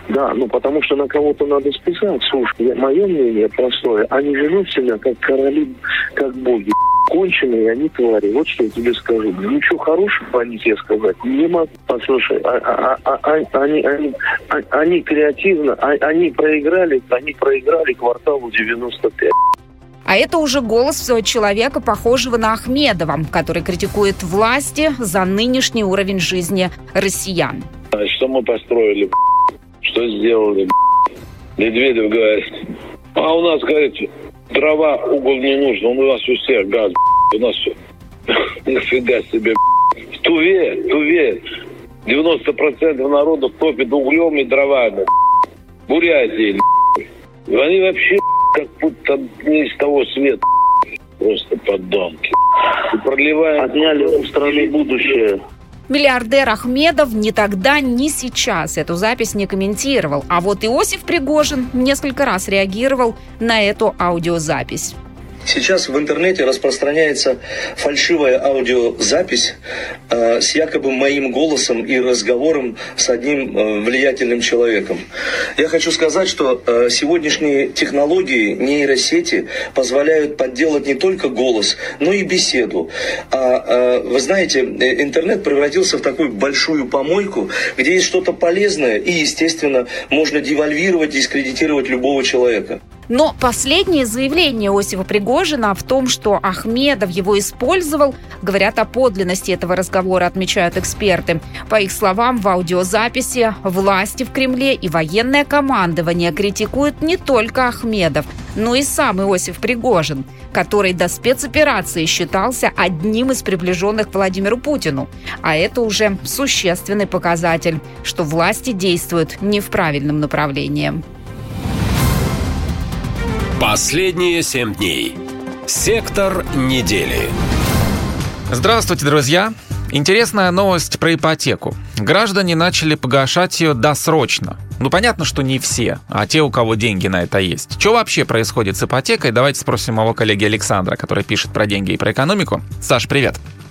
Да, ну потому что на кого-то надо списать. Слушай, мое мнение простое. Они ведут себя как короли, как боги. Конченые они твари. Вот что я тебе скажу. Ничего хорошего о них сказать не могу. Послушай, а, а, а, а, они, они, а, они креативно, а, они проиграли, они проиграли кварталу 95. А это уже голос человека, похожего на Ахмедова, который критикует власти за нынешний уровень жизни россиян. Что мы построили, что сделали, Медведев говорит, а у нас, говорит, дрова, угол не нужно, у нас у всех газ, у нас. (laughs) Нифига себе, в Туве, в Туве 90% народу топит углем и дровами. Бурятии, они вообще как будто не из того света. (laughs) Просто подонки. И проливаем... Отняли у страны будущее. Миллиардер Ахмедов ни тогда, ни сейчас эту запись не комментировал. А вот Иосиф Пригожин несколько раз реагировал на эту аудиозапись. Сейчас в интернете распространяется фальшивая аудиозапись э, с якобы моим голосом и разговором с одним э, влиятельным человеком. Я хочу сказать, что э, сегодняшние технологии нейросети позволяют подделать не только голос, но и беседу. А э, вы знаете, э, интернет превратился в такую большую помойку, где есть что-то полезное и, естественно, можно девальвировать, дискредитировать любого человека. Но последнее заявление Иосифа Пригожина в том, что Ахмедов его использовал, говорят о подлинности этого разговора, отмечают эксперты. По их словам, в аудиозаписи власти в Кремле и военное командование критикуют не только Ахмедов, но и сам Иосиф Пригожин, который до спецоперации считался одним из приближенных к Владимиру Путину. А это уже существенный показатель, что власти действуют не в правильном направлении. Последние семь дней. Сектор недели. Здравствуйте, друзья. Интересная новость про ипотеку. Граждане начали погашать ее досрочно. Ну, понятно, что не все, а те, у кого деньги на это есть. Что вообще происходит с ипотекой? Давайте спросим моего коллеги Александра, который пишет про деньги и про экономику. Саш, привет. Привет.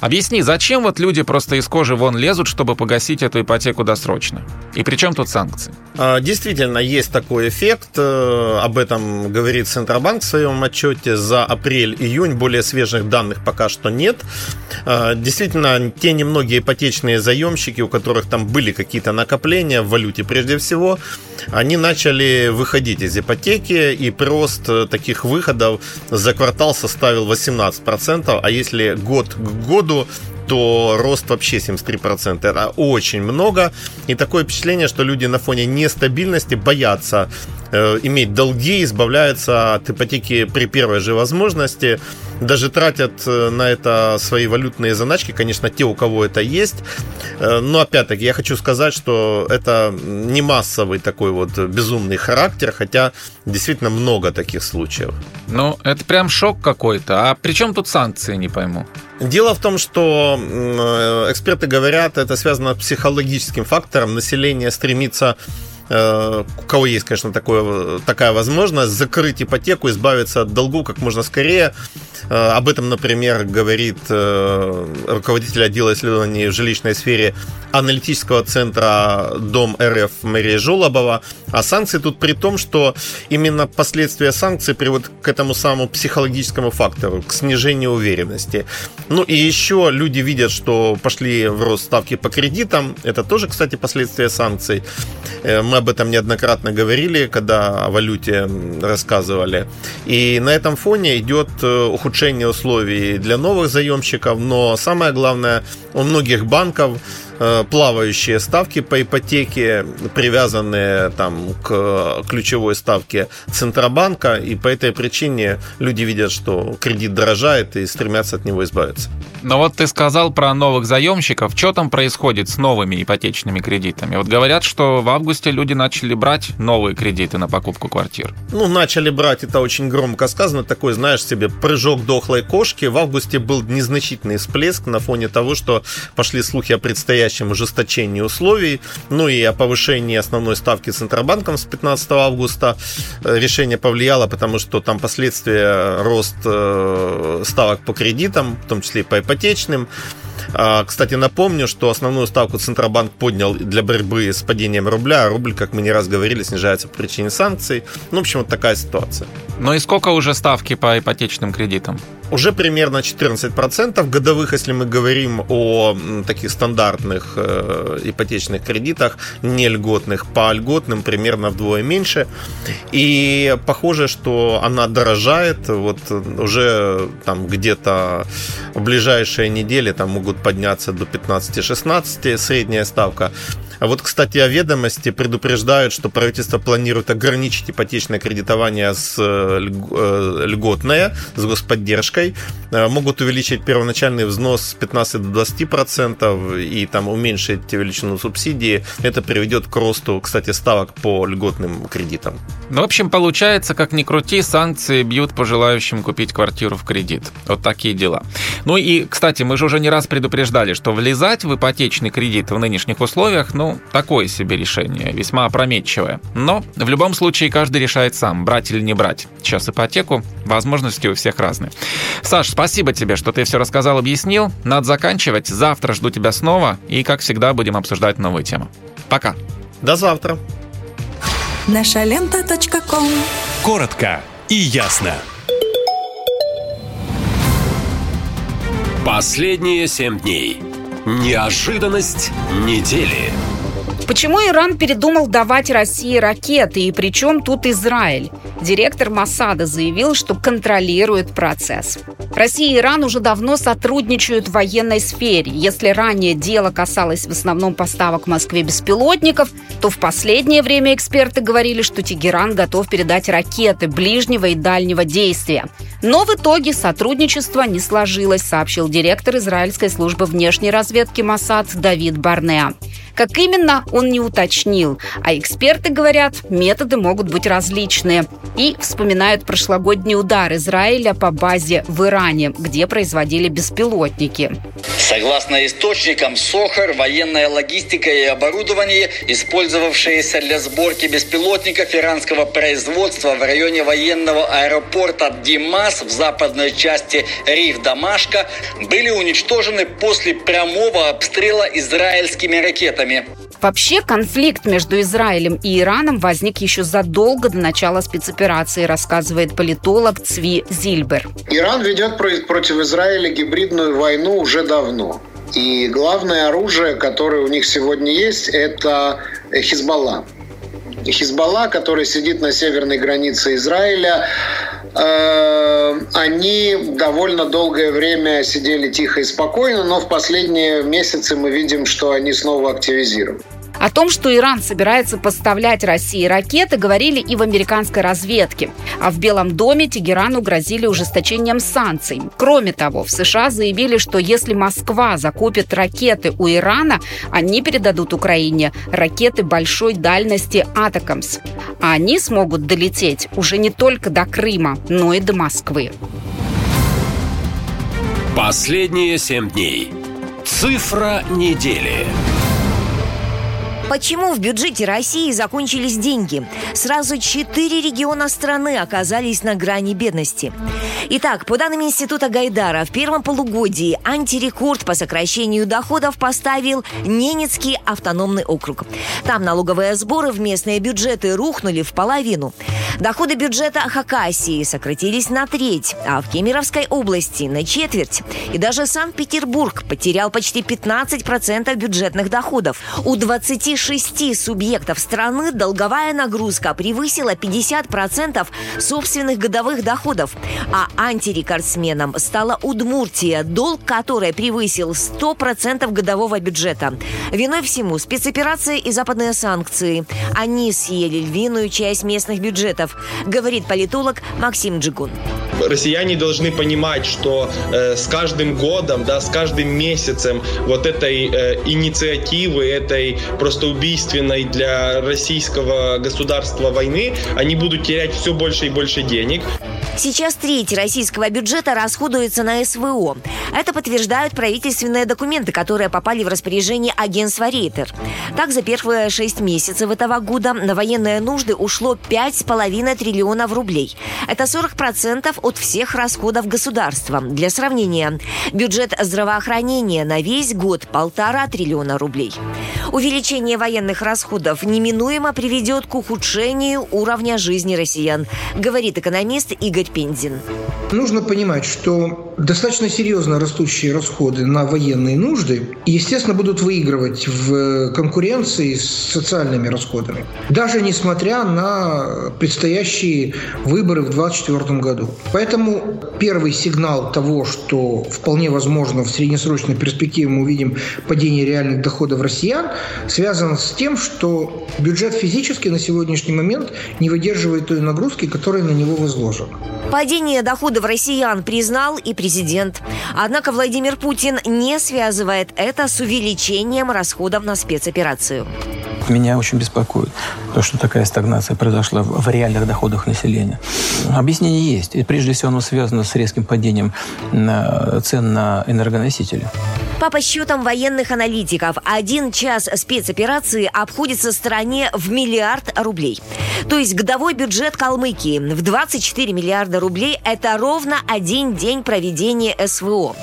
Объясни, зачем вот люди просто из кожи вон лезут, чтобы погасить эту ипотеку досрочно? И при чем тут санкции? А, действительно, есть такой эффект. Э, об этом говорит Центробанк в своем отчете. За апрель-июнь более свежих данных пока что нет. А, действительно, те немногие ипотечные заемщики, у которых там были какие-то накопления в валюте прежде всего, они начали выходить из ипотеки, и прирост таких выходов за квартал составил 18%, а если год к году, то рост вообще 73%. Это очень много. И такое впечатление, что люди на фоне нестабильности боятся э, иметь долги, избавляются от ипотеки при первой же возможности, даже тратят э, на это свои валютные заначки, конечно, те, у кого это есть. Э, но опять-таки я хочу сказать, что это не массовый такой вот безумный характер, хотя действительно много таких случаев. Ну, это прям шок какой-то. А при чем тут санкции, не пойму? Дело в том, что э, эксперты говорят, это связано с психологическим фактором. Население стремится у кого есть, конечно, такое, такая возможность, закрыть ипотеку, избавиться от долгу как можно скорее. Э, об этом, например, говорит э, руководитель отдела исследований в жилищной сфере аналитического центра Дом РФ Мария Жолобова. А санкции тут при том, что именно последствия санкций приводят к этому самому психологическому фактору, к снижению уверенности. Ну и еще люди видят, что пошли в рост ставки по кредитам. Это тоже, кстати, последствия санкций. Мы об этом неоднократно говорили, когда о валюте рассказывали. И на этом фоне идет э, ухудшение условий для новых заемщиков, но самое главное, у многих банков плавающие ставки по ипотеке, привязанные там к ключевой ставке Центробанка, и по этой причине люди видят, что кредит дорожает и стремятся от него избавиться. Но вот ты сказал про новых заемщиков. Что там происходит с новыми ипотечными кредитами? Вот говорят, что в августе люди начали брать новые кредиты на покупку квартир. Ну, начали брать, это очень громко сказано. Такой, знаешь себе, прыжок дохлой кошки. В августе был незначительный всплеск на фоне того, что пошли слухи о предстоящем предстоящем ужесточении условий, ну и о повышении основной ставки Центробанком с 15 августа. Э, решение повлияло, потому что там последствия рост э, ставок по кредитам, в том числе и по ипотечным. А, кстати, напомню, что основную ставку Центробанк поднял для борьбы с падением рубля, а рубль, как мы не раз говорили, снижается по причине санкций. Ну, в общем, вот такая ситуация. Ну и сколько уже ставки по ипотечным кредитам? Уже примерно 14% годовых, если мы говорим о таких стандартных э, ипотечных кредитах, не льготных, по льготным примерно вдвое меньше. И похоже, что она дорожает. Вот уже там где-то в ближайшие недели там могут подняться до 15-16 средняя ставка. А вот, кстати, о ведомости предупреждают, что правительство планирует ограничить ипотечное кредитование с э, э, льготное, с господдержкой. Э, могут увеличить первоначальный взнос с 15 до 20 процентов и там уменьшить величину субсидии. Это приведет к росту, кстати, ставок по льготным кредитам. Ну, в общем, получается, как ни крути, санкции бьют по желающим купить квартиру в кредит. Вот такие дела. Ну и, кстати, мы же уже не раз предупреждали, что влезать в ипотечный кредит в нынешних условиях, ну, такое себе решение, весьма опрометчивое. Но в любом случае каждый решает сам, брать или не брать. Сейчас ипотеку, возможности у всех разные. Саш, спасибо тебе, что ты все рассказал, объяснил. Надо заканчивать. Завтра жду тебя снова. И, как всегда, будем обсуждать новую тему. Пока. До завтра. Наша лента. Коротко и ясно. Последние семь дней. Неожиданность недели. Почему Иран передумал давать России ракеты и причем тут Израиль? Директор Масада заявил, что контролирует процесс. Россия и Иран уже давно сотрудничают в военной сфере. Если ранее дело касалось в основном поставок Москве беспилотников, то в последнее время эксперты говорили, что Тегеран готов передать ракеты ближнего и дальнего действия. Но в итоге сотрудничество не сложилось, сообщил директор израильской службы внешней разведки Масад Давид Барнеа. Как именно, он не уточнил. А эксперты говорят, методы могут быть различные. И вспоминают прошлогодний удар Израиля по базе в Иране, где производили беспилотники. Согласно источникам, Сохар, военная логистика и оборудование, использовавшиеся для сборки беспилотников иранского производства в районе военного аэропорта Димас в западной части Риф Дамашка, были уничтожены после прямого обстрела израильскими ракетами. Вообще, конфликт между Израилем и Ираном возник еще задолго до начала спецоперации, рассказывает политолог Цви Зильбер. Иран ведет против Израиля гибридную войну уже давно. И главное оружие, которое у них сегодня есть, это Хизбалла. Хизбалла, который сидит на северной границе Израиля, они довольно долгое время сидели тихо и спокойно, но в последние месяцы мы видим, что они снова активизированы. О том, что Иран собирается поставлять России ракеты, говорили и в американской разведке. А в Белом доме Тегерану грозили ужесточением санкций. Кроме того, в США заявили, что если Москва закупит ракеты у Ирана, они передадут Украине ракеты большой дальности «Атакамс». А они смогут долететь уже не только до Крыма, но и до Москвы. Последние семь дней. Цифра недели. Почему в бюджете России закончились деньги? Сразу четыре региона страны оказались на грани бедности. Итак, по данным Института Гайдара, в первом полугодии антирекорд по сокращению доходов поставил Ненецкий автономный округ. Там налоговые сборы в местные бюджеты рухнули в половину. Доходы бюджета Хакасии сократились на треть, а в Кемеровской области на четверть. И даже Санкт-Петербург потерял почти 15% бюджетных доходов. У 26 субъектов страны долговая нагрузка превысила 50% собственных годовых доходов, а антирекордсменом стала Удмуртия, долг которой превысил 100% годового бюджета. Виной всему спецоперация и западные санкции. Они съели львиную часть местных бюджетов, говорит политолог Максим Джигун россияне должны понимать, что э, с каждым годом, да, с каждым месяцем вот этой э, инициативы, этой просто убийственной для российского государства войны, они будут терять все больше и больше денег. Сейчас треть российского бюджета расходуется на СВО. Это подтверждают правительственные документы, которые попали в распоряжение агентства Рейтер. Так, за первые шесть месяцев этого года на военные нужды ушло 5,5 триллионов рублей. Это 40% от всех расходов государства. Для сравнения, бюджет здравоохранения на весь год полтора триллиона рублей. Увеличение военных расходов неминуемо приведет к ухудшению уровня жизни россиян, говорит экономист Игорь Пензин. Нужно понимать, что достаточно серьезно растущие расходы на военные нужды, естественно, будут выигрывать в конкуренции с социальными расходами. Даже несмотря на предстоящие выборы в 2024 году. Поэтому первый сигнал того, что вполне возможно в среднесрочной перспективе мы увидим падение реальных доходов россиян, связан с тем, что бюджет физически на сегодняшний момент не выдерживает той нагрузки, которая на него возложена. Падение доходов россиян признал и президент. Однако Владимир Путин не связывает это с увеличением расходов на спецоперацию. Меня очень беспокоит то, что такая стагнация произошла в реальных доходах населения. Объяснение есть. И прежде всего оно связано с резким падением цен на энергоносители. По подсчетам военных аналитиков, один час спецоперации обходится стране в миллиард рублей. То есть годовой бюджет Калмыкии в 24 миллиарда рублей – это ровно один день проведения СВО.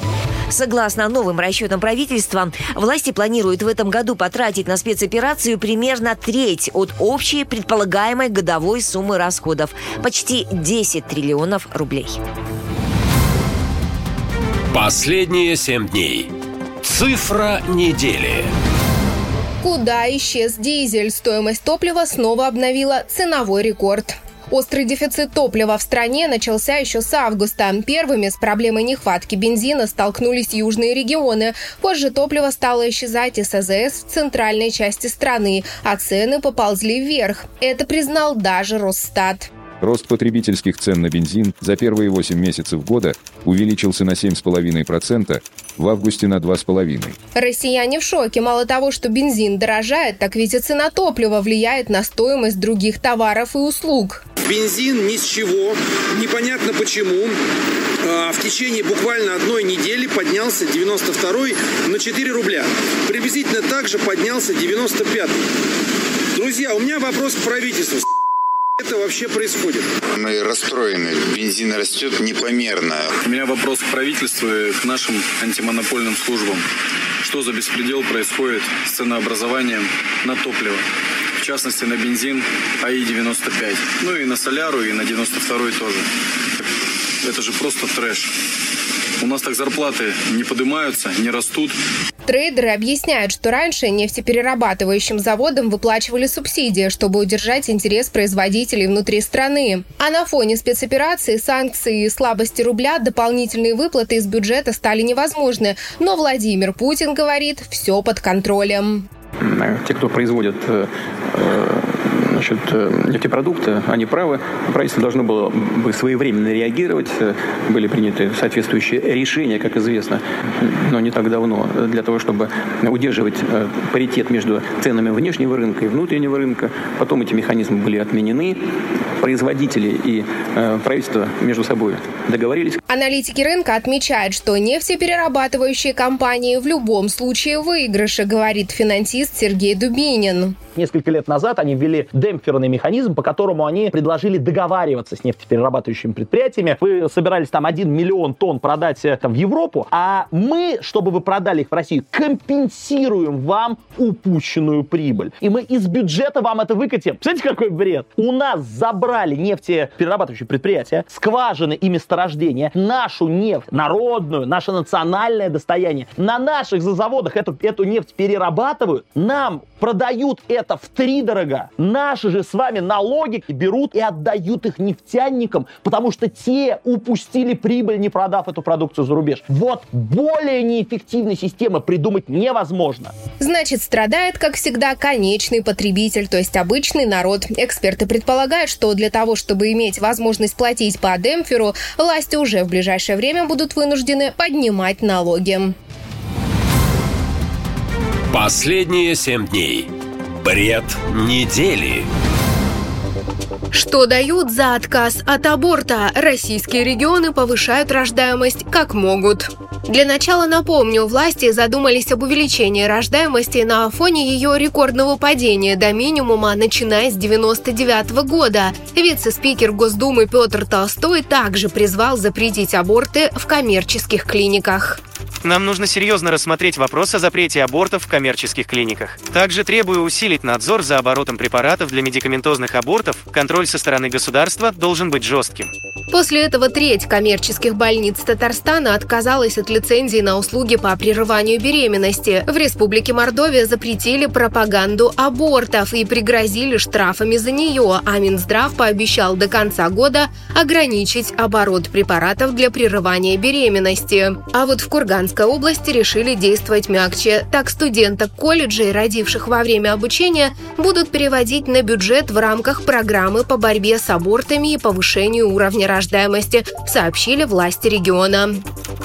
Согласно новым расчетам правительства, власти планируют в этом году потратить на спецоперацию примерно треть от общей предполагаемой годовой суммы расходов – почти 10 триллионов рублей. Последние семь дней. Цифра недели. Куда исчез дизель? Стоимость топлива снова обновила ценовой рекорд. Острый дефицит топлива в стране начался еще с августа. Первыми с проблемой нехватки бензина столкнулись южные регионы. Позже топливо стало исчезать из АЗС в центральной части страны, а цены поползли вверх. Это признал даже Росстат. Рост потребительских цен на бензин за первые 8 месяцев года увеличился на 7,5%, в августе на 2,5%. Россияне в шоке. Мало того, что бензин дорожает, так ведь и цена топлива влияет на стоимость других товаров и услуг. Бензин ни с чего, непонятно почему. А, в течение буквально одной недели поднялся 92 на 4 рубля. Приблизительно так же поднялся 95 Друзья, у меня вопрос к правительству это вообще происходит? Мы расстроены. Бензин растет непомерно. У меня вопрос к правительству и к нашим антимонопольным службам. Что за беспредел происходит с ценообразованием на топливо? В частности, на бензин АИ-95. Ну и на соляру, и на 92 тоже. Это же просто трэш. У нас так зарплаты не поднимаются, не растут. Трейдеры объясняют, что раньше нефтеперерабатывающим заводам выплачивали субсидии, чтобы удержать интерес производителей внутри страны. А на фоне спецоперации, санкций и слабости рубля дополнительные выплаты из бюджета стали невозможны. Но Владимир Путин говорит, все под контролем. те, кто производит значит, нефтепродукты, они правы. Правительство должно было бы своевременно реагировать. Были приняты соответствующие решения, как известно, но не так давно, для того, чтобы удерживать паритет между ценами внешнего рынка и внутреннего рынка. Потом эти механизмы были отменены. Производители и правительство между собой договорились. Аналитики рынка отмечают, что нефтеперерабатывающие компании в любом случае выигрыше, говорит финансист Сергей Дубинин. Несколько лет назад они ввели демпферный механизм, по которому они предложили договариваться с нефтеперерабатывающими предприятиями. Вы собирались там 1 миллион тонн продать э, там, в Европу, а мы, чтобы вы продали их в Россию, компенсируем вам упущенную прибыль. И мы из бюджета вам это выкатим. Представляете, какой бред? У нас забрали нефтеперерабатывающие предприятия, скважины и месторождения, нашу нефть, народную, наше национальное достояние. На наших заводах эту, эту нефть перерабатывают, нам продают это в три дорога. Наши же с вами налоги берут и отдают их нефтяникам, потому что те упустили прибыль, не продав эту продукцию за рубеж. Вот более неэффективной системы придумать невозможно. Значит, страдает, как всегда, конечный потребитель, то есть обычный народ. Эксперты предполагают, что для того, чтобы иметь возможность платить по демпферу, власти уже в ближайшее время будут вынуждены поднимать налоги. Последние семь дней. Бред недели. Что дают за отказ от аборта? Российские регионы повышают рождаемость как могут. Для начала напомню, власти задумались об увеличении рождаемости на фоне ее рекордного падения до минимума, начиная с 99 года. Вице-спикер Госдумы Петр Толстой также призвал запретить аборты в коммерческих клиниках. Нам нужно серьезно рассмотреть вопрос о запрете абортов в коммерческих клиниках. Также требую усилить надзор за оборотом препаратов для медикаментозных абортов. Контроль со стороны государства должен быть жестким. После этого треть коммерческих больниц Татарстана отказалась от лицензии на услуги по прерыванию беременности. В Республике Мордовия запретили пропаганду абортов и пригрозили штрафами за нее, а Минздрав пообещал до конца года ограничить оборот препаратов для прерывания беременности. А вот в Курганской области решили действовать мягче. Так студенток колледжей, родивших во время обучения, будут переводить на бюджет в рамках программы по борьбе с абортами и повышению уровня рождаемости, сообщили власти региона.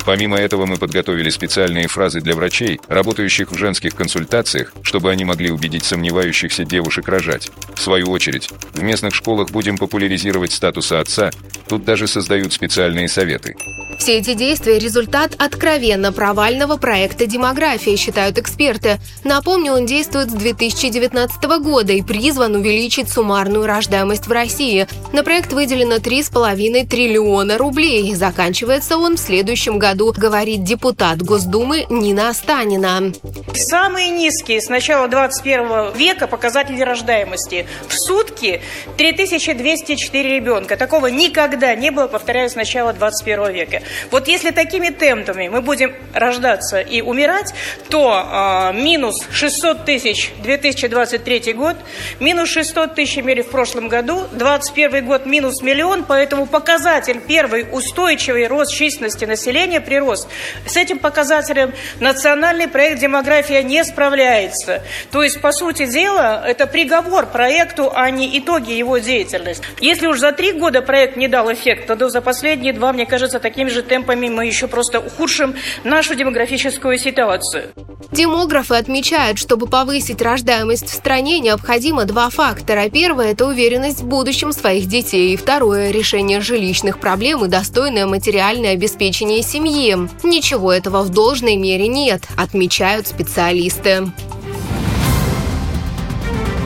Помимо этого мы подготовили специальные фразы для врачей, работающих в женских консультациях, чтобы они могли убедить сомневающихся девушек рожать. В свою очередь, в местных школах будем популяризировать статуса отца, тут даже создают специальные советы. Все эти действия – результат откровенно провального проекта «Демография», считают эксперты. Напомню, он действует с 2019 года и призван увеличить суммарную рождаемость в России. На проект выделено 3,5 триллиона рублей. Заканчивается он в следующем году, говорит депутат Госдумы Нина Останина. Самые низкие с начала 21 века показатели рождаемости. В сутки 3204 ребенка. Такого никогда не было, повторяю, с начала 21 века. Вот если такими темпами мы будем рождаться и умирать, то э, минус 600 тысяч 2023 год, минус 600 тысяч имели в прошлом году, 2021 год минус миллион, поэтому показатель первый устойчивый рост численности населения прирост. С этим показателем национальный проект «Демография» не справляется. То есть, по сути дела, это приговор проекту, а не итоги его деятельности. Если уж за три года проект не дал эффекта, то за последние два, мне кажется, такими же темпами мы еще просто ухудшим нашу демографическую ситуацию. Демографы отмечают, чтобы повысить рождаемость в стране, необходимо два фактора. Первое – это уверенность в будущем своих детей. Второе – решение жилищных проблем и достойное материальное обеспечение семьи. Ничего этого в должной мере нет, отмечают специалисты.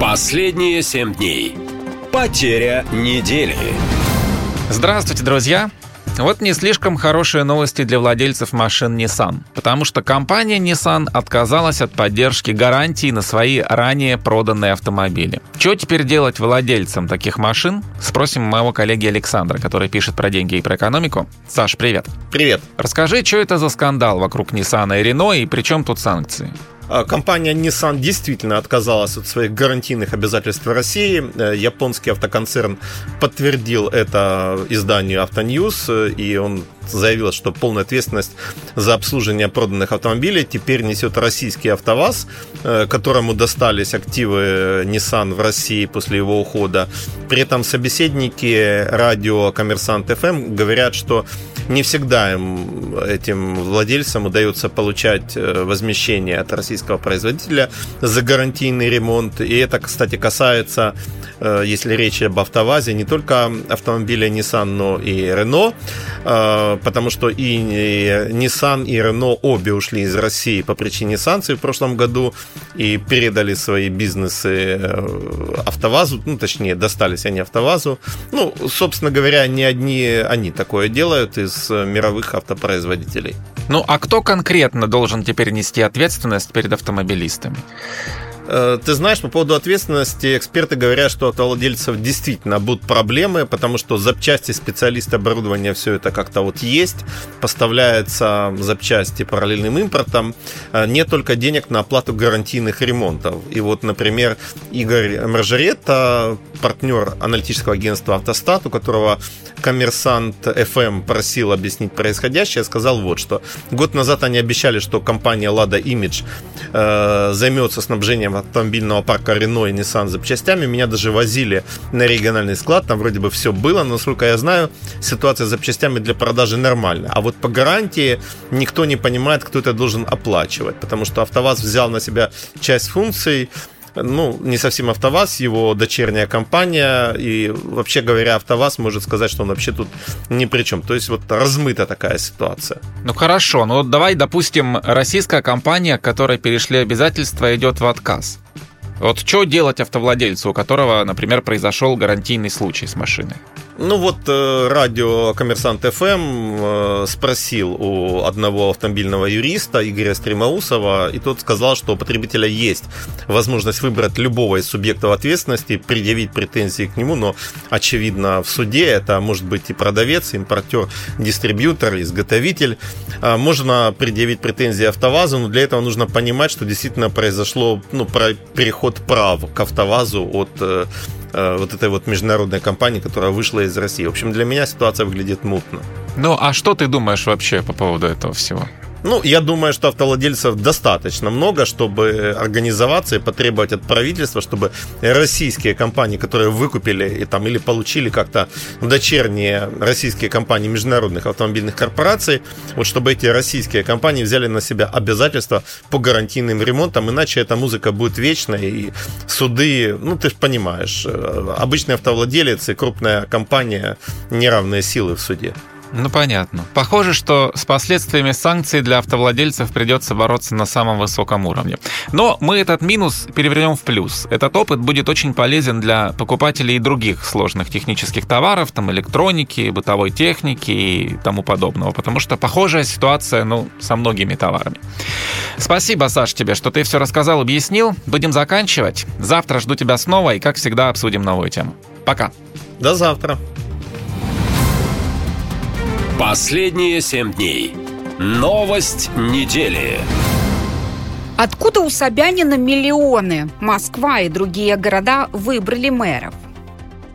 Последние семь дней. Потеря недели. Здравствуйте, друзья! Вот не слишком хорошие новости для владельцев машин Nissan, потому что компания Nissan отказалась от поддержки гарантии на свои ранее проданные автомобили. Что теперь делать владельцам таких машин? Спросим моего коллеги Александра, который пишет про деньги и про экономику. Саш, привет. Привет. Расскажи, что это за скандал вокруг Nissan и Renault и при чем тут санкции? А, компания Nissan действительно отказалась от своих гарантийных обязательств в России. Э, японский автоконцерн подтвердил это изданию Автоньюз, э, и он заявил, что полная ответственность за обслуживание проданных автомобилей теперь несет российский АвтоВАЗ, э, которому достались активы Nissan в России после его ухода. При этом собеседники радио Коммерсант ФМ говорят, что не всегда им, этим владельцам удается получать возмещение от российского производителя за гарантийный ремонт. И это, кстати, касается, э, если речь об АвтоВАЗе, не только автомобиля Nissan, но и Renault, э, потому что и Nissan, и Renault обе ушли из России по причине санкций в прошлом году и передали свои бизнесы э, АвтоВАЗу, ну, точнее, достались они АвтоВАЗу. Ну, собственно говоря, не одни они такое делают из мировых автопроизводителей. Ну, а кто конкретно должен теперь нести ответственность перед автомобилистами? Э, ты знаешь, по поводу ответственности, эксперты говорят, что у автовладельцев действительно будут проблемы, потому что запчасти, специалисты, оборудования, все это как-то вот есть, поставляются запчасти параллельным импортом, э, нет только денег на оплату гарантийных ремонтов. И вот, например, Игорь Маржаретта, партнер аналитического агентства «Автостат», у которого коммерсант FM просил объяснить происходящее, сказал вот что. Год назад они обещали, что компания Lada Image э, займется снабжением автомобильного парка Renault и Nissan запчастями. Меня даже возили на региональный склад, там вроде бы все было, но, насколько я знаю, ситуация с запчастями для продажи нормальная. А вот по гарантии никто не понимает, кто это должен оплачивать, потому что АвтоВАЗ взял на себя часть функций, ну, не совсем АвтоВАЗ, его дочерняя компания, и вообще говоря, АвтоВАЗ может сказать, что он вообще тут ни при чем. То есть вот размыта такая ситуация. Ну хорошо, ну давай, допустим, российская компания, которой перешли обязательства, идет в отказ. Вот что делать автовладельцу, у которого, например, произошел гарантийный случай с машиной? Ну вот э, радио Коммерсант ФМ э, спросил у одного автомобильного юриста Игоря Стремоусова, и тот сказал, что у потребителя есть возможность выбрать любого из субъектов ответственности, предъявить претензии к нему, но очевидно в суде это может быть и продавец, импортер, дистрибьютор, изготовитель. А можно предъявить претензии АвтоВАЗу, но для этого нужно понимать, что действительно произошло ну, переход прав к АвтоВАЗу от э, Э, вот этой вот международной компании, которая вышла из России. В общем, для меня ситуация выглядит мутно. Ну, а что ты думаешь вообще по поводу этого всего? Ну, я думаю, что автовладельцев достаточно много, чтобы организоваться и потребовать от правительства, чтобы российские компании, которые выкупили и, там, или получили как-то дочерние российские компании международных автомобильных корпораций, вот чтобы эти российские компании взяли на себя обязательства по гарантийным ремонтам, иначе эта музыка будет вечной, и суды, ну, ты же понимаешь, э, обычный автовладелец и крупная компания неравные силы в суде. Ну, понятно. Похоже, что с последствиями санкций для автовладельцев придется бороться на самом высоком уровне. Но мы этот минус перевернем в плюс. Этот опыт будет очень полезен для покупателей других сложных технических товаров, там электроники, бытовой техники и тому подобного, потому что похожая ситуация, ну, со многими товарами. Спасибо, Саш, тебе, что ты все рассказал, объяснил. Будем заканчивать. Завтра жду тебя снова и, как всегда, обсудим новую тему. Пока. До завтра. Последние семь дней. Новость недели. Откуда у Собянина миллионы? Москва и другие города выбрали мэров.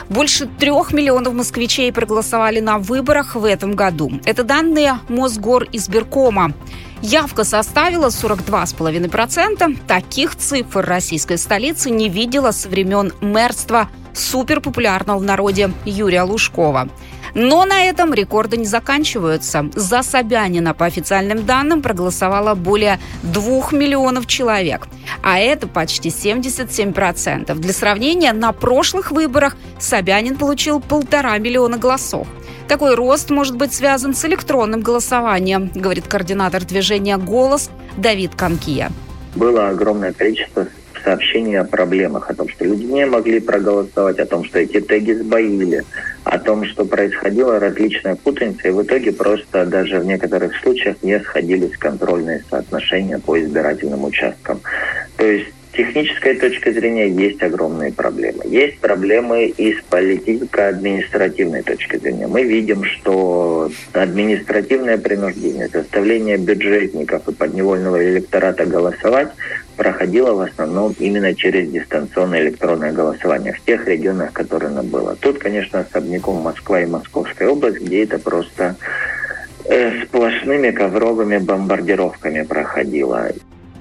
Больше трех миллионов москвичей проголосовали на выборах в этом году. Это данные Мосгор избиркома. Явка составила 42,5%. Таких цифр российской столицы не видела со времен мэрства суперпопулярного в народе Юрия Лужкова. Но на этом рекорды не заканчиваются. За Собянина, по официальным данным, проголосовало более 2 миллионов человек. А это почти 77%. Для сравнения, на прошлых выборах Собянин получил полтора миллиона голосов. Такой рост может быть связан с электронным голосованием, говорит координатор движения «Голос» Давид Канкия. Было огромное количество сообщений о проблемах, о том, что люди не могли проголосовать, о том, что эти теги сбоили, о том, что происходила различная путаница, и в итоге просто даже в некоторых случаях не сходились контрольные соотношения по избирательным участкам. То есть технической точки зрения есть огромные проблемы. Есть проблемы и с политико-административной точки зрения. Мы видим, что административное принуждение, заставление бюджетников и подневольного электората голосовать проходило в основном именно через дистанционное электронное голосование в тех регионах, которые оно было. Тут, конечно, особняком Москва и Московская область, где это просто э, сплошными ковровыми бомбардировками проходило.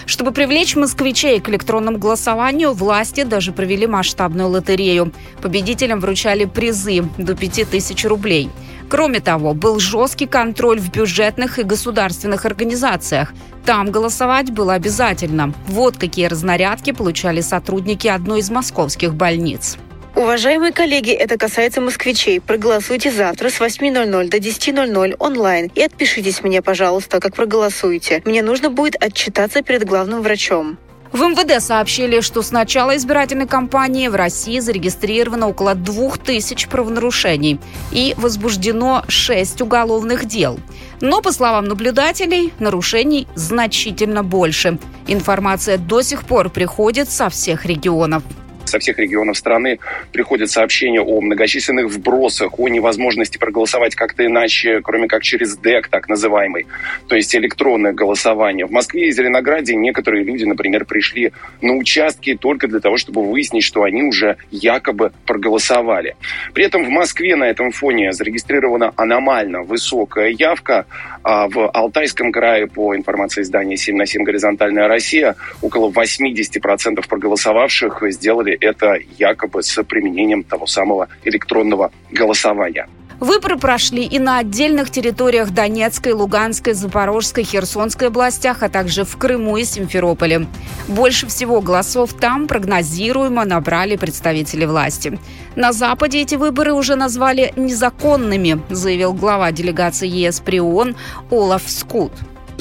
Чтобы привлечь москвичей к электронному голосованию, власти даже провели масштабную лотерею. Победителям вручали призы до 5000 рублей. Кроме того, был жесткий контроль в бюджетных и государственных организациях. Там голосовать было обязательно. Вот какие разнарядки получали сотрудники одной из московских больниц. Уважаемые коллеги, это касается москвичей. Проголосуйте завтра с 8.00 до 10.00 онлайн и отпишитесь мне, пожалуйста, как проголосуете. Мне нужно будет отчитаться перед главным врачом. В МВД сообщили, что с начала избирательной кампании в России зарегистрировано около 2000 правонарушений и возбуждено 6 уголовных дел. Но, по словам наблюдателей, нарушений значительно больше. Информация до сих пор приходит со всех регионов со всех регионов страны приходят сообщения о многочисленных вбросах, о невозможности проголосовать как-то иначе, кроме как через ДЭК, так называемый, то есть электронное голосование. В Москве и Зеленограде некоторые люди, например, пришли на участки только для того, чтобы выяснить, что они уже якобы проголосовали. При этом в Москве на этом фоне зарегистрирована аномально высокая явка. А в Алтайском крае, по информации издания 7 на 7 «Горизонтальная Россия», около 80% проголосовавших сделали это якобы с применением того самого электронного голосования. Выборы прошли и на отдельных территориях Донецкой, Луганской, Запорожской, Херсонской областях, а также в Крыму и Симферополе. Больше всего голосов там прогнозируемо набрали представители власти. На Западе эти выборы уже назвали незаконными, заявил глава делегации ЕС при ООН Олаф Скут.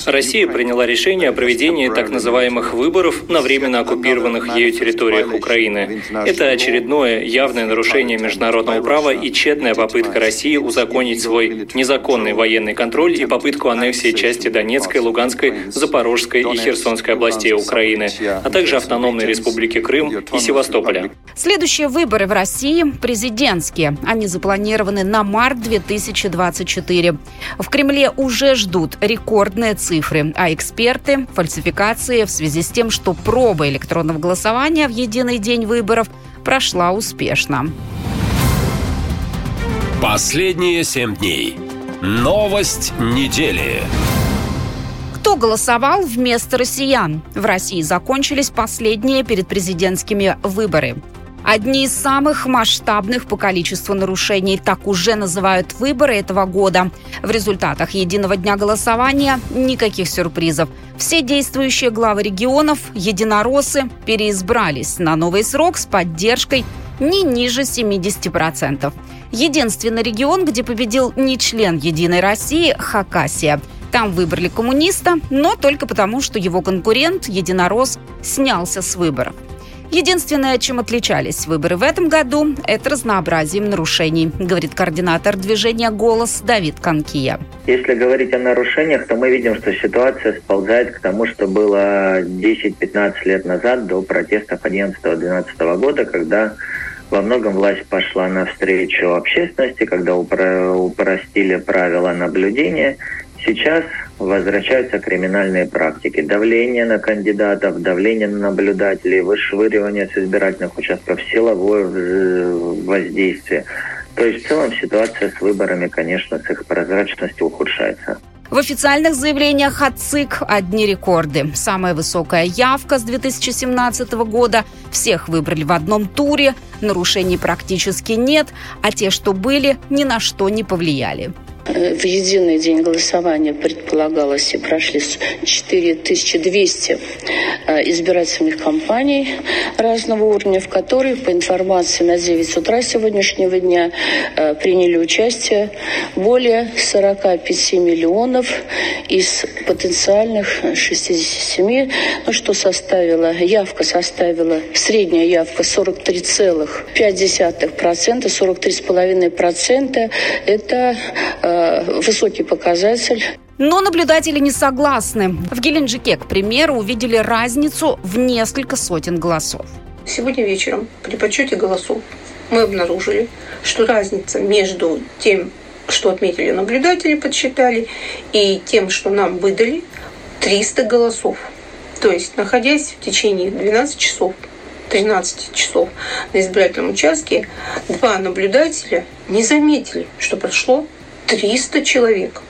Россия приняла решение о проведении так называемых выборов на временно оккупированных ею территориях Украины. Это очередное явное нарушение международного права и тщетная попытка России узаконить свой незаконный военный контроль и попытку аннексии части Донецкой, Луганской, Запорожской и Херсонской областей Украины, а также автономной республики Крым и Севастополя. Следующие выборы в России – президентские. Они запланированы на март 2024. В Кремле уже ждут рекордные цифры цифры, а эксперты – фальсификации в связи с тем, что проба электронного голосования в единый день выборов прошла успешно. Последние семь дней. Новость недели. Кто голосовал вместо россиян? В России закончились последние перед президентскими выборы. Одни из самых масштабных по количеству нарушений так уже называют выборы этого года. В результатах единого дня голосования никаких сюрпризов. Все действующие главы регионов, единороссы, переизбрались на новый срок с поддержкой не ниже 70%. Единственный регион, где победил не член «Единой России» – Хакасия. Там выбрали коммуниста, но только потому, что его конкурент, единорос, снялся с выборов. Единственное, чем отличались выборы в этом году, это разнообразием нарушений, говорит координатор движения «Голос» Давид Конкия. Если говорить о нарушениях, то мы видим, что ситуация сползает к тому, что было 10-15 лет назад до протестов 11-12 года, когда во многом власть пошла навстречу общественности, когда упростили правила наблюдения. Сейчас возвращаются криминальные практики. Давление на кандидатов, давление на наблюдателей, вышвыривание с избирательных участков, силовое воздействие. То есть в целом ситуация с выборами, конечно, с их прозрачностью ухудшается. В официальных заявлениях от ЦИК одни рекорды. Самая высокая явка с 2017 года. Всех выбрали в одном туре. Нарушений практически нет, а те, что были, ни на что не повлияли. Э, в единый день голосования предполагалось и прошли 4200 э, избирательных кампаний разного уровня, в которых, по информации на 9 утра сегодняшнего дня, э, приняли участие более 45 миллионов из потенциальных 67, ну, что составило, явка составила, средняя явка 43,5%, 43,5% это высокий показатель. Но наблюдатели не согласны. В Геленджике, к примеру, увидели разницу в несколько сотен голосов. Сегодня вечером при подсчете голосов мы обнаружили, что разница между тем, что отметили наблюдатели, подсчитали, и тем, что нам выдали, 300 голосов. То есть, находясь в течение 12 часов, 13 часов на избирательном участке, два наблюдателя не заметили, что прошло 300 человек.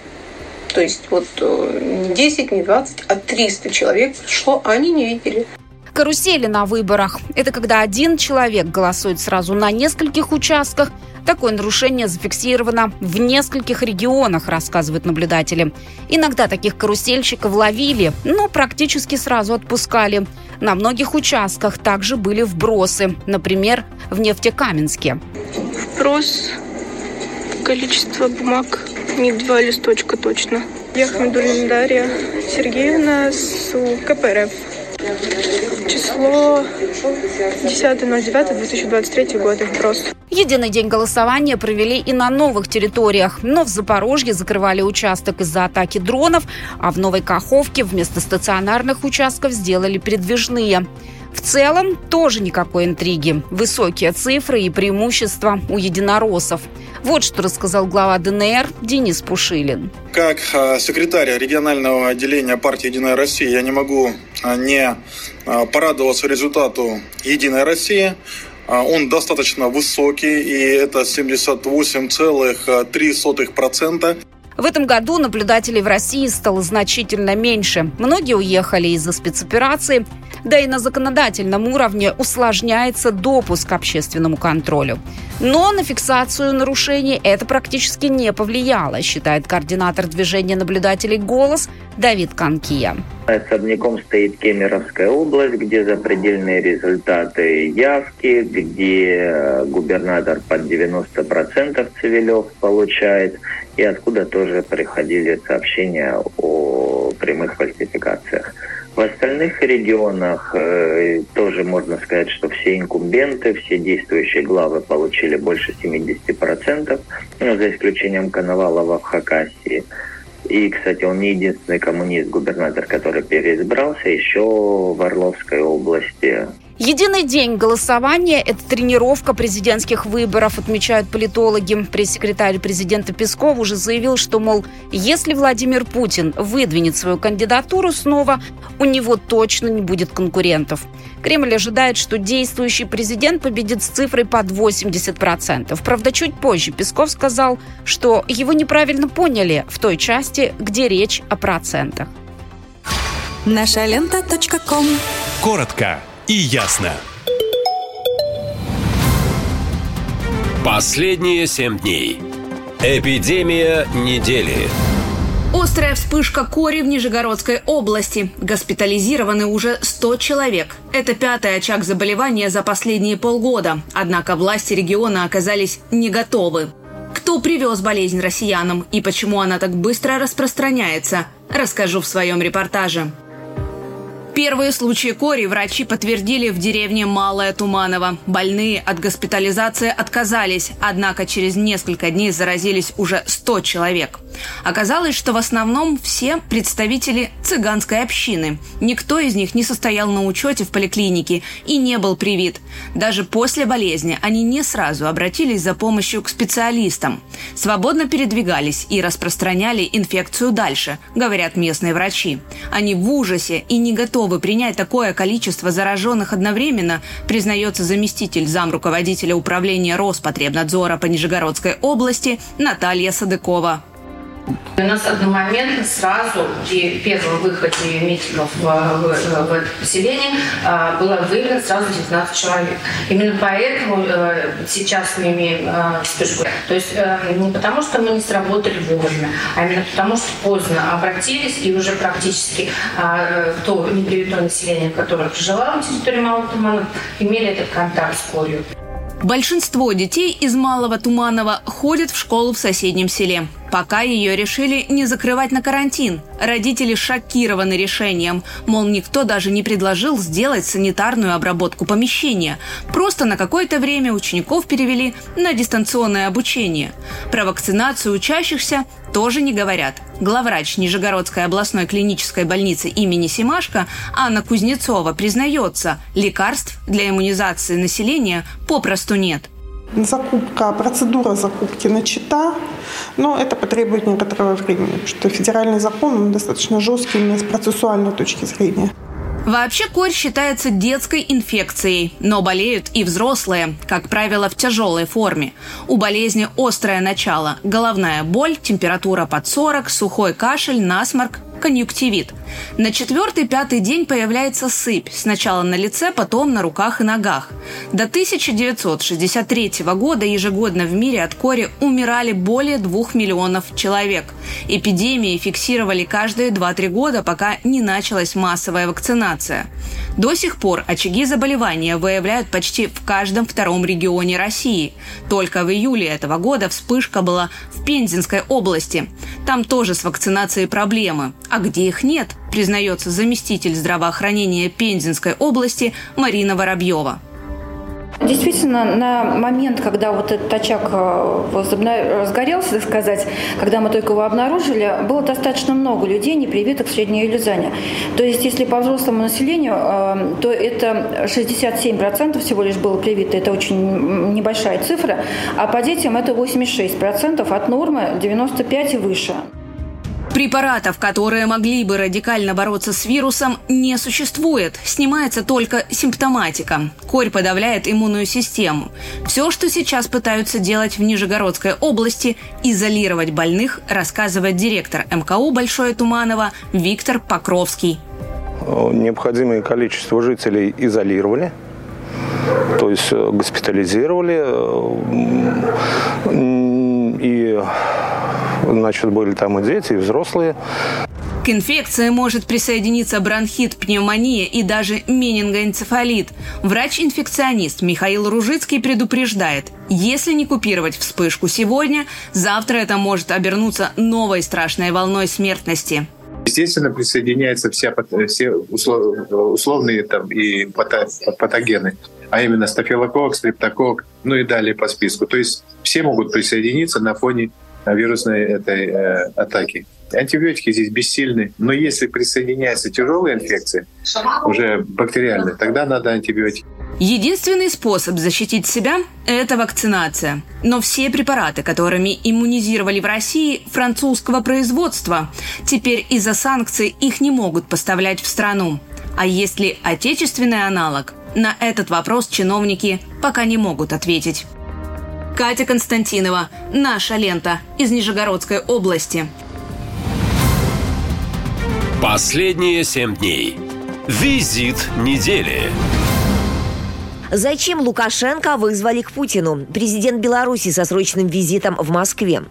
То есть вот э, не 10, не 20, а 300 человек прошло, а они не видели. Карусели на выборах – это когда один человек голосует сразу на нескольких участках. Такое нарушение зафиксировано в нескольких регионах, рассказывают наблюдатели. Иногда таких карусельщиков ловили, но практически сразу отпускали. На многих участках также были вбросы, например, в Нефтекаменске. Вброс, количество бумаг, не два листочка точно. Я Хамидулина Дарья Сергеевна с КПРФ. Число 10.09.2023 года. Вброс. Единый день голосования провели и на новых территориях. Но в Запорожье закрывали участок из-за атаки дронов, а в Новой Каховке вместо стационарных участков сделали передвижные. В целом, тоже никакой интриги. Высокие цифры и преимущества у единороссов. Вот что рассказал глава ДНР Денис Пушилин. Как а, секретарь регионального отделения партии «Единая Россия» я не могу а, не а, порадоваться результату «Единой России». Он достаточно высокий, и это 78,3%. В этом году наблюдателей в России стало значительно меньше. Многие уехали из-за спецоперации, да и на законодательном уровне усложняется допуск к общественному контролю. Но на фиксацию нарушений это практически не повлияло, считает координатор движения наблюдателей «Голос» Давид Канкия. Особняком стоит Кемеровская область, где запредельные результаты явки, где губернатор под 90% Цивилев получает, и откуда тоже приходили сообщения о прямых фальсификациях. В остальных регионах э, тоже можно сказать, что все инкумбенты, все действующие главы получили больше 70%, ну, за исключением Коновалова в Хакасии. И, кстати, он не единственный коммунист-губернатор, который переизбрался, еще в Орловской области Единый день голосования – это тренировка президентских выборов, отмечают политологи. Пресс-секретарь президента Песков уже заявил, что, мол, если Владимир Путин выдвинет свою кандидатуру снова, у него точно не будет конкурентов. Кремль ожидает, что действующий президент победит с цифрой под 80%. Правда, чуть позже Песков сказал, что его неправильно поняли в той части, где речь о процентах. Наша лента. Коротко и ясно. Последние семь дней. Эпидемия недели. Острая вспышка кори в Нижегородской области. Госпитализированы уже 100 человек. Это пятый очаг заболевания за последние полгода. Однако власти региона оказались не готовы. Кто привез болезнь россиянам и почему она так быстро распространяется, расскажу в своем репортаже. Первые случаи кори врачи подтвердили в деревне Малая Туманова. Больные от госпитализации отказались, однако через несколько дней заразились уже 100 человек. Оказалось, что в основном все представители цыганской общины. Никто из них не состоял на учете в поликлинике и не был привит. Даже после болезни они не сразу обратились за помощью к специалистам. Свободно передвигались и распространяли инфекцию дальше, говорят местные врачи. Они в ужасе и не готовы принять такое количество зараженных одновременно, признается заместитель замруководителя управления Роспотребнадзора по Нижегородской области Наталья Садыкова. У нас одномоментно сразу при первом выходе митингов в, в, в это поселение а, было выявлено сразу 19 человек. Именно поэтому э, сейчас мы имеем э, вспышку. То есть э, не потому, что мы не сработали вовремя, а именно потому, что поздно обратились и уже практически то непривитое население, которое проживало на территории Малого Тумана, имели этот контакт с корью. Большинство детей из Малого Туманова ходят в школу в соседнем селе. Пока ее решили не закрывать на карантин. Родители шокированы решением. Мол, никто даже не предложил сделать санитарную обработку помещения. Просто на какое-то время учеников перевели на дистанционное обучение. Про вакцинацию учащихся тоже не говорят. Главврач Нижегородской областной клинической больницы имени Симашко Анна Кузнецова признается, лекарств для иммунизации населения попросту нет. Закупка, процедура закупки начата, но это потребует некоторого времени, потому что федеральный закон он достаточно жесткий именно с процессуальной точки зрения. Вообще корь считается детской инфекцией, но болеют и взрослые, как правило, в тяжелой форме. У болезни острое начало – головная боль, температура под 40, сухой кашель, насморк, конъюнктивит. На четвертый-пятый день появляется сыпь, сначала на лице, потом на руках и ногах. До 1963 года ежегодно в мире от кори умирали более двух миллионов человек. Эпидемии фиксировали каждые 2-3 года, пока не началась массовая вакцинация. До сих пор очаги заболевания выявляют почти в каждом втором регионе России. Только в июле этого года вспышка была в Пензенской области. Там тоже с вакцинацией проблемы. А где их нет, признается заместитель здравоохранения Пензенской области Марина Воробьева. Действительно, на момент, когда вот этот очаг э, разгорелся, так сказать, когда мы только его обнаружили, было достаточно много людей, не привитых в Средней Елизане. То есть, если по взрослому населению, э, то это 67% всего лишь было привито, это очень небольшая цифра, а по детям это 86% от нормы 95 и выше. Препаратов, которые могли бы радикально бороться с вирусом, не существует. Снимается только симптоматика. Корь подавляет иммунную систему. Все, что сейчас пытаются делать в Нижегородской области – изолировать больных, рассказывает директор МКУ Большое Туманово Виктор Покровский. Необходимое количество жителей изолировали, то есть э, госпитализировали э, и Значит, были там и дети, и взрослые. К инфекции может присоединиться бронхит, пневмония и даже менингоэнцефалит. Врач-инфекционист Михаил Ружицкий предупреждает, если не купировать вспышку сегодня, завтра это может обернуться новой страшной волной смертности. Естественно, присоединяются все, все условные там и патогены, а именно стафилококк, стрептококк, ну и далее по списку. То есть все могут присоединиться на фоне вирусной этой э, атаки. Антибиотики здесь бессильны, но если присоединяется тяжелая инфекция, уже бактериальная, тогда надо антибиотики. Единственный способ защитить себя – это вакцинация. Но все препараты, которыми иммунизировали в России, французского производства. Теперь из-за санкций их не могут поставлять в страну. А есть ли отечественный аналог? На этот вопрос чиновники пока не могут ответить. Катя Константинова. Наша лента из Нижегородской области. Последние семь дней. Визит недели. Зачем Лукашенко вызвали к Путину? Президент Беларуси со срочным визитом в Москве.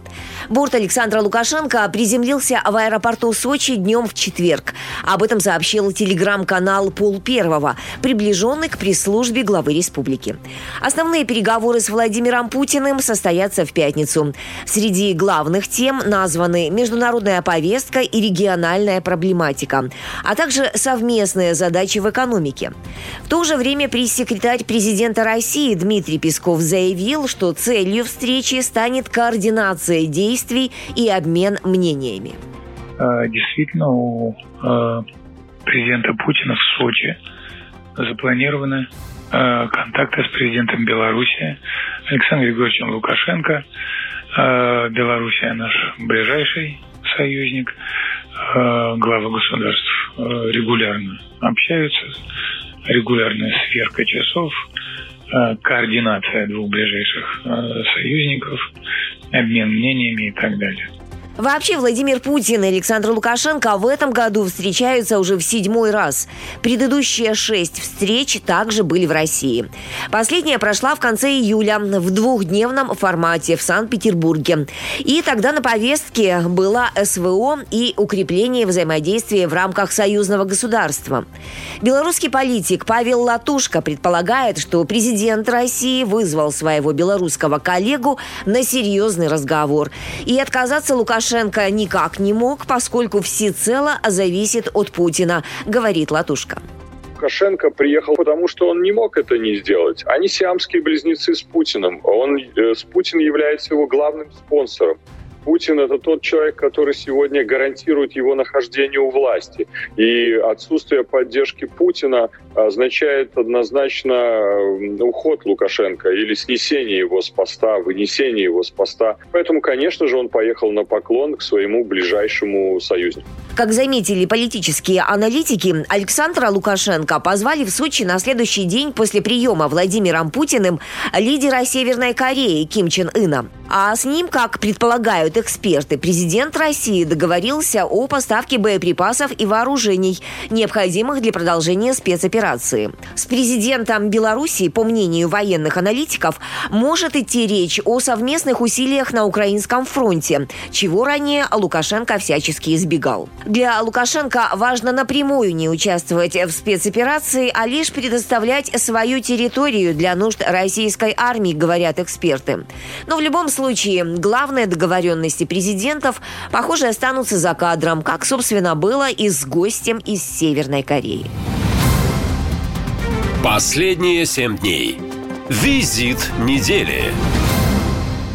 Борт Александра Лукашенко приземлился в аэропорту Сочи днем в четверг. Об этом сообщил телеграм-канал Пол Первого, приближенный к пресс-службе главы республики. Основные переговоры с Владимиром Путиным состоятся в пятницу. Среди главных тем названы международная повестка и региональная проблематика, а также совместные задачи в экономике. В то же время пресс-секретарь президента России Дмитрий Песков заявил, что целью встречи станет координация действий и обмен мнениями. А, действительно, у а, президента Путина в Сочи запланированы а, контакты с президентом Беларуси Александром Григорьевичем Лукашенко. Белоруссия наш ближайший союзник. Главы государств регулярно общаются регулярная сверка часов, э, координация двух ближайших э, союзников, обмен мнениями и так далее. Вообще, Владимир Путин и Александр Лукашенко в этом году встречаются уже в седьмой раз. Предыдущие шесть встреч также были в России. Последняя прошла в конце июля в двухдневном формате в Санкт-Петербурге. И тогда на повестке была СВО и укрепление взаимодействия в рамках союзного государства. Белорусский политик Павел Латушко предполагает, что президент России вызвал своего белорусского коллегу на серьезный разговор. И отказаться Лукашенко Лукашенко никак не мог, поскольку всецело зависит от Путина, говорит Латушка. Лукашенко приехал, потому что он не мог это не сделать. Они сиамские близнецы с Путиным. Он, э, с Путин является его главным спонсором. Путин – это тот человек, который сегодня гарантирует его нахождение у власти. И отсутствие поддержки Путина означает однозначно уход Лукашенко или снесение его с поста, вынесение его с поста. Поэтому, конечно же, он поехал на поклон к своему ближайшему союзнику. Как заметили политические аналитики, Александра Лукашенко позвали в Сочи на следующий день после приема Владимиром Путиным лидера Северной Кореи Ким Чен Ына. А с ним, как предполагают эксперты, президент России договорился о поставке боеприпасов и вооружений, необходимых для продолжения спецоперации. С президентом Беларуси, по мнению военных аналитиков, может идти речь о совместных усилиях на украинском фронте, чего ранее Лукашенко всячески избегал. Для Лукашенко важно напрямую не участвовать в спецоперации, а лишь предоставлять свою территорию для нужд российской армии, говорят эксперты. Но в любом случае, главная договоренности президентов, похоже, останутся за кадром, как, собственно, было и с гостем из Северной Кореи. Последние семь дней. Визит недели.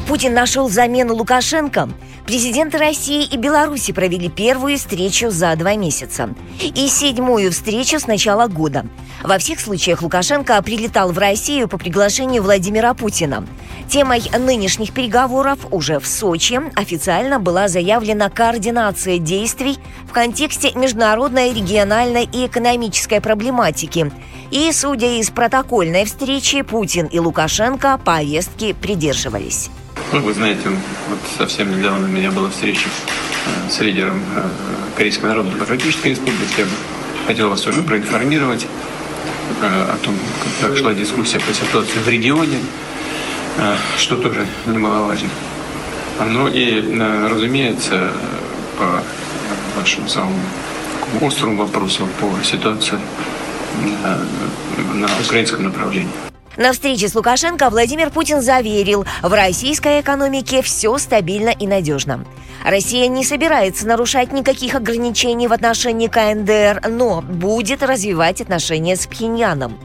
Путин нашел замену Лукашенко. Президенты России и Беларуси провели первую встречу за два месяца. И седьмую встречу с начала года. Во всех случаях Лукашенко прилетал в Россию по приглашению Владимира Путина. Темой нынешних переговоров уже в Сочи официально была заявлена координация действий в контексте международной, региональной и экономической проблематики. И, судя из протокольной встречи, Путин и Лукашенко повестки придерживались. Ну, вы знаете, вот совсем недавно у меня была встреча э, с лидером э, Корейской Народно-Демократической Республики. Я хотел вас тоже проинформировать э, о том, как шла дискуссия по ситуации в регионе, что тоже немаловажно. Ну и, разумеется, по вашему самому острому вопросу по ситуации на украинском направлении. На встрече с Лукашенко Владимир Путин заверил, в российской экономике все стабильно и надежно. Россия не собирается нарушать никаких ограничений в отношении КНДР, но будет развивать отношения с Пхеньяном.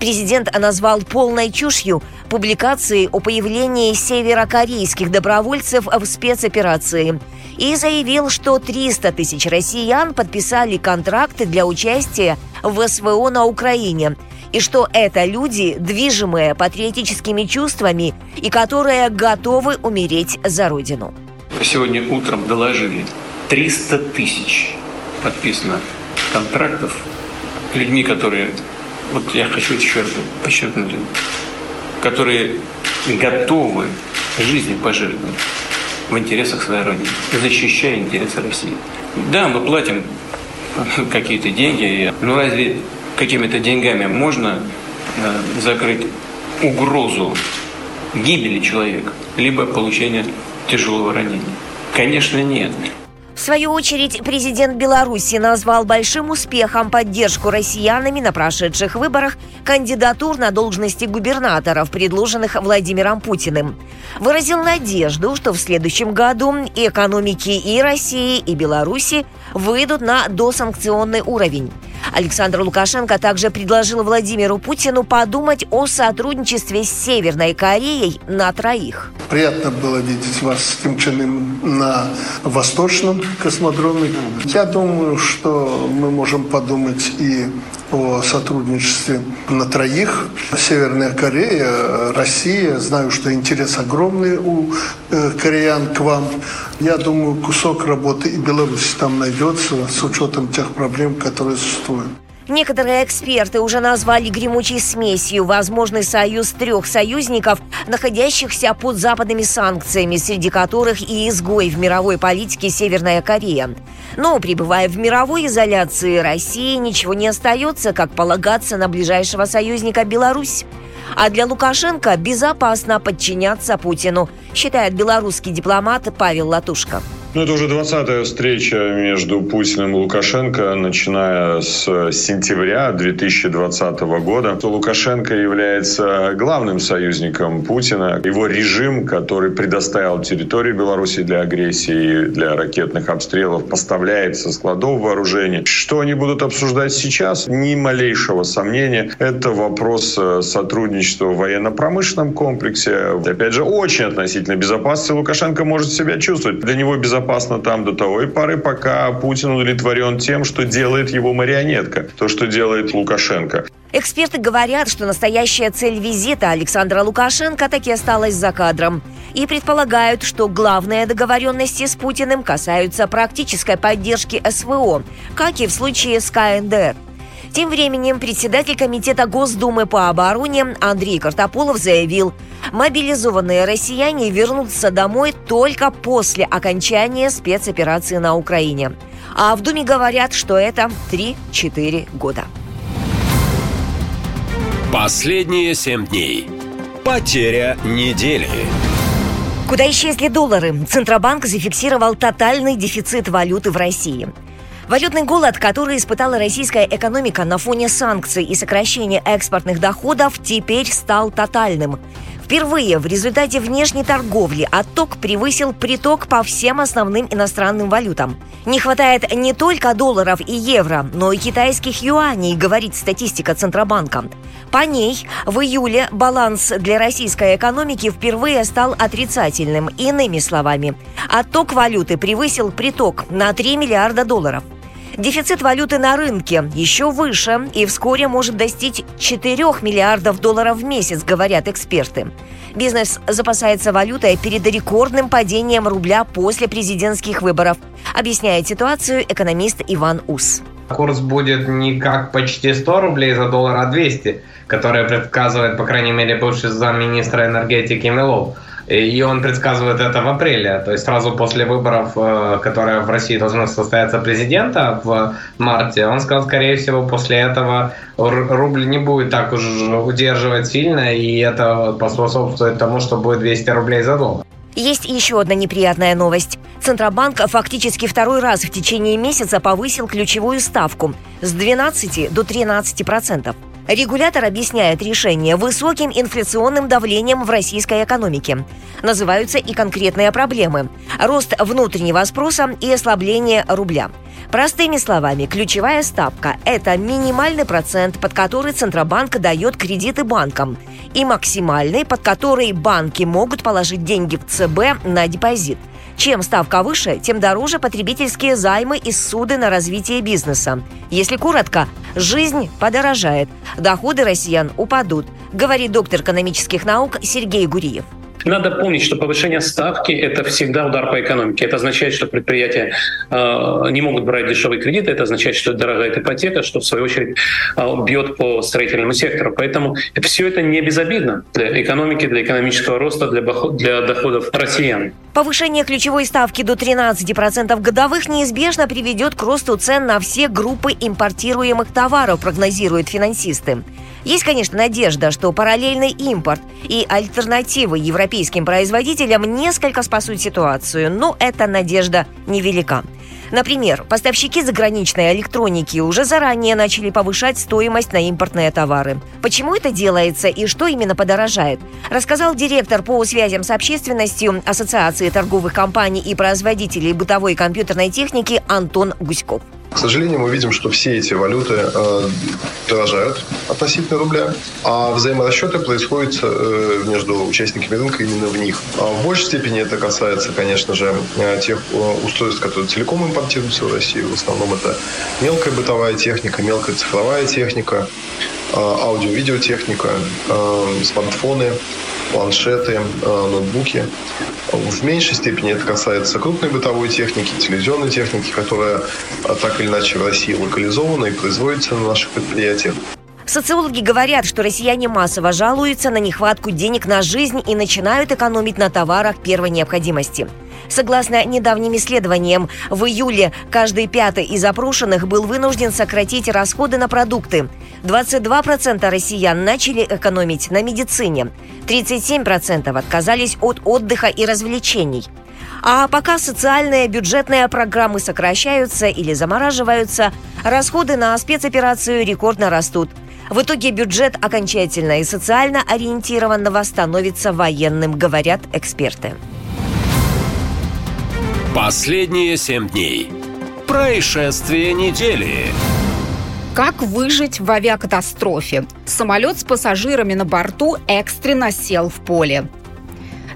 Президент назвал полной чушью публикации о появлении северокорейских добровольцев в спецоперации и заявил, что 300 тысяч россиян подписали контракты для участия в СВО на Украине – и что это люди, движимые патриотическими чувствами и которые готовы умереть за Родину. Сегодня утром доложили 300 тысяч подписано контрактов людьми, которые, вот я хочу раз подчеркнуть, которые готовы жизнью пожертвовать в интересах своей Родины, защищая интересы России. Да, мы платим какие-то деньги, но разве какими-то деньгами можно э, закрыть угрозу гибели человека, либо получения тяжелого ранения? Конечно, нет. В свою очередь, президент Беларуси назвал большим успехом поддержку россиянами на прошедших выборах кандидатур на должности губернаторов, предложенных Владимиром Путиным. Выразил надежду, что в следующем году и экономики и России, и Беларуси выйдут на досанкционный уровень. Александр Лукашенко также предложил Владимиру Путину подумать о сотрудничестве с Северной Кореей на троих. Приятно было видеть вас с Ким Чен Ын на Восточном космодроме. Я думаю, что мы можем подумать и о сотрудничестве на троих. Северная Корея, Россия. Знаю, что интерес огромный у э, кореян к вам. Я думаю, кусок работы и Беларусь там найдется с учетом тех проблем, которые существуют. Некоторые эксперты уже назвали гремучей смесью возможный союз трех союзников, находящихся под западными санкциями, среди которых и изгой в мировой политике Северная Корея. Но, пребывая в мировой изоляции России, ничего не остается, как полагаться на ближайшего союзника Беларусь. А для Лукашенко безопасно подчиняться Путину, считает белорусский дипломат Павел Латушко. Ну, это уже 20-я встреча между Путиным и Лукашенко, начиная с сентября 2020 года. Лукашенко является главным союзником Путина. Его режим, который предоставил территорию Беларуси для агрессии, для ракетных обстрелов, поставляет со складов вооружений. Что они будут обсуждать сейчас? Ни малейшего сомнения. Это вопрос э, сотрудничества в военно-промышленном комплексе. Опять же, очень относительно безопасности Лукашенко может себя чувствовать. Для него безопасность безопасно там до той поры, пока Путин удовлетворен тем, что делает его марионетка, то, что делает Лукашенко. Эксперты говорят, что настоящая цель визита Александра Лукашенко таки осталась за кадром. И предполагают, что главные договоренности с Путиным касаются практической поддержки СВО, как и в случае с КНДР. Тем временем председатель Комитета Госдумы по обороне Андрей Картополов заявил, мобилизованные россияне вернутся домой только после окончания спецоперации на Украине. А в Думе говорят, что это 3-4 года. Последние семь дней. Потеря недели. Куда исчезли доллары? Центробанк зафиксировал тотальный дефицит валюты в России – Валютный голод, который испытала российская экономика на фоне санкций и сокращения экспортных доходов, теперь стал тотальным. Впервые в результате внешней торговли отток превысил приток по всем основным иностранным валютам. Не хватает не только долларов и евро, но и китайских юаней, говорит статистика Центробанка. По ней в июле баланс для российской экономики впервые стал отрицательным. Иными словами, отток валюты превысил приток на 3 миллиарда долларов. Дефицит валюты на рынке еще выше и вскоре может достичь 4 миллиардов долларов в месяц, говорят эксперты. Бизнес запасается валютой перед рекордным падением рубля после президентских выборов, объясняет ситуацию экономист Иван Ус. Курс будет не как почти 100 рублей за доллар, а 200, которое предсказывает, по крайней мере, бывший замминистра энергетики Милов. И он предсказывает это в апреле, то есть сразу после выборов, э, которые в России должны состояться президента в марте. Он сказал, скорее всего, после этого рубль не будет так уж удерживать сильно, и это поспособствует тому, что будет 200 рублей за доллар. Есть еще одна неприятная новость. Центробанк фактически второй раз в течение месяца повысил ключевую ставку с 12 до 13 процентов. Регулятор объясняет решение высоким инфляционным давлением в российской экономике. Называются и конкретные проблемы. Рост внутреннего спроса и ослабление рубля. Простыми словами, ключевая ставка – это минимальный процент, под который Центробанк дает кредиты банкам, и максимальный, под который банки могут положить деньги в ЦБ на депозит – чем ставка выше, тем дороже потребительские займы и суды на развитие бизнеса. Если коротко, жизнь подорожает, доходы россиян упадут, говорит доктор экономических наук Сергей Гуриев. Надо помнить, что повышение ставки – это всегда удар по экономике. Это означает, что предприятия э, не могут брать дешевые кредиты, это означает, что дорогая ипотека, что в свою очередь э, бьет по строительному сектору. Поэтому все это не безобидно для экономики, для экономического роста, для, для доходов россиян. Повышение ключевой ставки до 13% годовых неизбежно приведет к росту цен на все группы импортируемых товаров, прогнозируют финансисты. Есть, конечно, надежда, что параллельный импорт и альтернативы европейским производителям несколько спасут ситуацию, но эта надежда невелика. Например, поставщики заграничной электроники уже заранее начали повышать стоимость на импортные товары. Почему это делается и что именно подорожает, рассказал директор по связям с общественностью Ассоциации торговых компаний и производителей бытовой компьютерной техники Антон Гуськов. К сожалению, мы видим, что все эти валюты э, дорожают относительно рубля, а взаиморасчеты происходят э, между участниками рынка именно в них. А в большей степени это касается, конечно же, э, тех э, устройств, которые целиком импортируются в Россию. В основном это мелкая бытовая техника, мелкая цифровая техника. Аудио-видеотехника, смартфоны, планшеты, ноутбуки. В меньшей степени это касается крупной бытовой техники, телевизионной техники, которая так или иначе в России локализована и производится на наших предприятиях. Социологи говорят, что россияне массово жалуются на нехватку денег на жизнь и начинают экономить на товарах первой необходимости. Согласно недавним исследованиям, в июле каждый пятый из опрошенных был вынужден сократить расходы на продукты. 22% россиян начали экономить на медицине. 37% отказались от отдыха и развлечений. А пока социальные бюджетные программы сокращаются или замораживаются, расходы на спецоперацию рекордно растут – в итоге бюджет окончательно и социально ориентированного становится военным, говорят эксперты. Последние семь дней. Происшествие недели. Как выжить в авиакатастрофе? Самолет с пассажирами на борту экстренно сел в поле.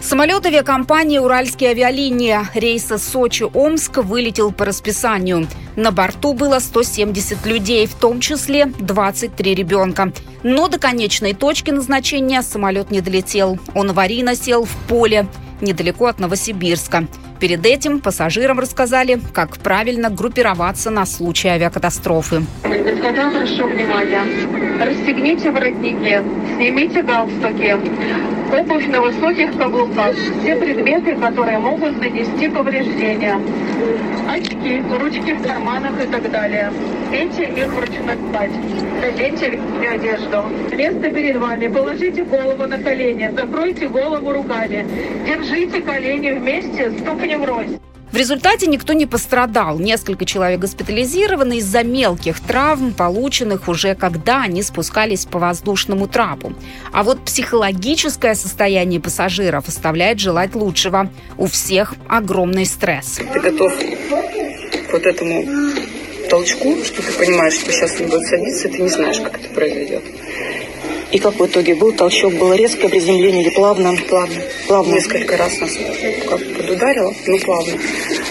Самолет авиакомпании «Уральские авиалинии» рейса Сочи-Омск вылетел по расписанию. На борту было 170 людей, в том числе 23 ребенка. Но до конечной точки назначения самолет не долетел. Он аварийно сел в поле недалеко от Новосибирска. Перед этим пассажирам рассказали, как правильно группироваться на случай авиакатастрофы. Господа, прошу внимания. Расстегните воротники, снимите галстуки, обувь на высоких каблуках, все предметы, которые могут нанести повреждения, очки, ручки в карманах и так далее. Эти их вручную кладь. Наденьте верхнюю одежду. Место перед вами. Положите голову на колени. Закройте голову руками. Держите колени вместе, ступни врозь. В результате никто не пострадал. Несколько человек госпитализированы из-за мелких травм, полученных уже когда они спускались по воздушному трапу. А вот психологическое состояние пассажиров оставляет желать лучшего. У всех огромный стресс. Ты готов к вот этому толчку, что ты понимаешь, что сейчас он будет садиться, и ты не знаешь, как это произойдет. И как в итоге был толчок, было резкое приземление или плавно? Плавно. Плавно. Несколько раз нас как подударило, но плавно.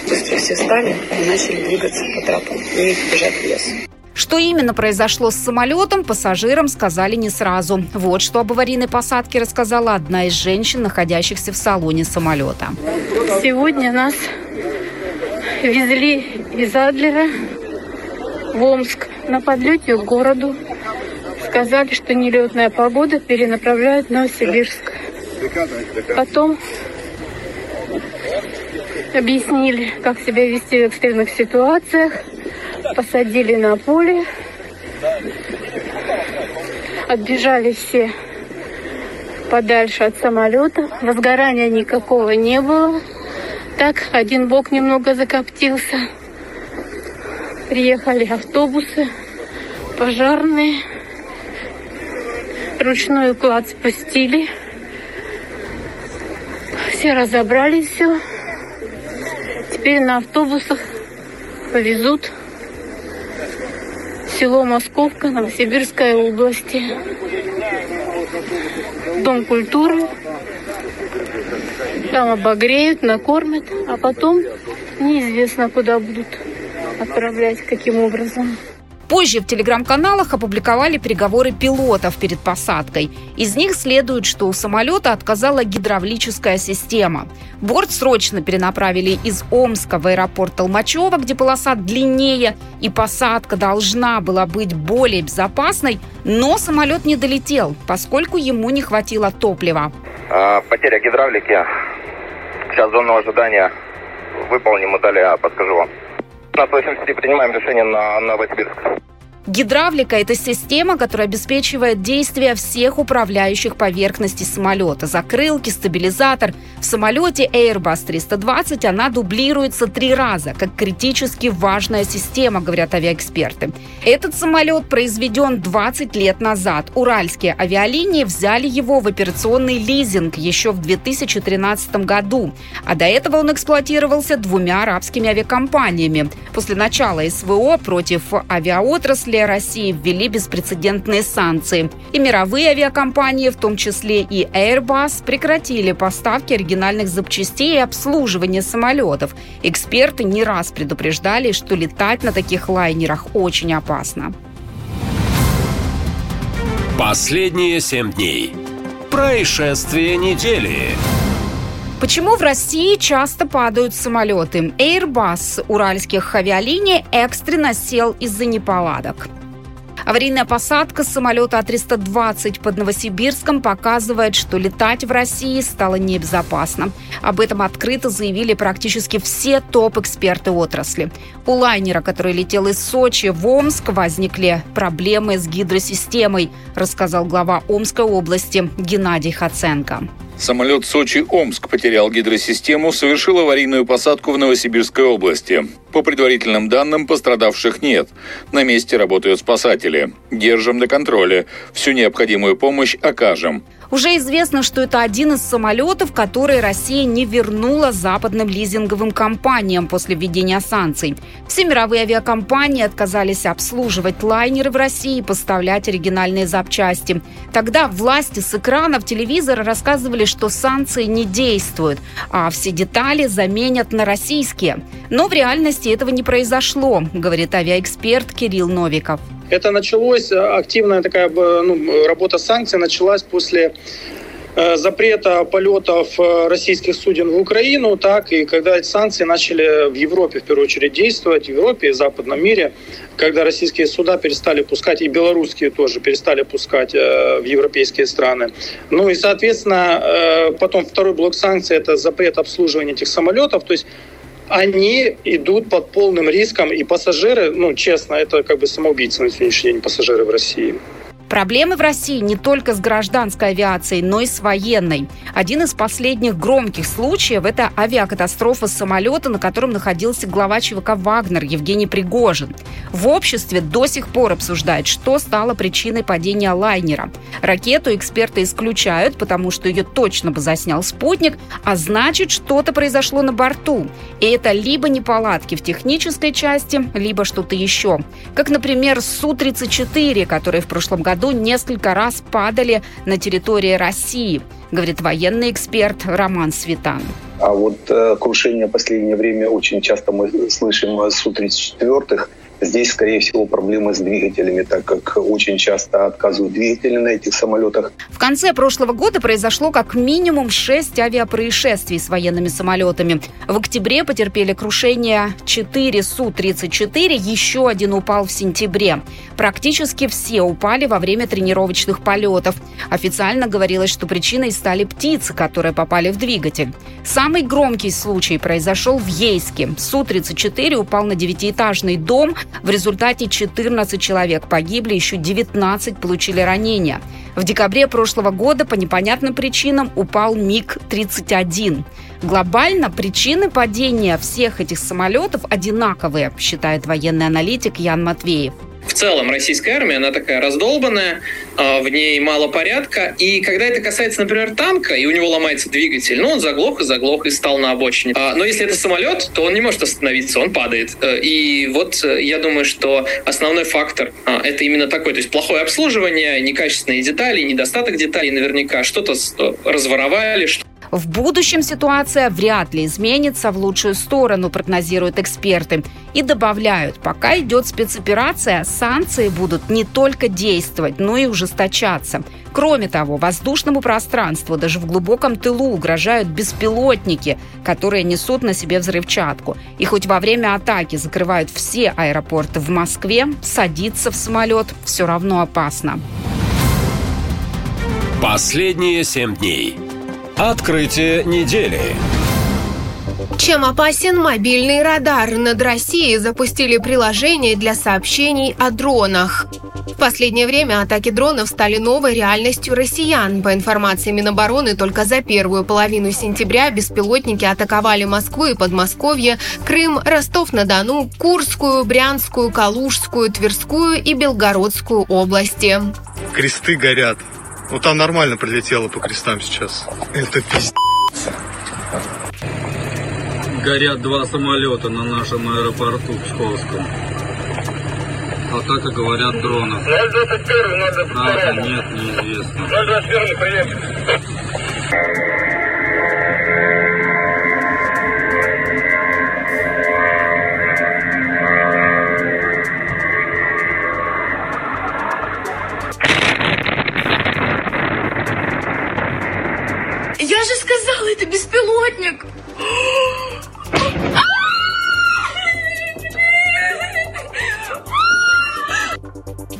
Быстро все стали и начали двигаться по трапу и бежать в лес. Что именно произошло с самолетом, пассажирам сказали не сразу. Вот что об аварийной посадке рассказала одна из женщин, находящихся в салоне самолета. Сегодня нас везли из Адлера в Омск на подлете к городу сказали, что нелетная погода перенаправляют в Новосибирск. Потом объяснили, как себя вести в экстренных ситуациях, посадили на поле, отбежали все подальше от самолета. Возгорания никакого не было. Так, один бок немного закоптился. Приехали автобусы, пожарные ручной уклад спустили. Все разобрали все. Теперь на автобусах повезут в село Московка, Новосибирской области. Дом культуры. Там обогреют, накормят, а потом неизвестно, куда будут отправлять, каким образом. Позже в телеграм-каналах опубликовали переговоры пилотов перед посадкой. Из них следует, что у самолета отказала гидравлическая система. Борт срочно перенаправили из Омска в аэропорт Толмачева, где полоса длиннее, и посадка должна была быть более безопасной, но самолет не долетел, поскольку ему не хватило топлива. А, потеря гидравлики. Сейчас зону ожидания выполним и далее подскажу вам. 1580 принимаем решение на Новосибирск. Гидравлика – это система, которая обеспечивает действие всех управляющих поверхностей самолета. Закрылки, стабилизатор. В самолете Airbus 320 она дублируется три раза, как критически важная система, говорят авиаэксперты. Этот самолет произведен 20 лет назад. Уральские авиалинии взяли его в операционный лизинг еще в 2013 году. А до этого он эксплуатировался двумя арабскими авиакомпаниями. После начала СВО против авиаотрасли для России ввели беспрецедентные санкции. И мировые авиакомпании, в том числе и Airbus, прекратили поставки оригинальных запчастей и обслуживание самолетов. Эксперты не раз предупреждали, что летать на таких лайнерах очень опасно. Последние семь дней. Происшествие недели. Почему в России часто падают самолеты? Airbus уральских авиалиний экстренно сел из-за неполадок. Аварийная посадка самолета А-320 под Новосибирском показывает, что летать в России стало небезопасно. Об этом открыто заявили практически все топ-эксперты отрасли. У лайнера, который летел из Сочи в Омск, возникли проблемы с гидросистемой, рассказал глава Омской области Геннадий Хаценко. Самолет Сочи-Омск потерял гидросистему, совершил аварийную посадку в Новосибирской области. По предварительным данным, пострадавших нет. На месте работают спасатели. Держим на контроле. Всю необходимую помощь окажем. Уже известно, что это один из самолетов, который Россия не вернула западным лизинговым компаниям после введения санкций. Все мировые авиакомпании отказались обслуживать лайнеры в России и поставлять оригинальные запчасти. Тогда власти с экранов телевизора рассказывали, что санкции не действуют, а все детали заменят на российские. Но в реальности этого не произошло, говорит авиаэксперт Кирилл Новиков. Это началось, э, активная такая ну, работа санкций началась после э, запрета полетов э, российских суден в Украину, так и когда эти санкции начали в Европе в первую очередь действовать, в Европе и западном мире, когда российские суда перестали пускать, и белорусские тоже перестали пускать в европейские страны. Ну и, соответственно, потом второй блок санкций – это запрет обслуживания этих самолетов, то есть они идут под полным риском, и пассажиры, ну, честно, это как бы самоубийцы на сегодняшний день пассажиры в России. Проблемы в России не только с гражданской авиацией, но и с военной. Один из последних громких случаев – это авиакатастрофа самолета, на котором находился глава ЧВК «Вагнер» Евгений Пригожин. В обществе до сих пор обсуждают, что стало причиной падения лайнера. Ракету эксперты исключают, потому что ее точно бы заснял спутник, а значит, что-то произошло на борту. И это либо неполадки в технической части, либо что-то еще. Как, например, Су-34, который в прошлом году году несколько раз падали на территории России, говорит военный эксперт Роман Светан. А вот э, крушение в последнее время очень часто мы слышим Су-34 Здесь, скорее всего, проблемы с двигателями, так как очень часто отказывают двигатели на этих самолетах. В конце прошлого года произошло как минимум 6 авиапроисшествий с военными самолетами. В октябре потерпели крушение 4 Су-34, еще один упал в сентябре. Практически все упали во время тренировочных полетов. Официально говорилось, что причиной стали птицы, которые попали в двигатель. Самый громкий случай произошел в Ейске. Су-34 упал на девятиэтажный дом, в результате 14 человек погибли, еще 19 получили ранения. В декабре прошлого года по непонятным причинам упал МиГ-31. Глобально причины падения всех этих самолетов одинаковые, считает военный аналитик Ян Матвеев. В целом российская армия, она такая раздолбанная, а, в ней мало порядка. И когда это касается, например, танка, и у него ломается двигатель, ну, он заглох и заглох и стал на обочине. А, но если это самолет, то он не может остановиться, он падает. Э, и вот э, я думаю, что основной фактор а, это именно такой, то есть плохое обслуживание, некачественные детали, недостаток деталей наверняка, что-то э, разворовали, что в будущем ситуация вряд ли изменится в лучшую сторону, прогнозируют эксперты. И добавляют, пока идет спецоперация, санкции будут не только действовать, но и ужесточаться. Кроме того, воздушному пространству даже в глубоком тылу угрожают беспилотники, которые несут на себе взрывчатку. И хоть во время атаки закрывают все аэропорты в Москве, садиться в самолет все равно опасно. Последние семь дней. Открытие недели. Чем опасен мобильный радар? Над Россией запустили приложение для сообщений о дронах. В последнее время атаки дронов стали новой реальностью россиян. По информации Минобороны, только за первую половину сентября беспилотники атаковали Москву и Подмосковье, Крым, Ростов-на-Дону, Курскую, Брянскую, Калужскую, Тверскую и Белгородскую области. Кресты горят. Ну там нормально прилетело по крестам сейчас. Это пиздец. Горят два самолета на нашем аэропорту Псковском. Атака, говорят, дронов. 021 надо Правда, нет, неизвестно. 021 приехали. Это беспилотник.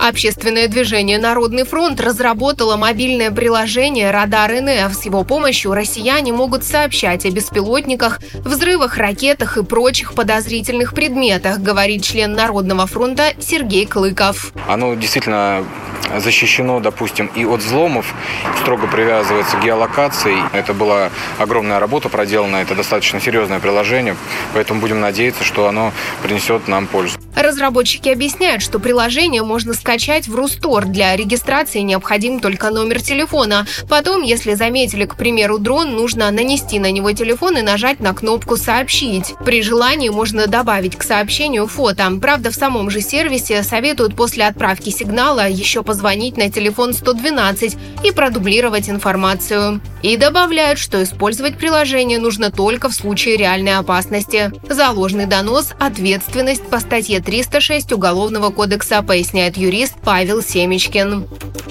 Общественное движение «Народный фронт» разработало мобильное приложение «Радар НФ». С его помощью россияне могут сообщать о беспилотниках, взрывах, ракетах и прочих подозрительных предметах, говорит член Народного фронта Сергей Клыков. Оно действительно защищено, допустим, и от взломов, строго привязывается к геолокации. Это была огромная работа проделана, это достаточно серьезное приложение, поэтому будем надеяться, что оно принесет нам пользу. Разработчики объясняют, что приложение можно скачать в Рустор. Для регистрации необходим только номер телефона. Потом, если заметили, к примеру, дрон, нужно нанести на него телефон и нажать на кнопку «Сообщить». При желании можно добавить к сообщению фото. Правда, в самом же сервисе советуют после отправки сигнала еще позвонить на телефон 112 и продублировать информацию. И добавляют, что использовать приложение нужно только в случае реальной опасности. За донос – ответственность по статье 306 Уголовного кодекса, поясняет юрист Павел Семечкин.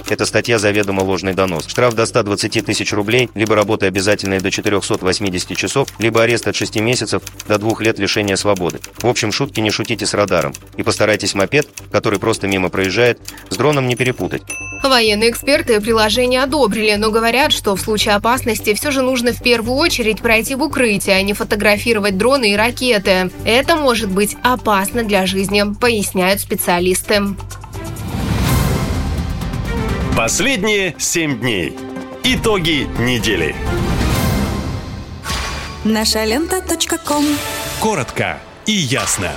Это статья заведомо ложный донос. Штраф до 120 тысяч рублей, либо работа обязательная до 480 часов, либо арест от 6 месяцев до 2 лет лишения свободы. В общем, шутки не шутите с радаром. И постарайтесь мопед, который просто мимо проезжает, с дроном не перепутать. Военные эксперты приложение одобрили, но говорят, что в случае опасности все же нужно в первую очередь пройти в укрытие, а не фотографировать дроны и ракеты. Это может быть опасно для жизни, поясняют специалисты. Последние семь дней. Итоги недели. Наша лента. Коротко и ясно.